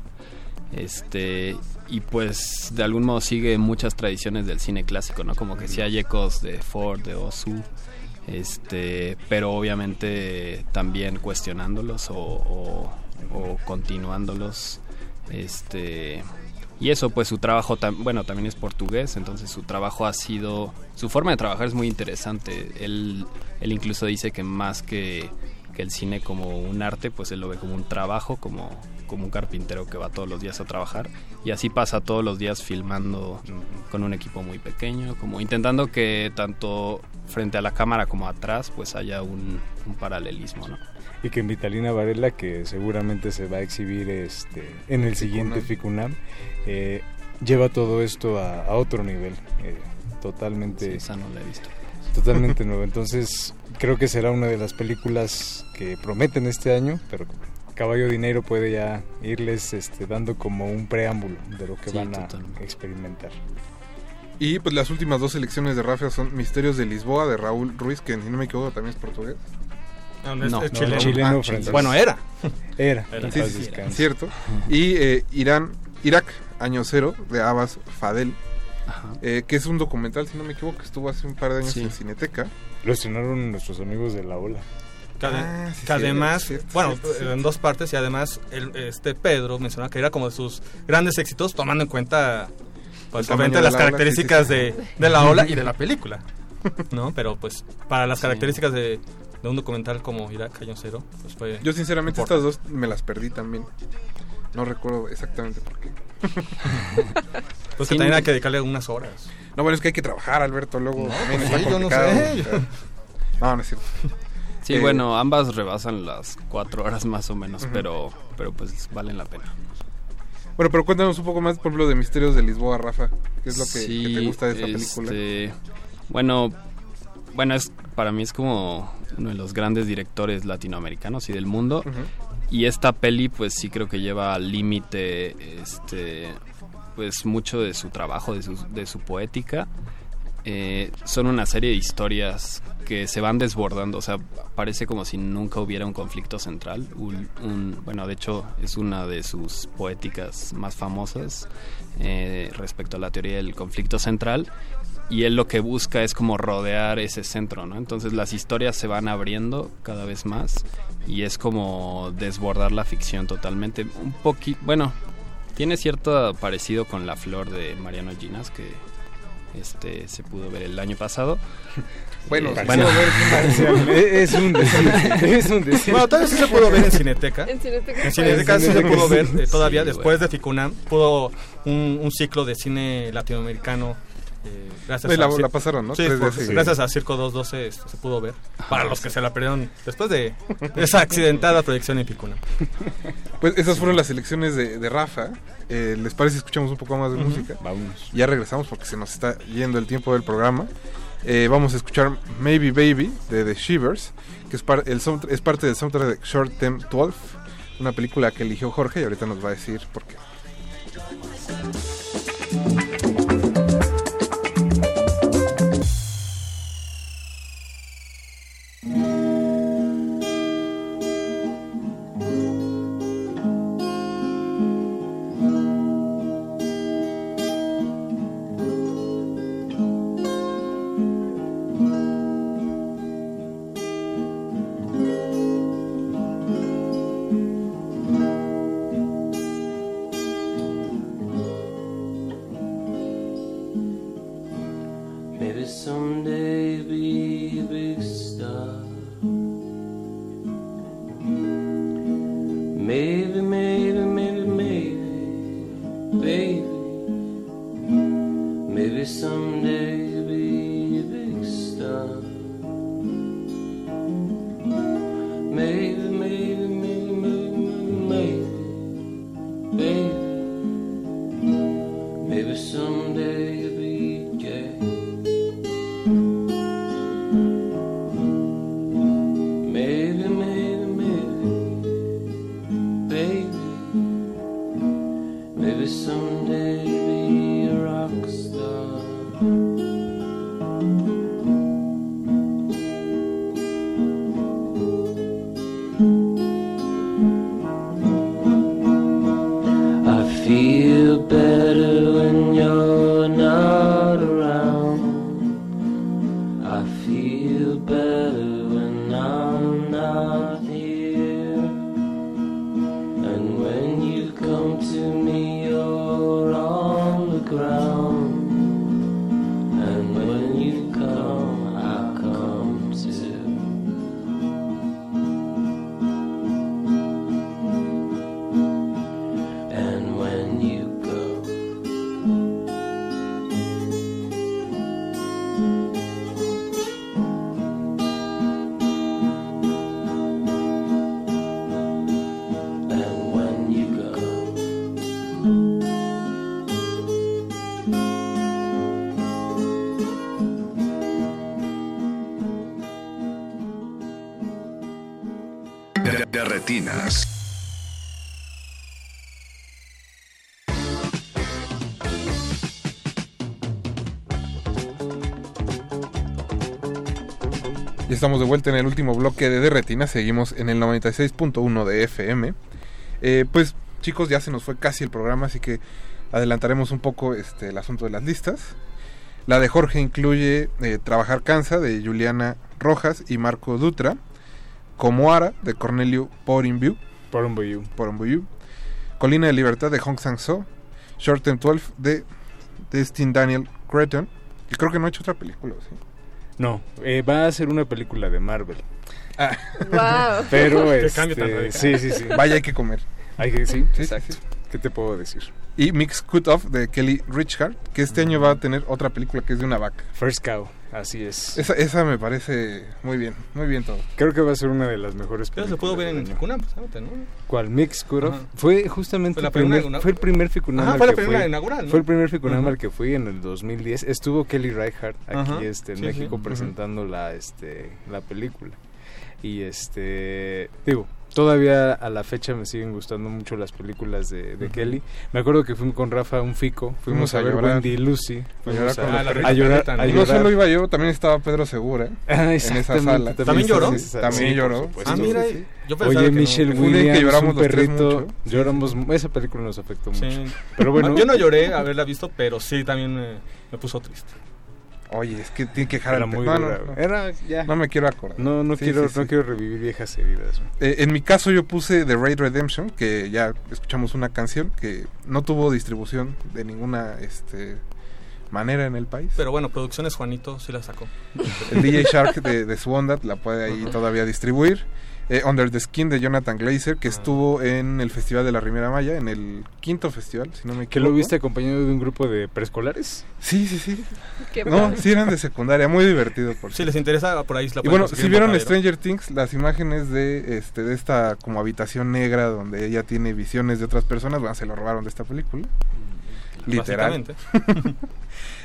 Speaker 25: Este, y pues de algún modo sigue muchas tradiciones del cine clásico, ¿no? Como que sí hay ecos de Ford, de Ozu, este, pero obviamente también cuestionándolos o, o- o continuándolos, este, y eso pues su trabajo, bueno, también es portugués, entonces su trabajo ha sido, su forma de trabajar es muy interesante, él, él incluso dice que más que, que el cine como un arte, pues él lo ve como un trabajo, como, como un carpintero que va todos los días a trabajar, y así pasa todos los días filmando con un equipo muy pequeño, como intentando que tanto frente a la cámara como atrás pues haya un, un paralelismo, ¿no?
Speaker 20: Y que en Vitalina Varela, que seguramente se va a exhibir este en el siguiente Ficunam, eh, lleva todo esto a, a otro nivel, eh, totalmente...
Speaker 25: Sí, esa no la he visto.
Speaker 20: Totalmente nuevo. Entonces, creo que será una de las películas que prometen este año, pero Caballo Dinero puede ya irles este, dando como un preámbulo de lo que
Speaker 25: Sí,
Speaker 20: van a
Speaker 25: totalmente.
Speaker 20: experimentar.
Speaker 19: Y pues las últimas dos selecciones de Rafa son Misterios de Lisboa de Raúl Ruiz, que si no me equivoco también es portugués.
Speaker 22: No, no, es-
Speaker 25: No,
Speaker 22: es chileno.
Speaker 20: chileno,
Speaker 22: Ah,
Speaker 20: francés.
Speaker 22: Bueno, era.
Speaker 20: Era.
Speaker 22: Era.
Speaker 19: Sí, cierto. Y eh, Irán, Irak, Año Cero, de Abbas Fadel,
Speaker 25: Ajá.
Speaker 19: eh, que es un documental, si no me equivoco, que estuvo hace un par de años
Speaker 25: Sí.
Speaker 19: en Cineteca.
Speaker 20: Lo estrenaron nuestros amigos de la ola.
Speaker 22: Que,
Speaker 19: Ah, sí,
Speaker 22: que además,
Speaker 19: cierto,
Speaker 22: bueno,
Speaker 19: cierto,
Speaker 22: en dos partes y además el, este Pedro mencionaba que era como de sus grandes éxitos tomando en cuenta pues obviamente
Speaker 19: de
Speaker 22: las
Speaker 19: la
Speaker 22: características
Speaker 19: sí, sí,
Speaker 22: De, de la ola y de la película, ¿no? Pero pues para las características de, de un documental como Irak Cañón Cero, pues fue...
Speaker 19: Yo sinceramente
Speaker 22: importante.
Speaker 19: estas dos me las perdí también. No recuerdo exactamente por qué.
Speaker 22: Pues que
Speaker 25: Sí,
Speaker 22: también hay que dedicarle unas horas.
Speaker 19: No, bueno, es que hay que trabajar, Alberto, luego
Speaker 22: No, pues sí, yo no sé.
Speaker 19: No, no es cierto.
Speaker 25: Sí,
Speaker 19: Eh,
Speaker 25: bueno, ambas rebasan las cuatro horas más o menos, pero, pero pues valen la pena.
Speaker 19: Bueno, pero cuéntanos un poco más, por ejemplo, de Misterios de Lisboa, Rafa. ¿Qué es lo que,
Speaker 25: Sí,
Speaker 19: que te gusta de esa película?
Speaker 25: este, Bueno, bueno, es para mí es como uno de los grandes directores latinoamericanos y del mundo. Y esta peli, pues sí creo que lleva al límite, este, pues mucho de su trabajo, de su, de su poética. Eh, son una serie de historias que se van desbordando, o sea, parece como si nunca hubiera un conflicto central. Un, un- bueno, de hecho es una de sus poéticas más famosas eh, respecto a la teoría del conflicto central. Y él lo que busca es como rodear ese centro, ¿no? Entonces las historias se van abriendo cada vez más y es como desbordar la ficción totalmente. Un poquito, bueno, tiene cierto parecido con La Flor de Mariano Ginas que este se pudo ver el año pasado.
Speaker 19: Bueno,
Speaker 25: Eh,
Speaker 19: bueno.
Speaker 20: Es un decir, es un decir.
Speaker 22: Bueno, tal vez sí se pudo ver en Cineteca.
Speaker 23: En Cineteca
Speaker 22: En
Speaker 23: fue.
Speaker 22: Cineteca sí se pudo ver eh, todavía
Speaker 20: Sí,
Speaker 22: después de Ficunam. Pudo un, un ciclo de cine latinoamericano. Eh, gracias
Speaker 19: la-
Speaker 22: a Cir-
Speaker 19: la pasaron, ¿no?
Speaker 22: Sí,
Speaker 19: Tres
Speaker 22: por-
Speaker 19: veces.
Speaker 22: gracias a Circo 212 este, se pudo ver. Para los que se la perdieron después de esa accidentada proyección en Ficunam.
Speaker 19: Pues esas fueron las elecciones de, de Rafa. Eh, ¿Les parece si escuchamos un poco más de música?
Speaker 20: Vámonos.
Speaker 19: Ya regresamos porque se nos está yendo el tiempo del programa. Eh, vamos a escuchar Maybe Baby de The Shivers, que es, par- el sound- es parte del soundtrack de Short Term 12, una película que eligió Jorge y ahorita nos va a decir por qué. Estamos de vuelta en el último bloque de Derretina. Seguimos en el 96.1 de FM. Eh, pues chicos, ya se nos fue casi el programa, así que adelantaremos un poco este, el asunto de las listas. La de Jorge incluye eh, Trabajar Cansa de Juliana Rojas y Marco Dutra. Comoara de Cornelio Porimbiu. Colina de Libertad de Hong Sang-so. Short Term 12 de Destin Daniel Cretton. Que creo que no ha hecho otra película, ¿sí?
Speaker 20: No, eh, va a ser una película de Marvel.
Speaker 23: Wow.
Speaker 20: Pero este, sí, sí, sí.
Speaker 19: Vaya, hay que comer.
Speaker 20: Hay que sí,
Speaker 19: Sí,
Speaker 20: exacto. ¿Qué te puedo decir?
Speaker 19: Y Mix Cut Off de Kelly Richard, que este año va a tener otra película que es de una vaca.
Speaker 20: First Cow, así es.
Speaker 19: Esa, esa me parece muy bien, muy bien todo.
Speaker 20: Creo que va a ser una de las mejores
Speaker 22: Pero
Speaker 20: películas.
Speaker 22: se pudo ver en
Speaker 20: año.
Speaker 22: Ficunam, precisamente, ¿no?
Speaker 20: ¿Cuál? Mix Cut Off.
Speaker 22: Ajá.
Speaker 20: Fue justamente
Speaker 22: Fue la
Speaker 20: el primer, fue el primer Ficunam
Speaker 22: Ajá,
Speaker 20: al
Speaker 22: fue la primera
Speaker 20: fui.
Speaker 22: inaugural, ¿no?
Speaker 20: Fue el primer Ficunam
Speaker 22: Ajá.
Speaker 20: al que fui en el 2010. Estuvo Kelly Reichardt aquí
Speaker 22: Ajá.
Speaker 20: este, en
Speaker 22: Sí,
Speaker 20: México
Speaker 22: sí.
Speaker 20: presentando la, este, la película. Y este, digo, todavía a la fecha me siguen gustando mucho las películas de, de. Kelly. Me acuerdo que fui con Rafa un fico, fuimos
Speaker 19: Fuimos
Speaker 20: a,
Speaker 19: a
Speaker 20: ver
Speaker 19: llorar.
Speaker 20: Wendy y Lucy. Fuimos
Speaker 19: llorar
Speaker 20: a, llorar, a
Speaker 19: Y no
Speaker 20: llorar.
Speaker 19: solo iba yo, también estaba Pedro Segura
Speaker 20: Ah,
Speaker 19: en esa sala.
Speaker 20: también lloró?
Speaker 19: También lloró.
Speaker 22: Ah, mira, yo pensaba
Speaker 20: Oye,
Speaker 22: que no.
Speaker 20: Michelle
Speaker 19: un día que
Speaker 20: Williams,
Speaker 19: lloramos
Speaker 20: un perrito. Lloramos, esa película nos afectó mucho. Pero bueno,
Speaker 22: Yo no lloré haberla visto, pero sí también me, me puso triste.
Speaker 19: Oye, es que tiene que dejar
Speaker 20: Era muy
Speaker 19: no, no,
Speaker 20: dura,
Speaker 19: no.
Speaker 20: güey. Era, ya.
Speaker 19: No me quiero acordar.
Speaker 20: No, no
Speaker 19: Sí,
Speaker 20: quiero,
Speaker 19: sí,
Speaker 20: no
Speaker 19: sí.
Speaker 20: quiero revivir viejas heridas.
Speaker 19: Eh, en mi caso yo puse The Raid Redemption, que ya escuchamos una canción que no tuvo distribución de ninguna este, manera en el país.
Speaker 22: Pero bueno, Producciones Juanito sí la sacó.
Speaker 19: El DJ Shark de, de Swandat la puede ahí todavía distribuir. Eh, Under the Skin de Jonathan Glazer,
Speaker 20: Ah.
Speaker 19: que estuvo en el Festival de la Riviera Maya, en el quinto festival, si no me
Speaker 20: ¿Que
Speaker 19: equivoco.
Speaker 20: lo viste acompañado de un grupo de preescolares?
Speaker 19: Sí, sí, sí.
Speaker 23: Qué
Speaker 19: No,
Speaker 23: padre.
Speaker 19: sí eran de secundaria, muy divertido. Por
Speaker 22: Si
Speaker 19: cierto.
Speaker 22: les interesa, por ahí la
Speaker 19: Y bueno, si vieron
Speaker 22: Botadero.
Speaker 19: Stranger Things, las imágenes de este de esta como habitación negra donde ella tiene visiones de otras personas, bueno, se lo robaron de esta película. Literal.
Speaker 22: Básicamente.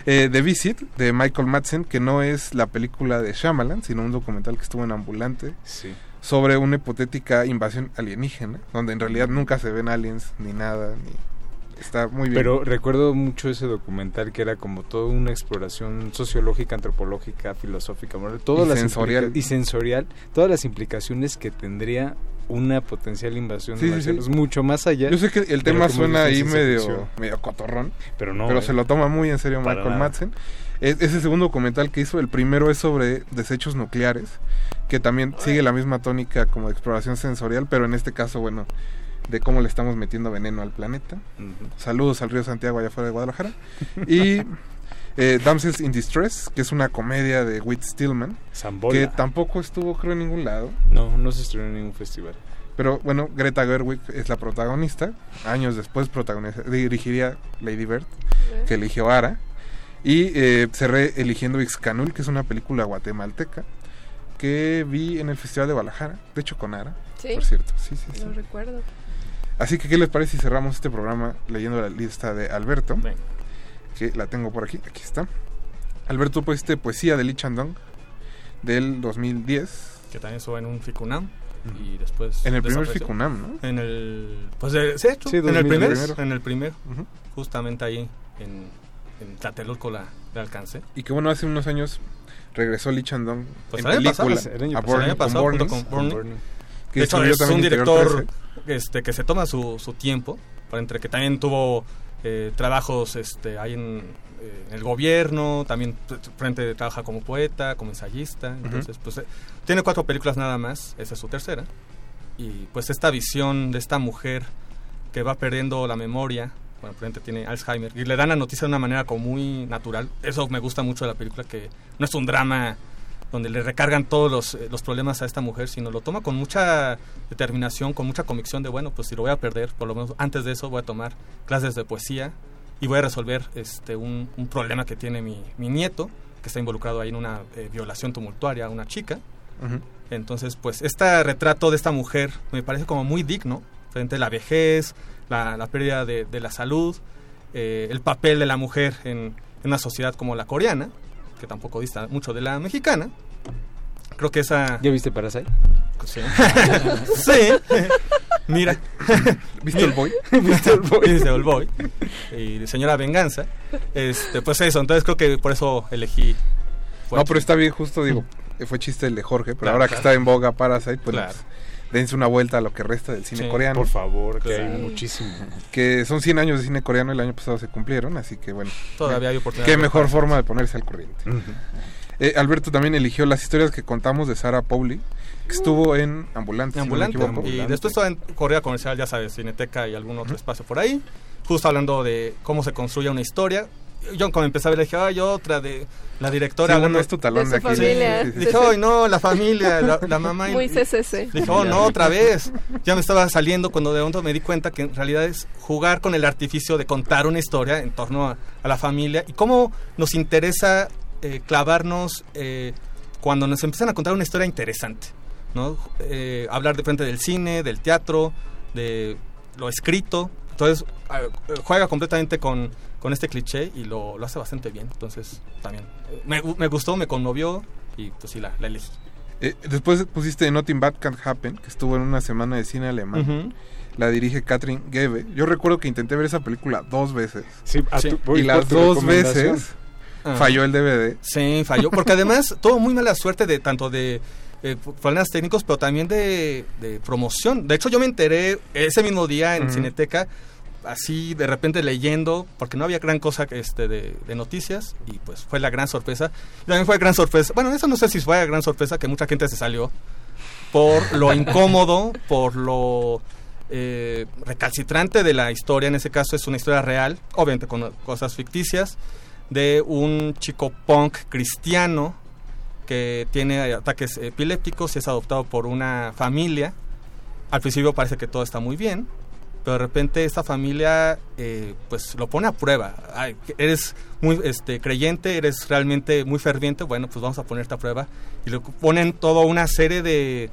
Speaker 19: Eh, The Visit de Michael Madsen, que no es la película de Shyamalan, sino un documental que estuvo en Ambulante
Speaker 20: Sí.
Speaker 19: Sobre una hipotética invasión alienígena, donde en realidad nunca se ven aliens ni nada, ni está muy bien.
Speaker 20: Pero recuerdo mucho ese documental que era como toda una exploración sociológica, antropológica, filosófica, moral, todas
Speaker 19: Y
Speaker 20: las
Speaker 19: sensorial.
Speaker 20: y sensorial, todas las implicaciones que tendría una potencial invasión
Speaker 19: Sí,
Speaker 20: de
Speaker 19: sí, sí.
Speaker 20: mucho más allá.
Speaker 19: Yo sé que el tema suena ahí medio, medio cotorrón,
Speaker 20: pero no,
Speaker 19: pero
Speaker 20: eh.
Speaker 19: se lo toma muy en serio Michael
Speaker 20: nada.
Speaker 19: Es, ese segundo documental que hizo, el primero es sobre desechos nucleares, que también sigue la misma tónica como de exploración sensorial, pero en este caso, bueno, de cómo le estamos metiendo veneno al planeta. Saludos al río Santiago allá afuera de Guadalajara. Y eh, Damsels in Distress, que es una comedia de Whit Stillman,
Speaker 20: Zambola.
Speaker 19: que tampoco estuvo creo en ningún lado.
Speaker 20: No, no se estrenó en ningún festival.
Speaker 19: Pero bueno, Greta Gerwig es la protagonista. Años después protagoniza- dirigiría Lady Bird, que eligió Ara. Y eh, cerré eligiendo Ixcanul, que es una película guatemalteca que vi en el Festival de Guadalajara. De hecho, con Ara,
Speaker 23: Sí.
Speaker 19: por cierto. Sí, sí, sí.
Speaker 23: Lo recuerdo.
Speaker 19: Así que, ¿qué les parece si cerramos este programa leyendo la lista de Alberto? Que la tengo por aquí. Aquí está. Alberto, pues, este poesía de Lee Chandong del 2010.
Speaker 22: Que también estuvo en un Ficunam. Y después.
Speaker 19: En el primer. Ficunam, ¿no?
Speaker 22: En el. Pues de, sí,
Speaker 19: Sí,
Speaker 22: en el
Speaker 19: 2000,
Speaker 22: primer.
Speaker 19: primero.
Speaker 22: En el primer.
Speaker 19: Ujú.
Speaker 22: Justamente ahí en, en Tlatelolco la, la alcancé.
Speaker 19: Y que bueno, hace unos años regresó Lee Chandong
Speaker 22: Pues
Speaker 19: en
Speaker 22: pasado,
Speaker 19: película a
Speaker 22: pasado, el
Speaker 19: Burning,
Speaker 22: pasado,
Speaker 19: con Burning,
Speaker 22: con Burning.
Speaker 19: que
Speaker 22: de hecho, es un director
Speaker 19: 13.
Speaker 22: este, que se toma su, su tiempo, para entre que también tuvo eh, trabajos este, ahí en, eh, en el gobierno, también frente trabaja como poeta, como ensayista, entonces pues eh, tiene cuatro películas nada más, esa es su tercera, y pues esta visión de esta mujer que va perdiendo la memoria, bueno, frente tiene Alzheimer, y le dan la noticia de una manera como muy natural, eso me gusta mucho de la película, que no es un drama donde le recargan todos los, eh, los problemas a esta mujer, sino lo toma con mucha determinación, con mucha convicción de, bueno, pues si lo voy a perder, por lo menos antes de eso voy a tomar clases de poesía y voy a resolver este un, un problema que tiene mi, mi nieto, que está involucrado ahí en una eh, violación tumultuaria a una chica.
Speaker 19: Ujú.
Speaker 22: Entonces, pues este retrato de esta mujer me parece como muy digno, frente a la vejez, la, la pérdida de, de la salud, eh, el papel de la mujer en, en una sociedad como la coreana, que tampoco dista mucho de la mexicana. Creo que esa...
Speaker 20: ¿Ya viste Parasite?
Speaker 22: Sí. sí. Mira.
Speaker 19: ¿Viste el boy?
Speaker 22: ¿Viste el boy? ¿Viste el boy? Y señora Venganza. Este, pues eso, entonces creo que por eso elegí.
Speaker 19: No, pero está bien, justo digo, fue chiste el de Jorge, pero
Speaker 22: Claro,
Speaker 19: ahora que está en boga Parasite, pues
Speaker 22: Claro.
Speaker 19: Dense una vuelta a lo que resta del cine
Speaker 22: Sí,
Speaker 19: coreano.
Speaker 20: Por favor, que
Speaker 22: Claro.
Speaker 20: hay muchísimo.
Speaker 19: Que son 100 años de cine coreano, el año pasado se cumplieron, así que bueno.
Speaker 22: Todavía hay oportunidad
Speaker 19: Qué mejor forma de ponerse al corriente. Eh, Alberto también eligió las historias que contamos de Sara Pauli, que estuvo en Ambulante, si no
Speaker 22: ambulante.
Speaker 19: equivoco.
Speaker 22: y después estaba en Correa Comercial, ya sabes, Cineteca y algún otro espacio por ahí. Justo hablando de cómo se construye una historia. Yo cuando empecé a ver, dije, ay, otra de la directora.
Speaker 19: Sí, bueno, es tu talón
Speaker 23: De
Speaker 19: de. Sí, sí, sí.
Speaker 22: Dije, ay, no, la familia, la, la mamá. y-
Speaker 23: Muy CCC.
Speaker 22: Dije, oh, no, otra vez. Ya me estaba saliendo cuando de pronto me di cuenta que en realidad es jugar con el artificio de contar una historia en torno a, a la familia y cómo nos interesa eh, clavarnos eh, cuando nos empiezan a contar una historia interesante. ¿no? Eh, hablar de frente del cine, del teatro, de lo escrito. Entonces, eh, juega completamente con, con este cliché y lo, lo hace bastante bien. Entonces, también eh, me, me gustó, me conmovió y pues sí, la, la elegí.
Speaker 19: Eh, después pusiste Nothing Bad Can Happen, que estuvo en una semana de cine alemán. La dirige Katrin Gebe. Yo recuerdo que intenté ver esa película dos veces.
Speaker 20: Sí, a
Speaker 22: Sí.
Speaker 20: tu-
Speaker 19: y las dos veces
Speaker 22: Ah.
Speaker 19: falló el DVD.
Speaker 22: Sí, falló. Porque además tuvo muy mala suerte de tanto de eh, problemas técnicos, pero también de, de promoción. De hecho, yo me enteré ese mismo día en. Cineteca. así de repente leyendo, porque no había gran cosa este, de, de noticias, y pues fue la gran sorpresa. Y también fue gran sorpresa, bueno, eso no sé si fue la gran sorpresa, que mucha gente se salió por lo incómodo, por lo eh, recalcitrante de la historia, en ese caso es una historia real, obviamente con cosas ficticias, de un chico punk cristiano que tiene ataques epilépticos y es adoptado por una familia. Al principio parece que todo está muy bien, pero de repente esta familia eh, pues lo pone a prueba. Eres muy este, creyente, eres realmente muy ferviente, bueno, pues vamos a ponerte a prueba. Y le ponen toda una serie de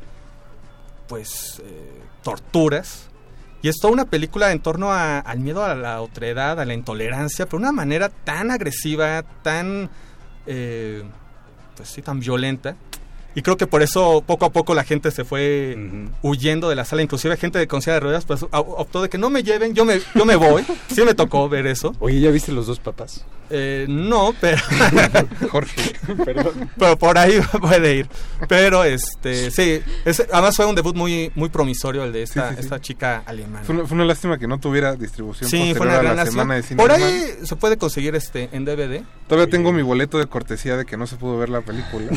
Speaker 22: pues eh, torturas. Y es toda una película en torno a- al miedo a la otredad, a la intolerancia, pero de una manera tan agresiva, tan eh, pues sí, tan violenta. Y creo que por eso poco a poco la gente se fue huyendo de la sala. Inclusive gente con silla de ruedas pues, optó de que no me lleven, yo me, yo me voy. Sí me tocó ver eso.
Speaker 20: Oye, ¿ya viste los dos papás?
Speaker 22: Eh, no, pero...
Speaker 20: Jorge, perdón.
Speaker 22: Pero por ahí puede ir. Pero este, sí, es- además fue un debut muy, muy promisorio el de esta,
Speaker 19: Sí, sí, sí.
Speaker 22: esta chica alemana.
Speaker 19: Fue una, fue una lástima que no tuviera distribución
Speaker 22: Sí, fue una gran
Speaker 19: la semana de cine
Speaker 22: Por
Speaker 19: alemán.
Speaker 22: ahí se puede conseguir este en DVD.
Speaker 19: Todavía tengo mi boleto de cortesía de que no se pudo ver la película.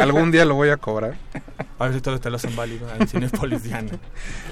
Speaker 19: Algún día lo voy a cobrar.
Speaker 22: A ver si todavía te lo hacen válido en Cinepolis Diana.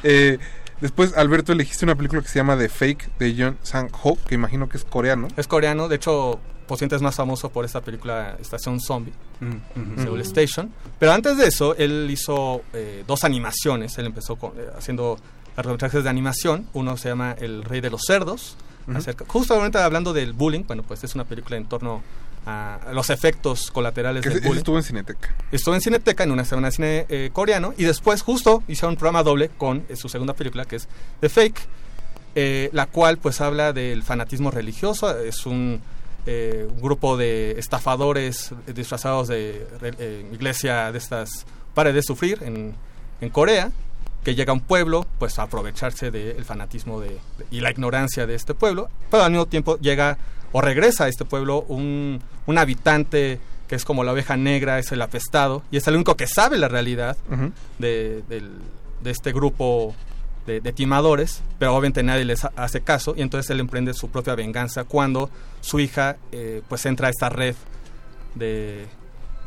Speaker 19: Eh, después, Alberto, elegiste una película que se llama The Fake de John Sang-ho, que imagino que es coreano.
Speaker 22: Es coreano, de hecho, Pociente es más famoso por esta película Estación Zombie,
Speaker 19: Mm,
Speaker 22: Seoul. Station. Pero antes de eso, él hizo eh, dos animaciones. Él empezó con- eh, haciendo largometrajes de animación. Uno se llama El Rey de los Cerdos.
Speaker 19: Ujú.
Speaker 22: acerca- justamente hablando del bullying. Bueno, pues es una película en torno a los efectos colaterales del bullying.
Speaker 19: estuvo en Cineteca.
Speaker 22: Estuvo en Cineteca en una semana de cine eh, coreano y después justo hizo un programa doble con eh, su segunda película que es The Fake, eh, la cual pues habla del fanatismo religioso, es un, un grupo de estafadores disfrazados de iglesia de estas para de sufrir en, en Corea que llega a un pueblo pues a aprovecharse del fanatismo de, de- y la ignorancia de este pueblo, pero al mismo tiempo llega o regresa a este pueblo un, un habitante que es como la oveja negra, es el apestado, y es el único que sabe la realidad de, de este grupo de, de timadores, pero obviamente nadie les ha- hace caso, y entonces él emprende su propia venganza cuando su hija eh, pues entra a esta red de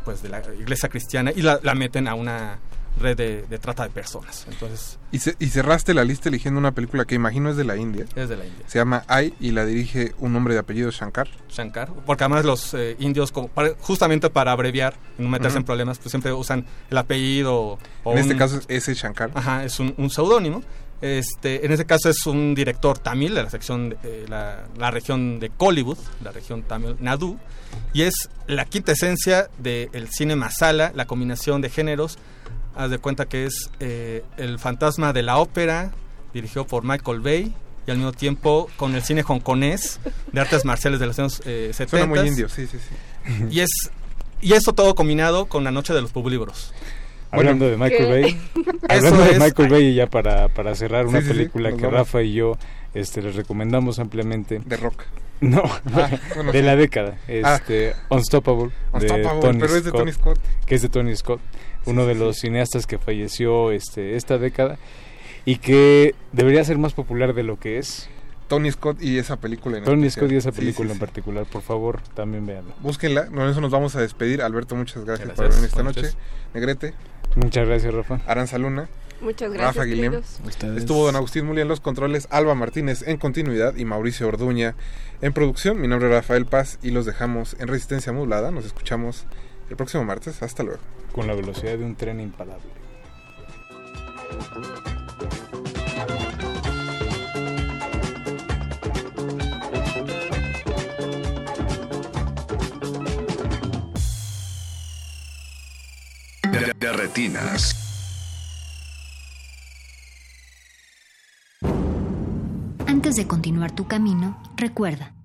Speaker 22: pues de la iglesia cristiana y la, la meten a una red de, de trata de personas. Entonces,
Speaker 19: Y, ce- y cerraste la lista eligiendo una película que imagino es de la India.
Speaker 22: es de la India.
Speaker 19: Se llama Ai y la dirige un hombre de apellido Shankar.
Speaker 22: Shankar, porque además los eh, indios, como para- justamente para abreviar no meterse
Speaker 19: Ujú.
Speaker 22: en problemas, pues siempre usan el apellido. O
Speaker 19: en este
Speaker 22: un-
Speaker 19: caso es ese Shankar.
Speaker 22: Ajá, es un, un seudónimo. Este, en este caso es un director tamil de la sección, de, la, la región de Kollywood, la región tamil Nadu, y es la quinta esencia del cine masala, la combinación de géneros. Haz de cuenta que es eh, el fantasma de la ópera, dirigido por Michael Bay, y al mismo tiempo con el cine hongkonés de artes marciales de los años eh, 70.
Speaker 19: Suena muy indio, sí, sí, sí.
Speaker 22: Y es y esto todo combinado con la noche de los publibros.
Speaker 20: Hablando de Michael
Speaker 22: ¿Qué?
Speaker 20: Bay,
Speaker 22: Eso
Speaker 20: hablando de
Speaker 22: es-
Speaker 20: Michael Bay y ya para, para cerrar una
Speaker 19: Sí, sí, sí,
Speaker 20: película que
Speaker 19: vamos.
Speaker 20: Rafa y yo este, les recomendamos ampliamente.
Speaker 19: De rock.
Speaker 20: No,
Speaker 19: Ah, bueno,
Speaker 20: de
Speaker 19: sí.
Speaker 20: la década.
Speaker 19: Ah.
Speaker 20: Este, Unstoppable, de
Speaker 19: Unstoppable,
Speaker 20: Tony
Speaker 19: pero es de
Speaker 20: Scott,
Speaker 19: Tony Scott.
Speaker 20: Que es de Tony Scott, uno de los cineastas que falleció este, esta década y que debería ser más popular de lo que es.
Speaker 19: Tony Scott y esa película en
Speaker 20: Tony
Speaker 19: especial.
Speaker 20: Scott y esa película
Speaker 19: sí,
Speaker 20: en
Speaker 19: sí.
Speaker 20: particular, por favor, también véanla.
Speaker 19: Búsquenla, con eso nos vamos a despedir. Alberto, muchas gracias,
Speaker 22: Gracias,
Speaker 19: por venir esta noche.
Speaker 22: noches.
Speaker 19: Negrete,
Speaker 20: Muchas gracias, Rafa.
Speaker 19: Aranza Luna,
Speaker 23: Muchas gracias,
Speaker 19: Rafa Guillem. Estuvo don Agustín Muli en los controles, Alba Martínez en continuidad y Mauricio Orduña en producción. Mi nombre es Rafael Paz y los dejamos en Resistencia Modulada. Nos escuchamos el próximo martes. Hasta luego.
Speaker 20: Con la velocidad de un tren imparable.
Speaker 7: De, de retinas.
Speaker 26: Antes de continuar tu camino, recuerda,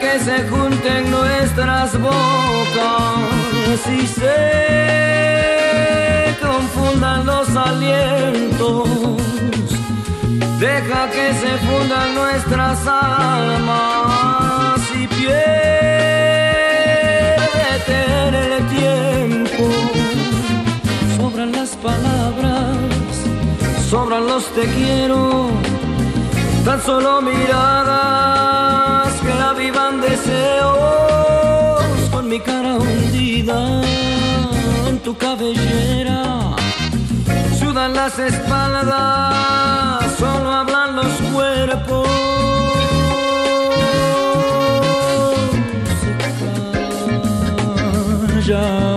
Speaker 27: Que
Speaker 28: se junten nuestras bocas y se confundan los alientos. Deja que se fundan nuestras almas y piérdete el tiempo. Sobran las palabras, sobran los te quiero, tan solo miradas deseos con mi cara hundida en tu cabellera. Sudan las espaldas, solo hablan los cuerpos. Se calla.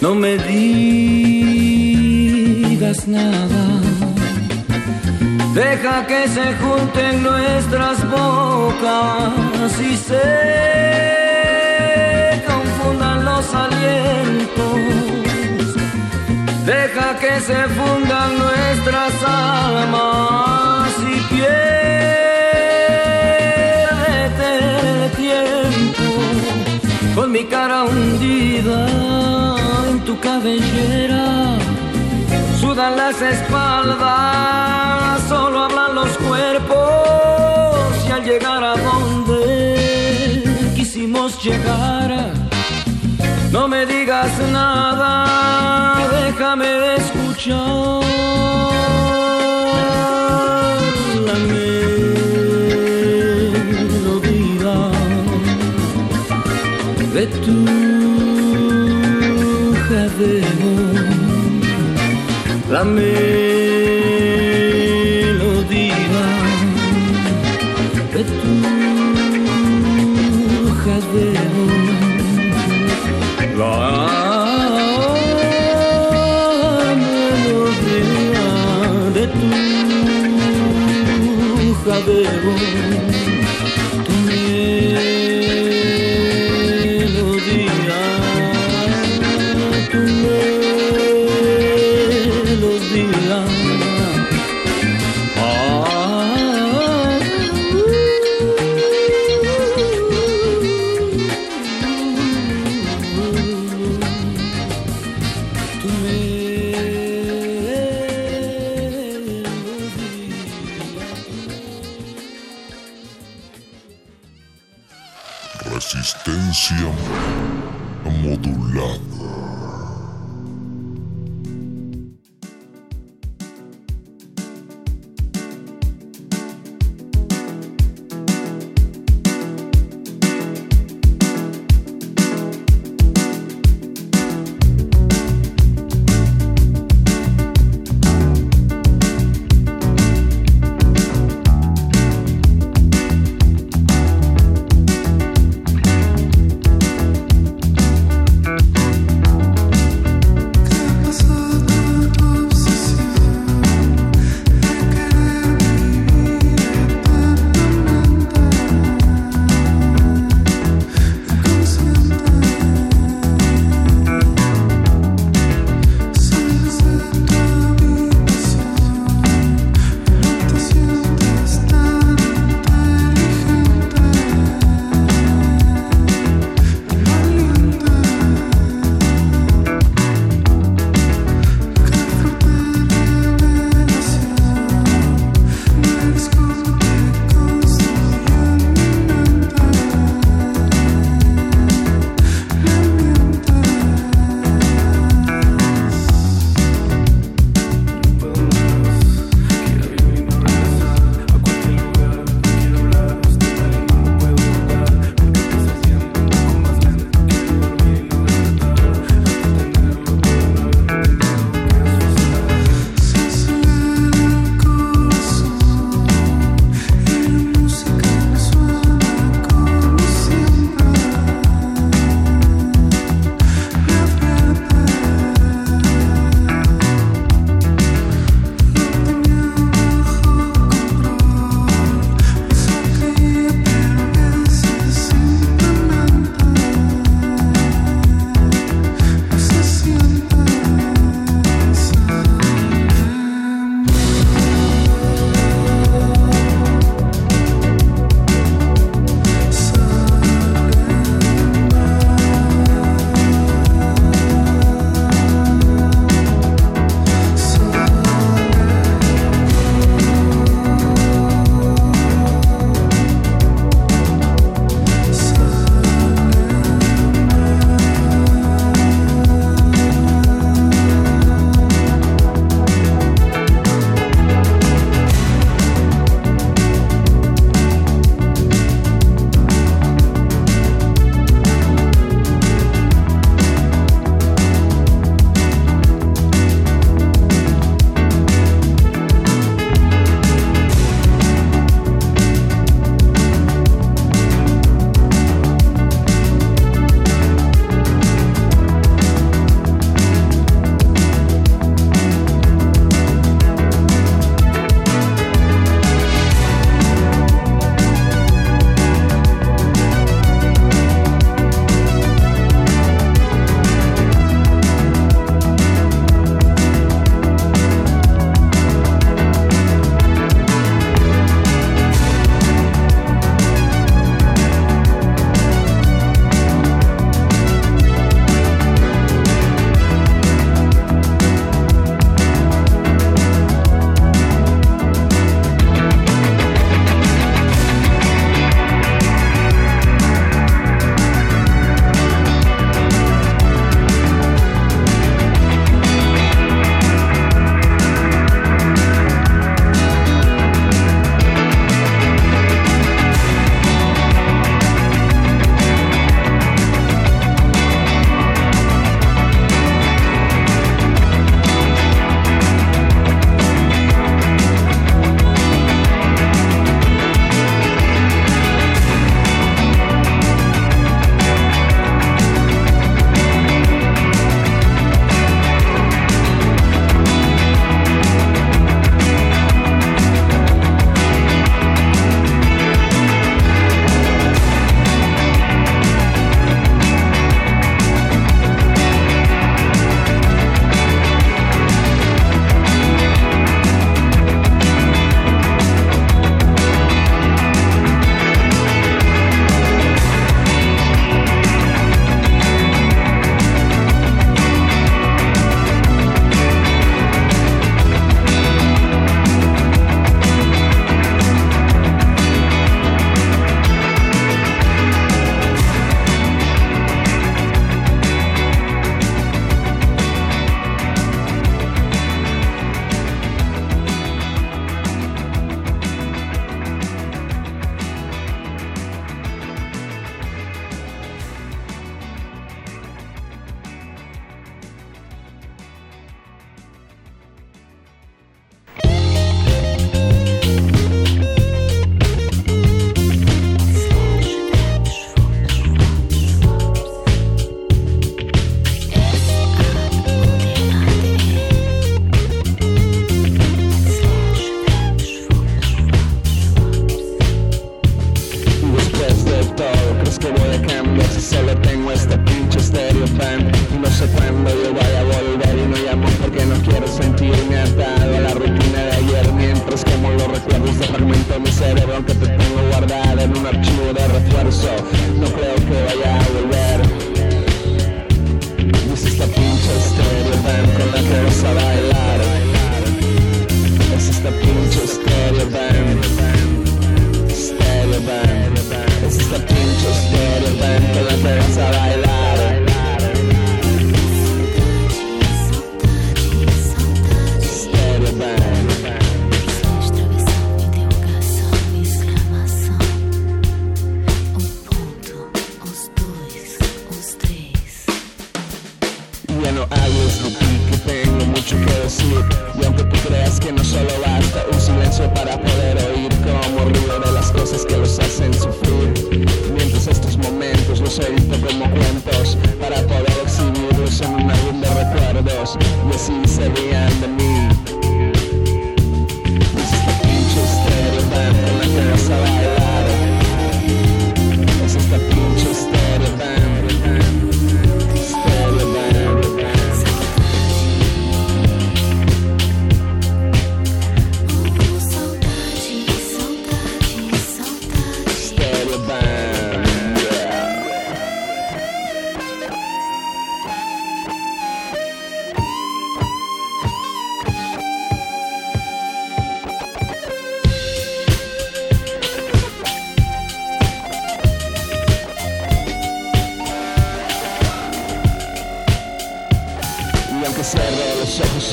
Speaker 28: No me digas nada. Deja que se junten nuestras bocas y se confundan los alientos. Deja que se fundan nuestras almas y piérdete tiempo con mi cara hundida en tu cabellera. Las espaldas, solo hablan los cuerpos. Y al llegar a donde quisimos llegar, no me digas nada, déjame escuchar la melodía de tu jadeo, la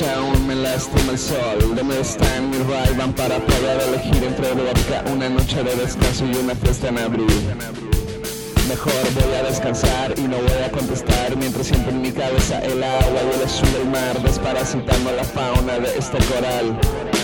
Speaker 29: aún me lastima el sol. ¿Dónde están mis ray para poder elegir entre vodka Una noche de descanso y una fiesta en abril. Mejor voy a descansar y no voy a contestar. Mientras siento en mi cabeza el agua y el azul del mar Desparasitando la fauna de este coral.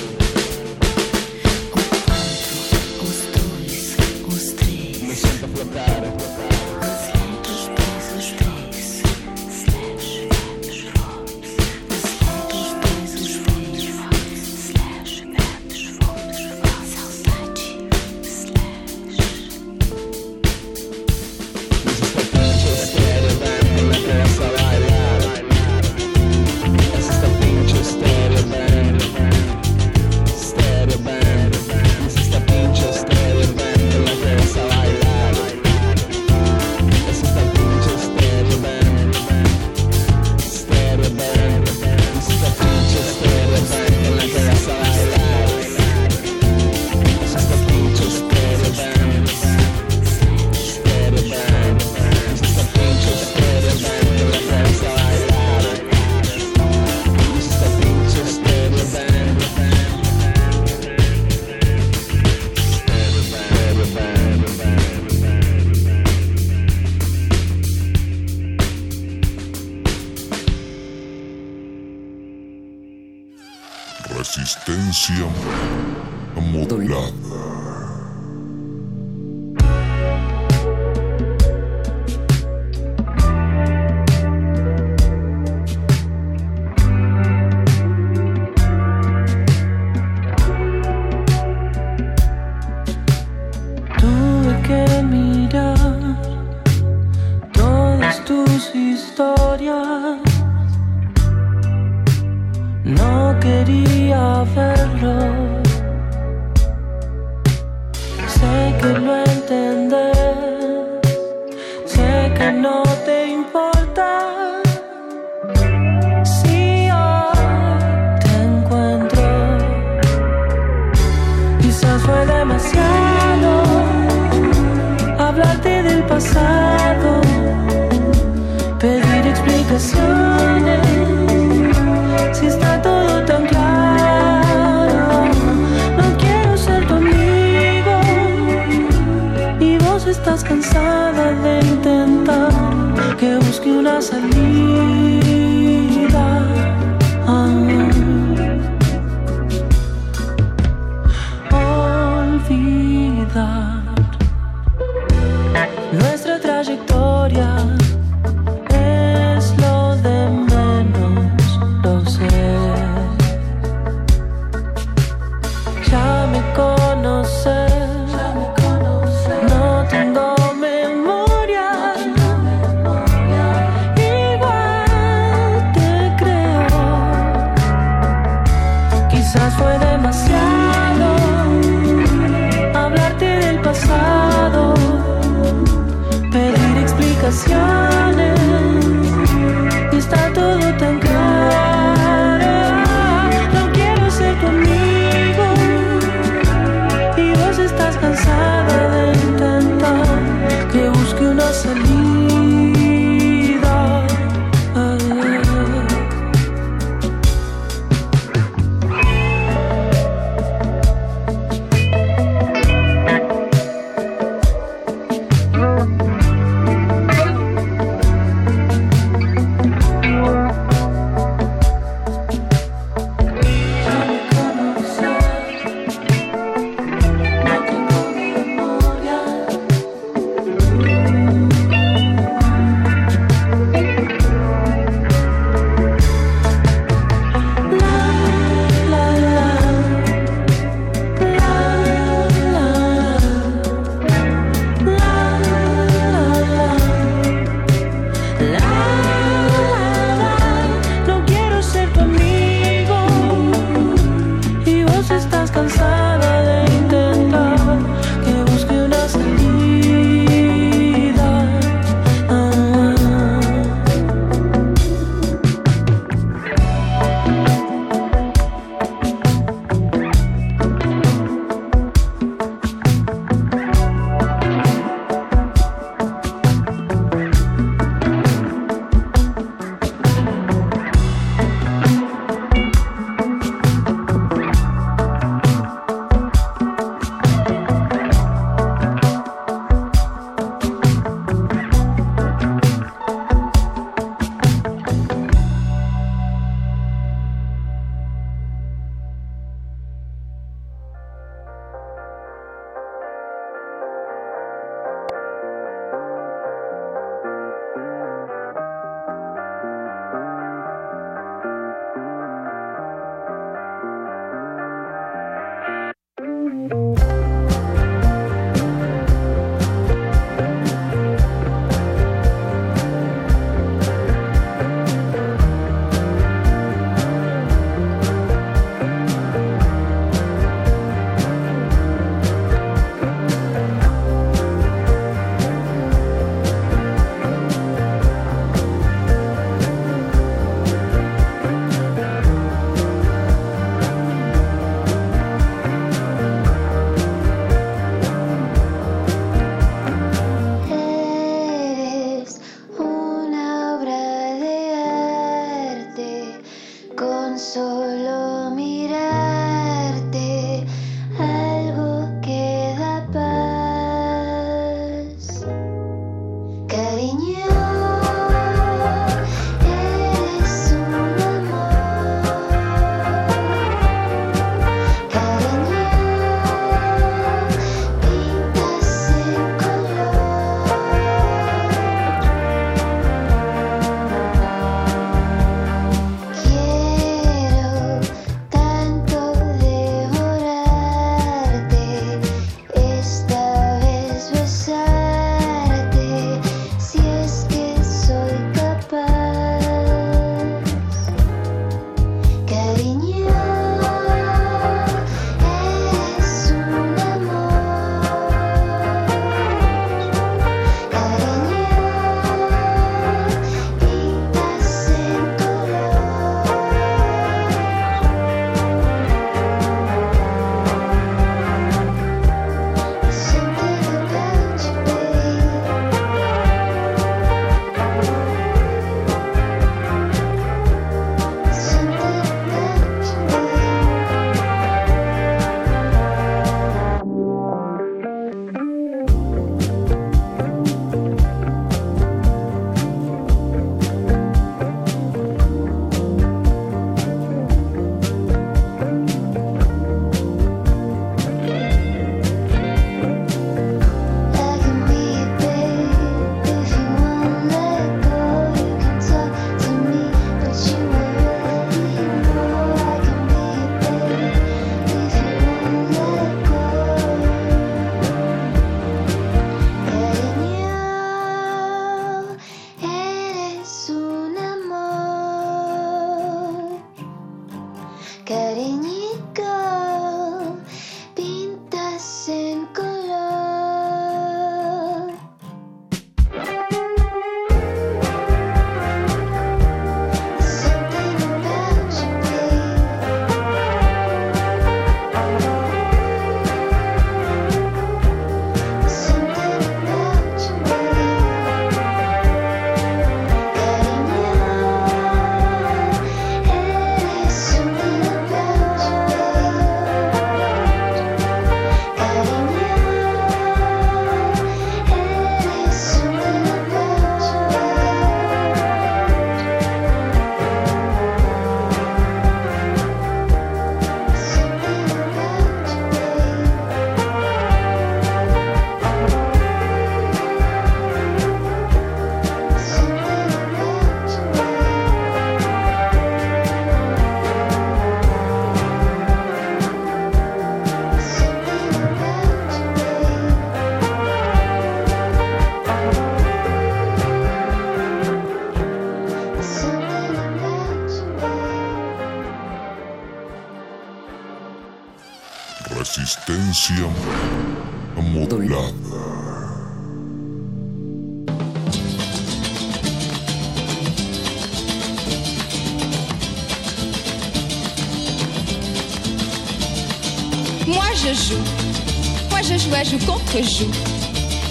Speaker 30: Joue contre joue.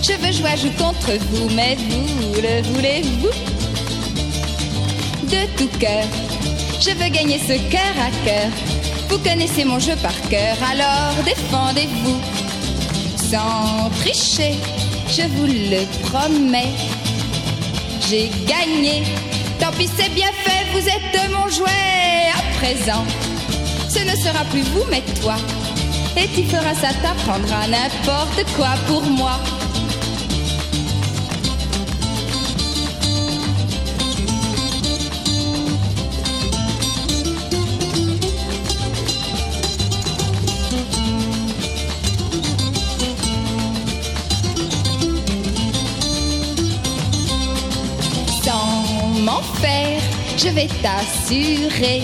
Speaker 30: Je veux jouer joue contre vous, mais vous le voulez-vous? De tout cœur, je veux gagner ce cœur à cœur. Vous connaissez mon jeu par cœur, alors défendez-vous. Sans tricher, je vous le promets. J'ai gagné, tant pis c'est bien fait, vous êtes mon jouet à présent. Ce ne sera plus vous, mais toi. Et tu feras ça, t'apprendras n'importe quoi pour moi. Sans m'en faire, je vais t'assurer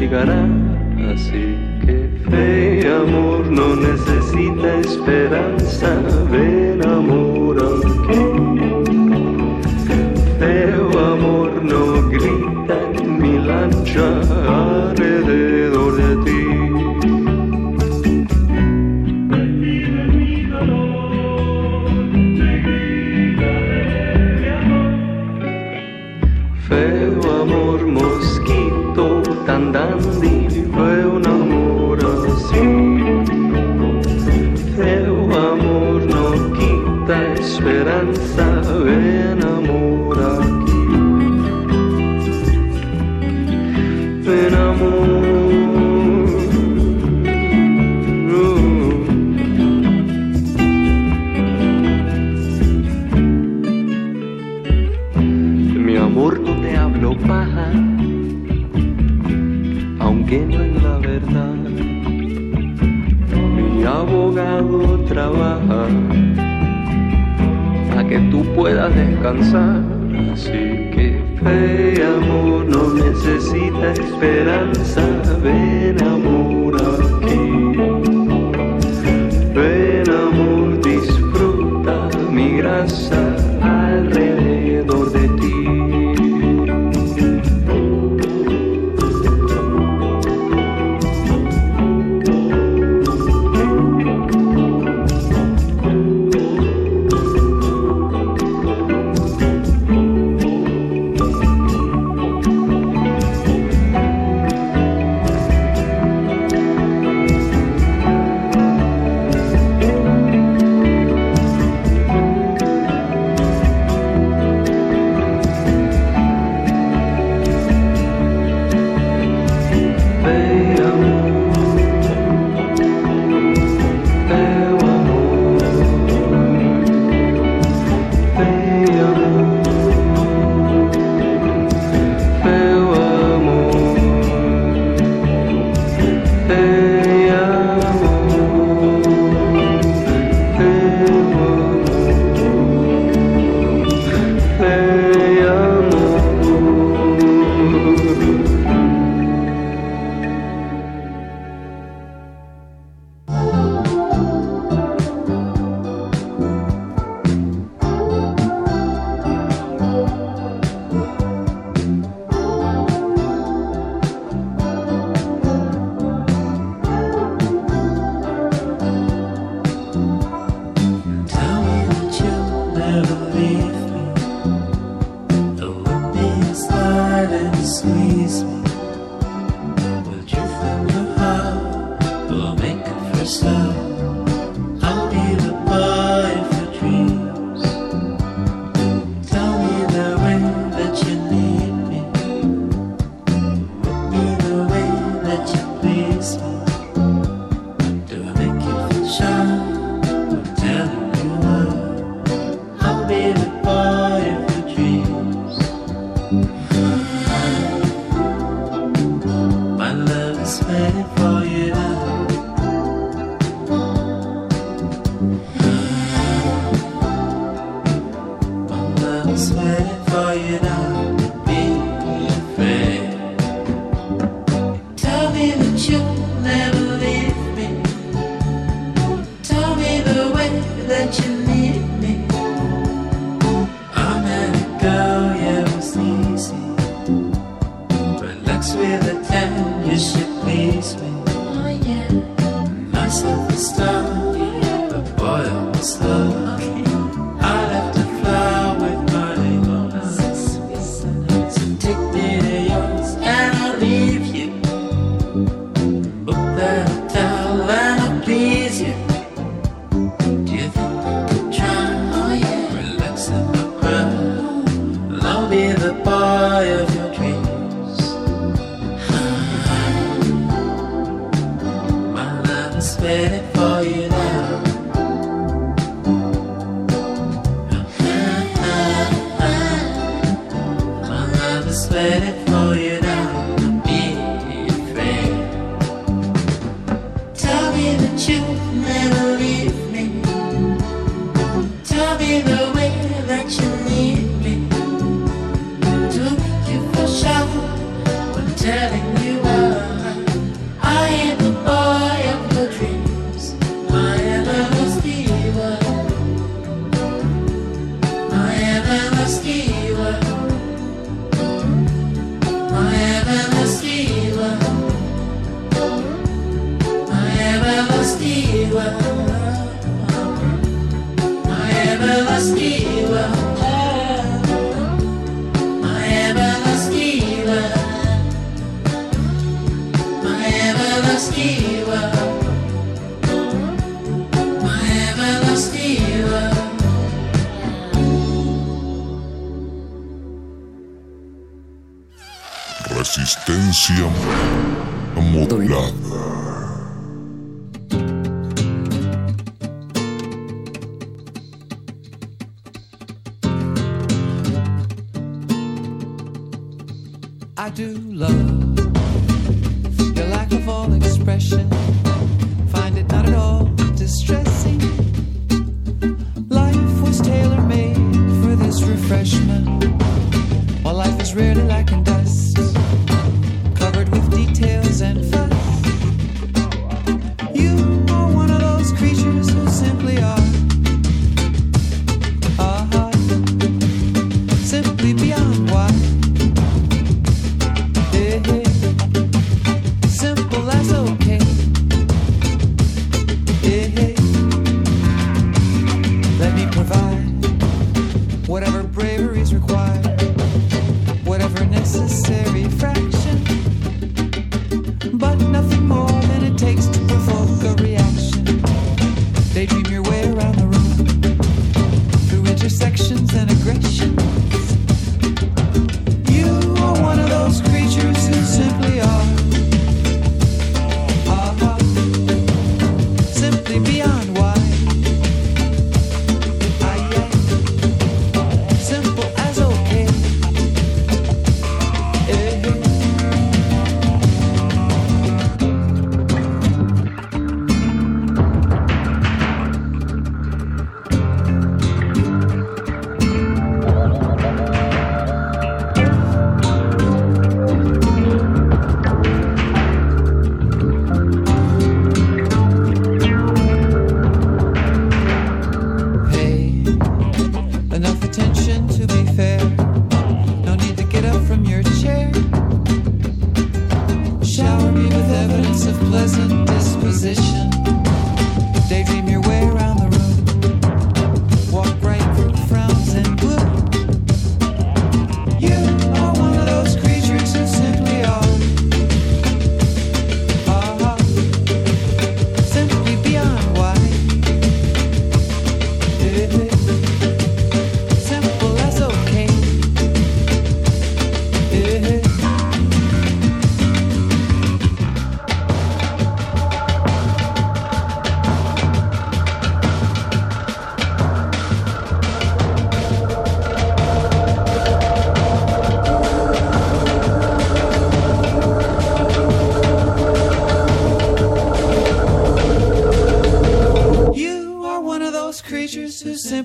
Speaker 31: Te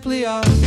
Speaker 32: simply
Speaker 33: us.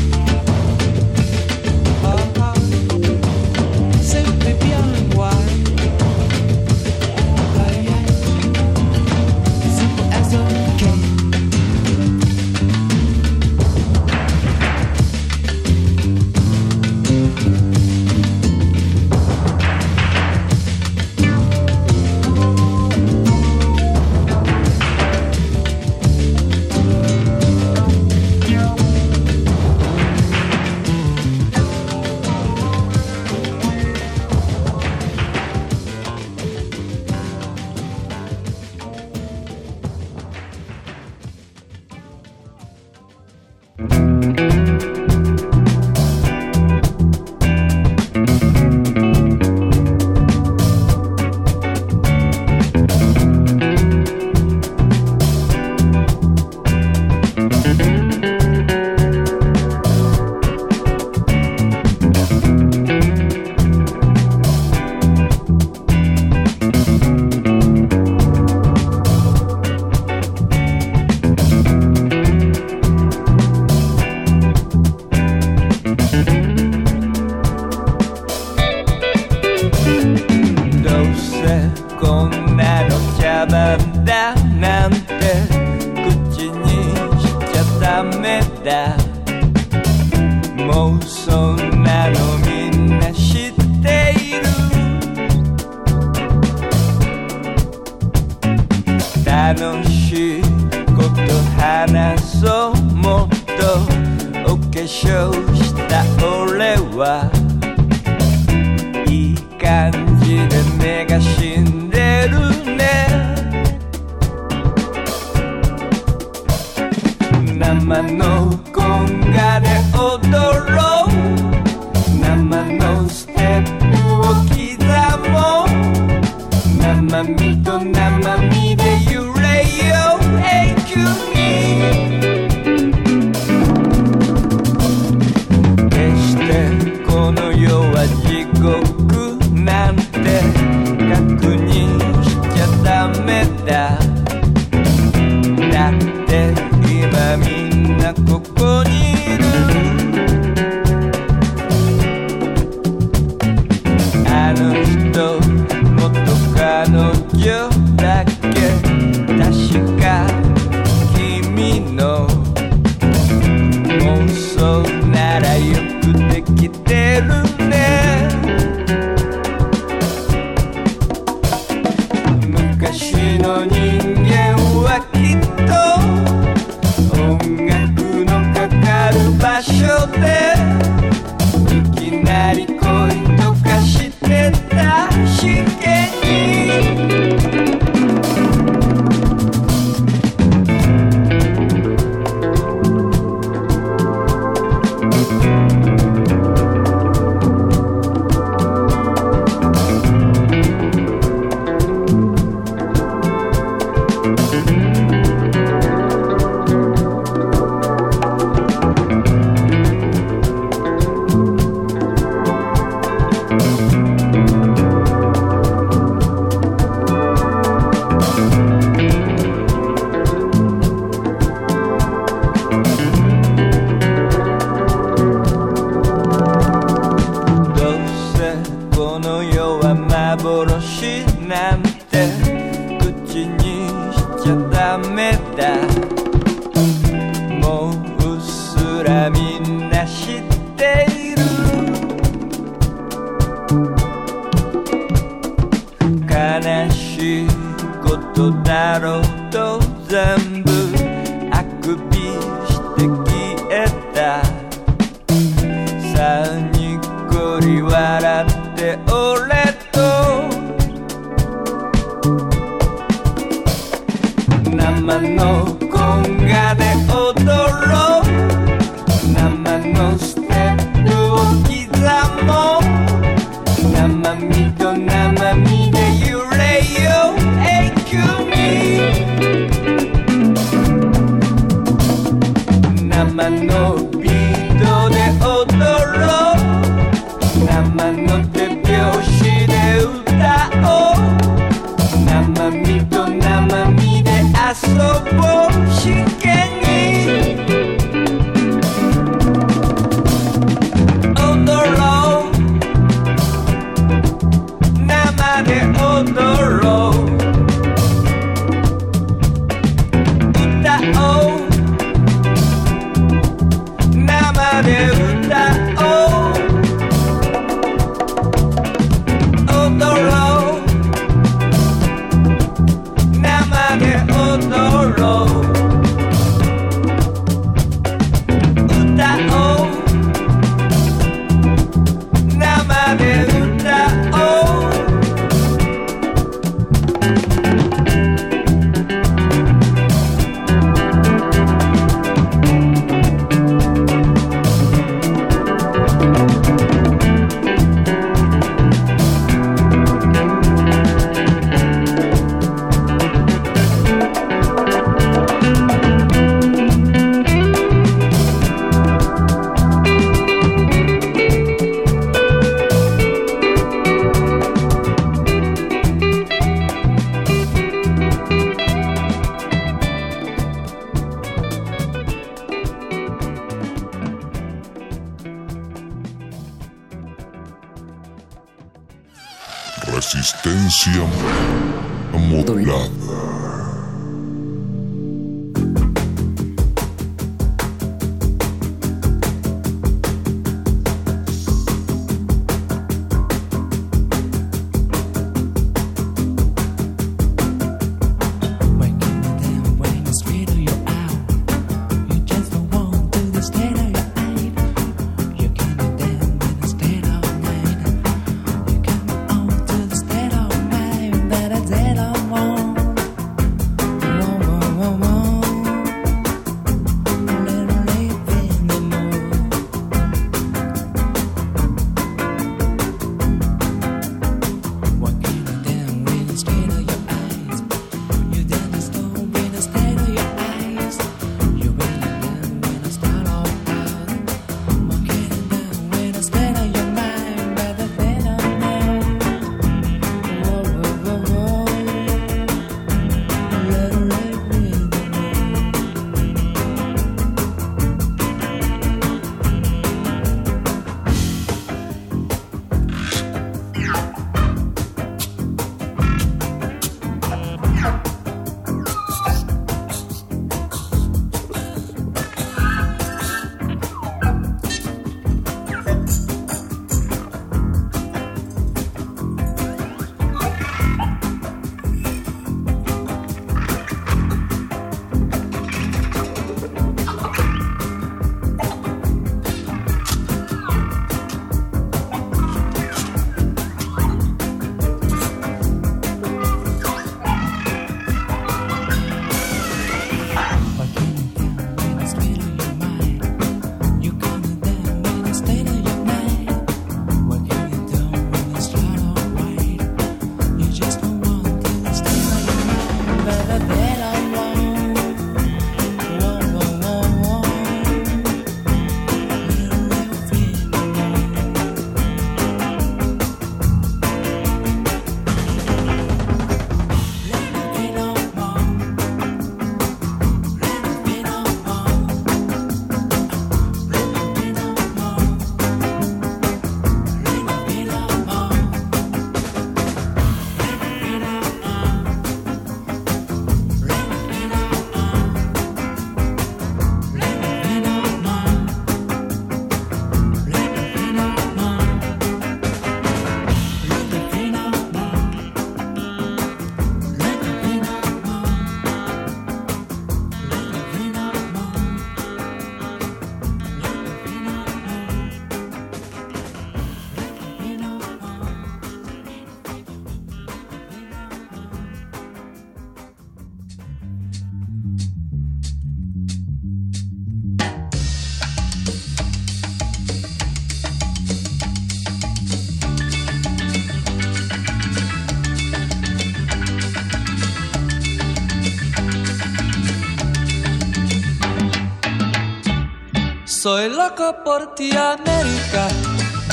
Speaker 34: Soy loco por ti, América.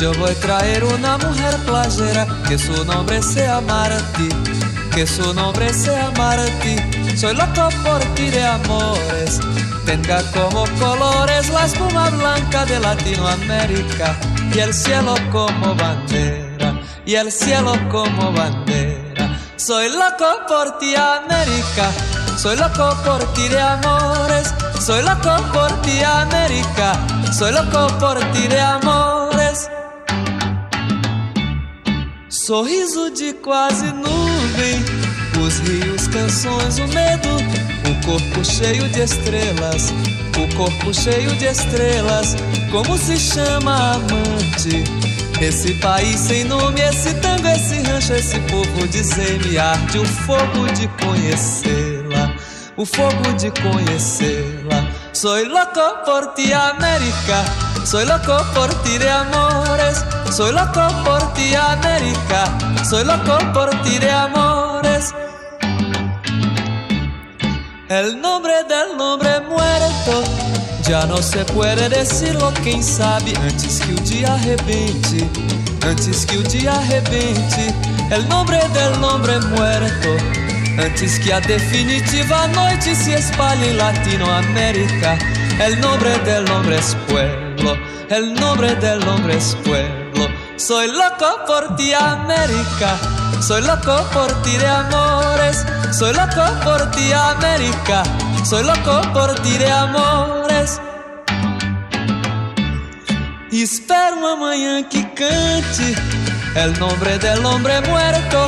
Speaker 34: Yo voy a traer una mujer playera que su nombre sea Marti, que su nombre sea Marti. Soy loco por ti de amores. Tenga como colores la espuma blanca de Latinoamérica y el cielo como bandera, y el cielo como bandera. Soy loco por ti, América. Soy loco por ti de amores. Soy loco por ti, América. Soy loco por ti de amores. Sorriso de quase nuvem, os rios, canções, o medo, o corpo cheio de estrelas, o corpo cheio de estrelas. Como se chama amante? Esse país sem nome, esse tango, esse rancho, esse povo de me arde o fogo de conhecê-la, o fogo de conhecê-la. Soy loco por ti, América. Soy loco por ti de amores. Soy loco por ti, América. Soy loco por ti de amores. El nombre del nombre muerto já não se puede decirlo, quem sabe antes que o dia arrebente, antes que o dia arrebente, el nombre del nombre muerto, antes que a definitiva noite se espalhe em Latinoamérica, el nombre del nombre es pueblo, el nombre del nombre es pueblo. Soy loco por ti, América. Soy loco por ti de amores. Soy loco por ti, América. Soy loco por ti de amores. Espero uma manhã que cante El nombre del hombre muerto.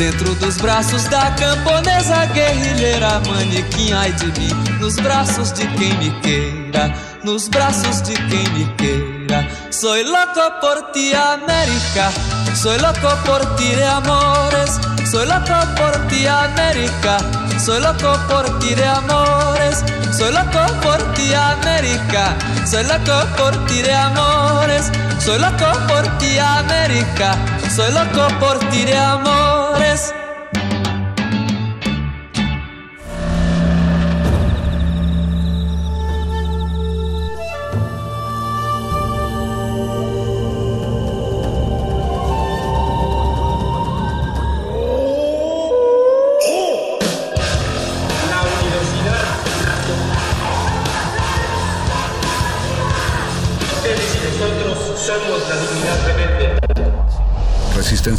Speaker 34: Dentro dos braços da camponesa guerrilheira Manequim, ai de mim. Nos braços de quem me queira Nos braços de quem me queira. Soy loco por ti, América. Soy loco por ti de amores. Soy loco por ti, América. Soy loco por ti de amores. Soy loco por ti, América. Soy loco por ti de amores. Soy loco por ti, América. Soy loco por ti de amores.
Speaker 8: La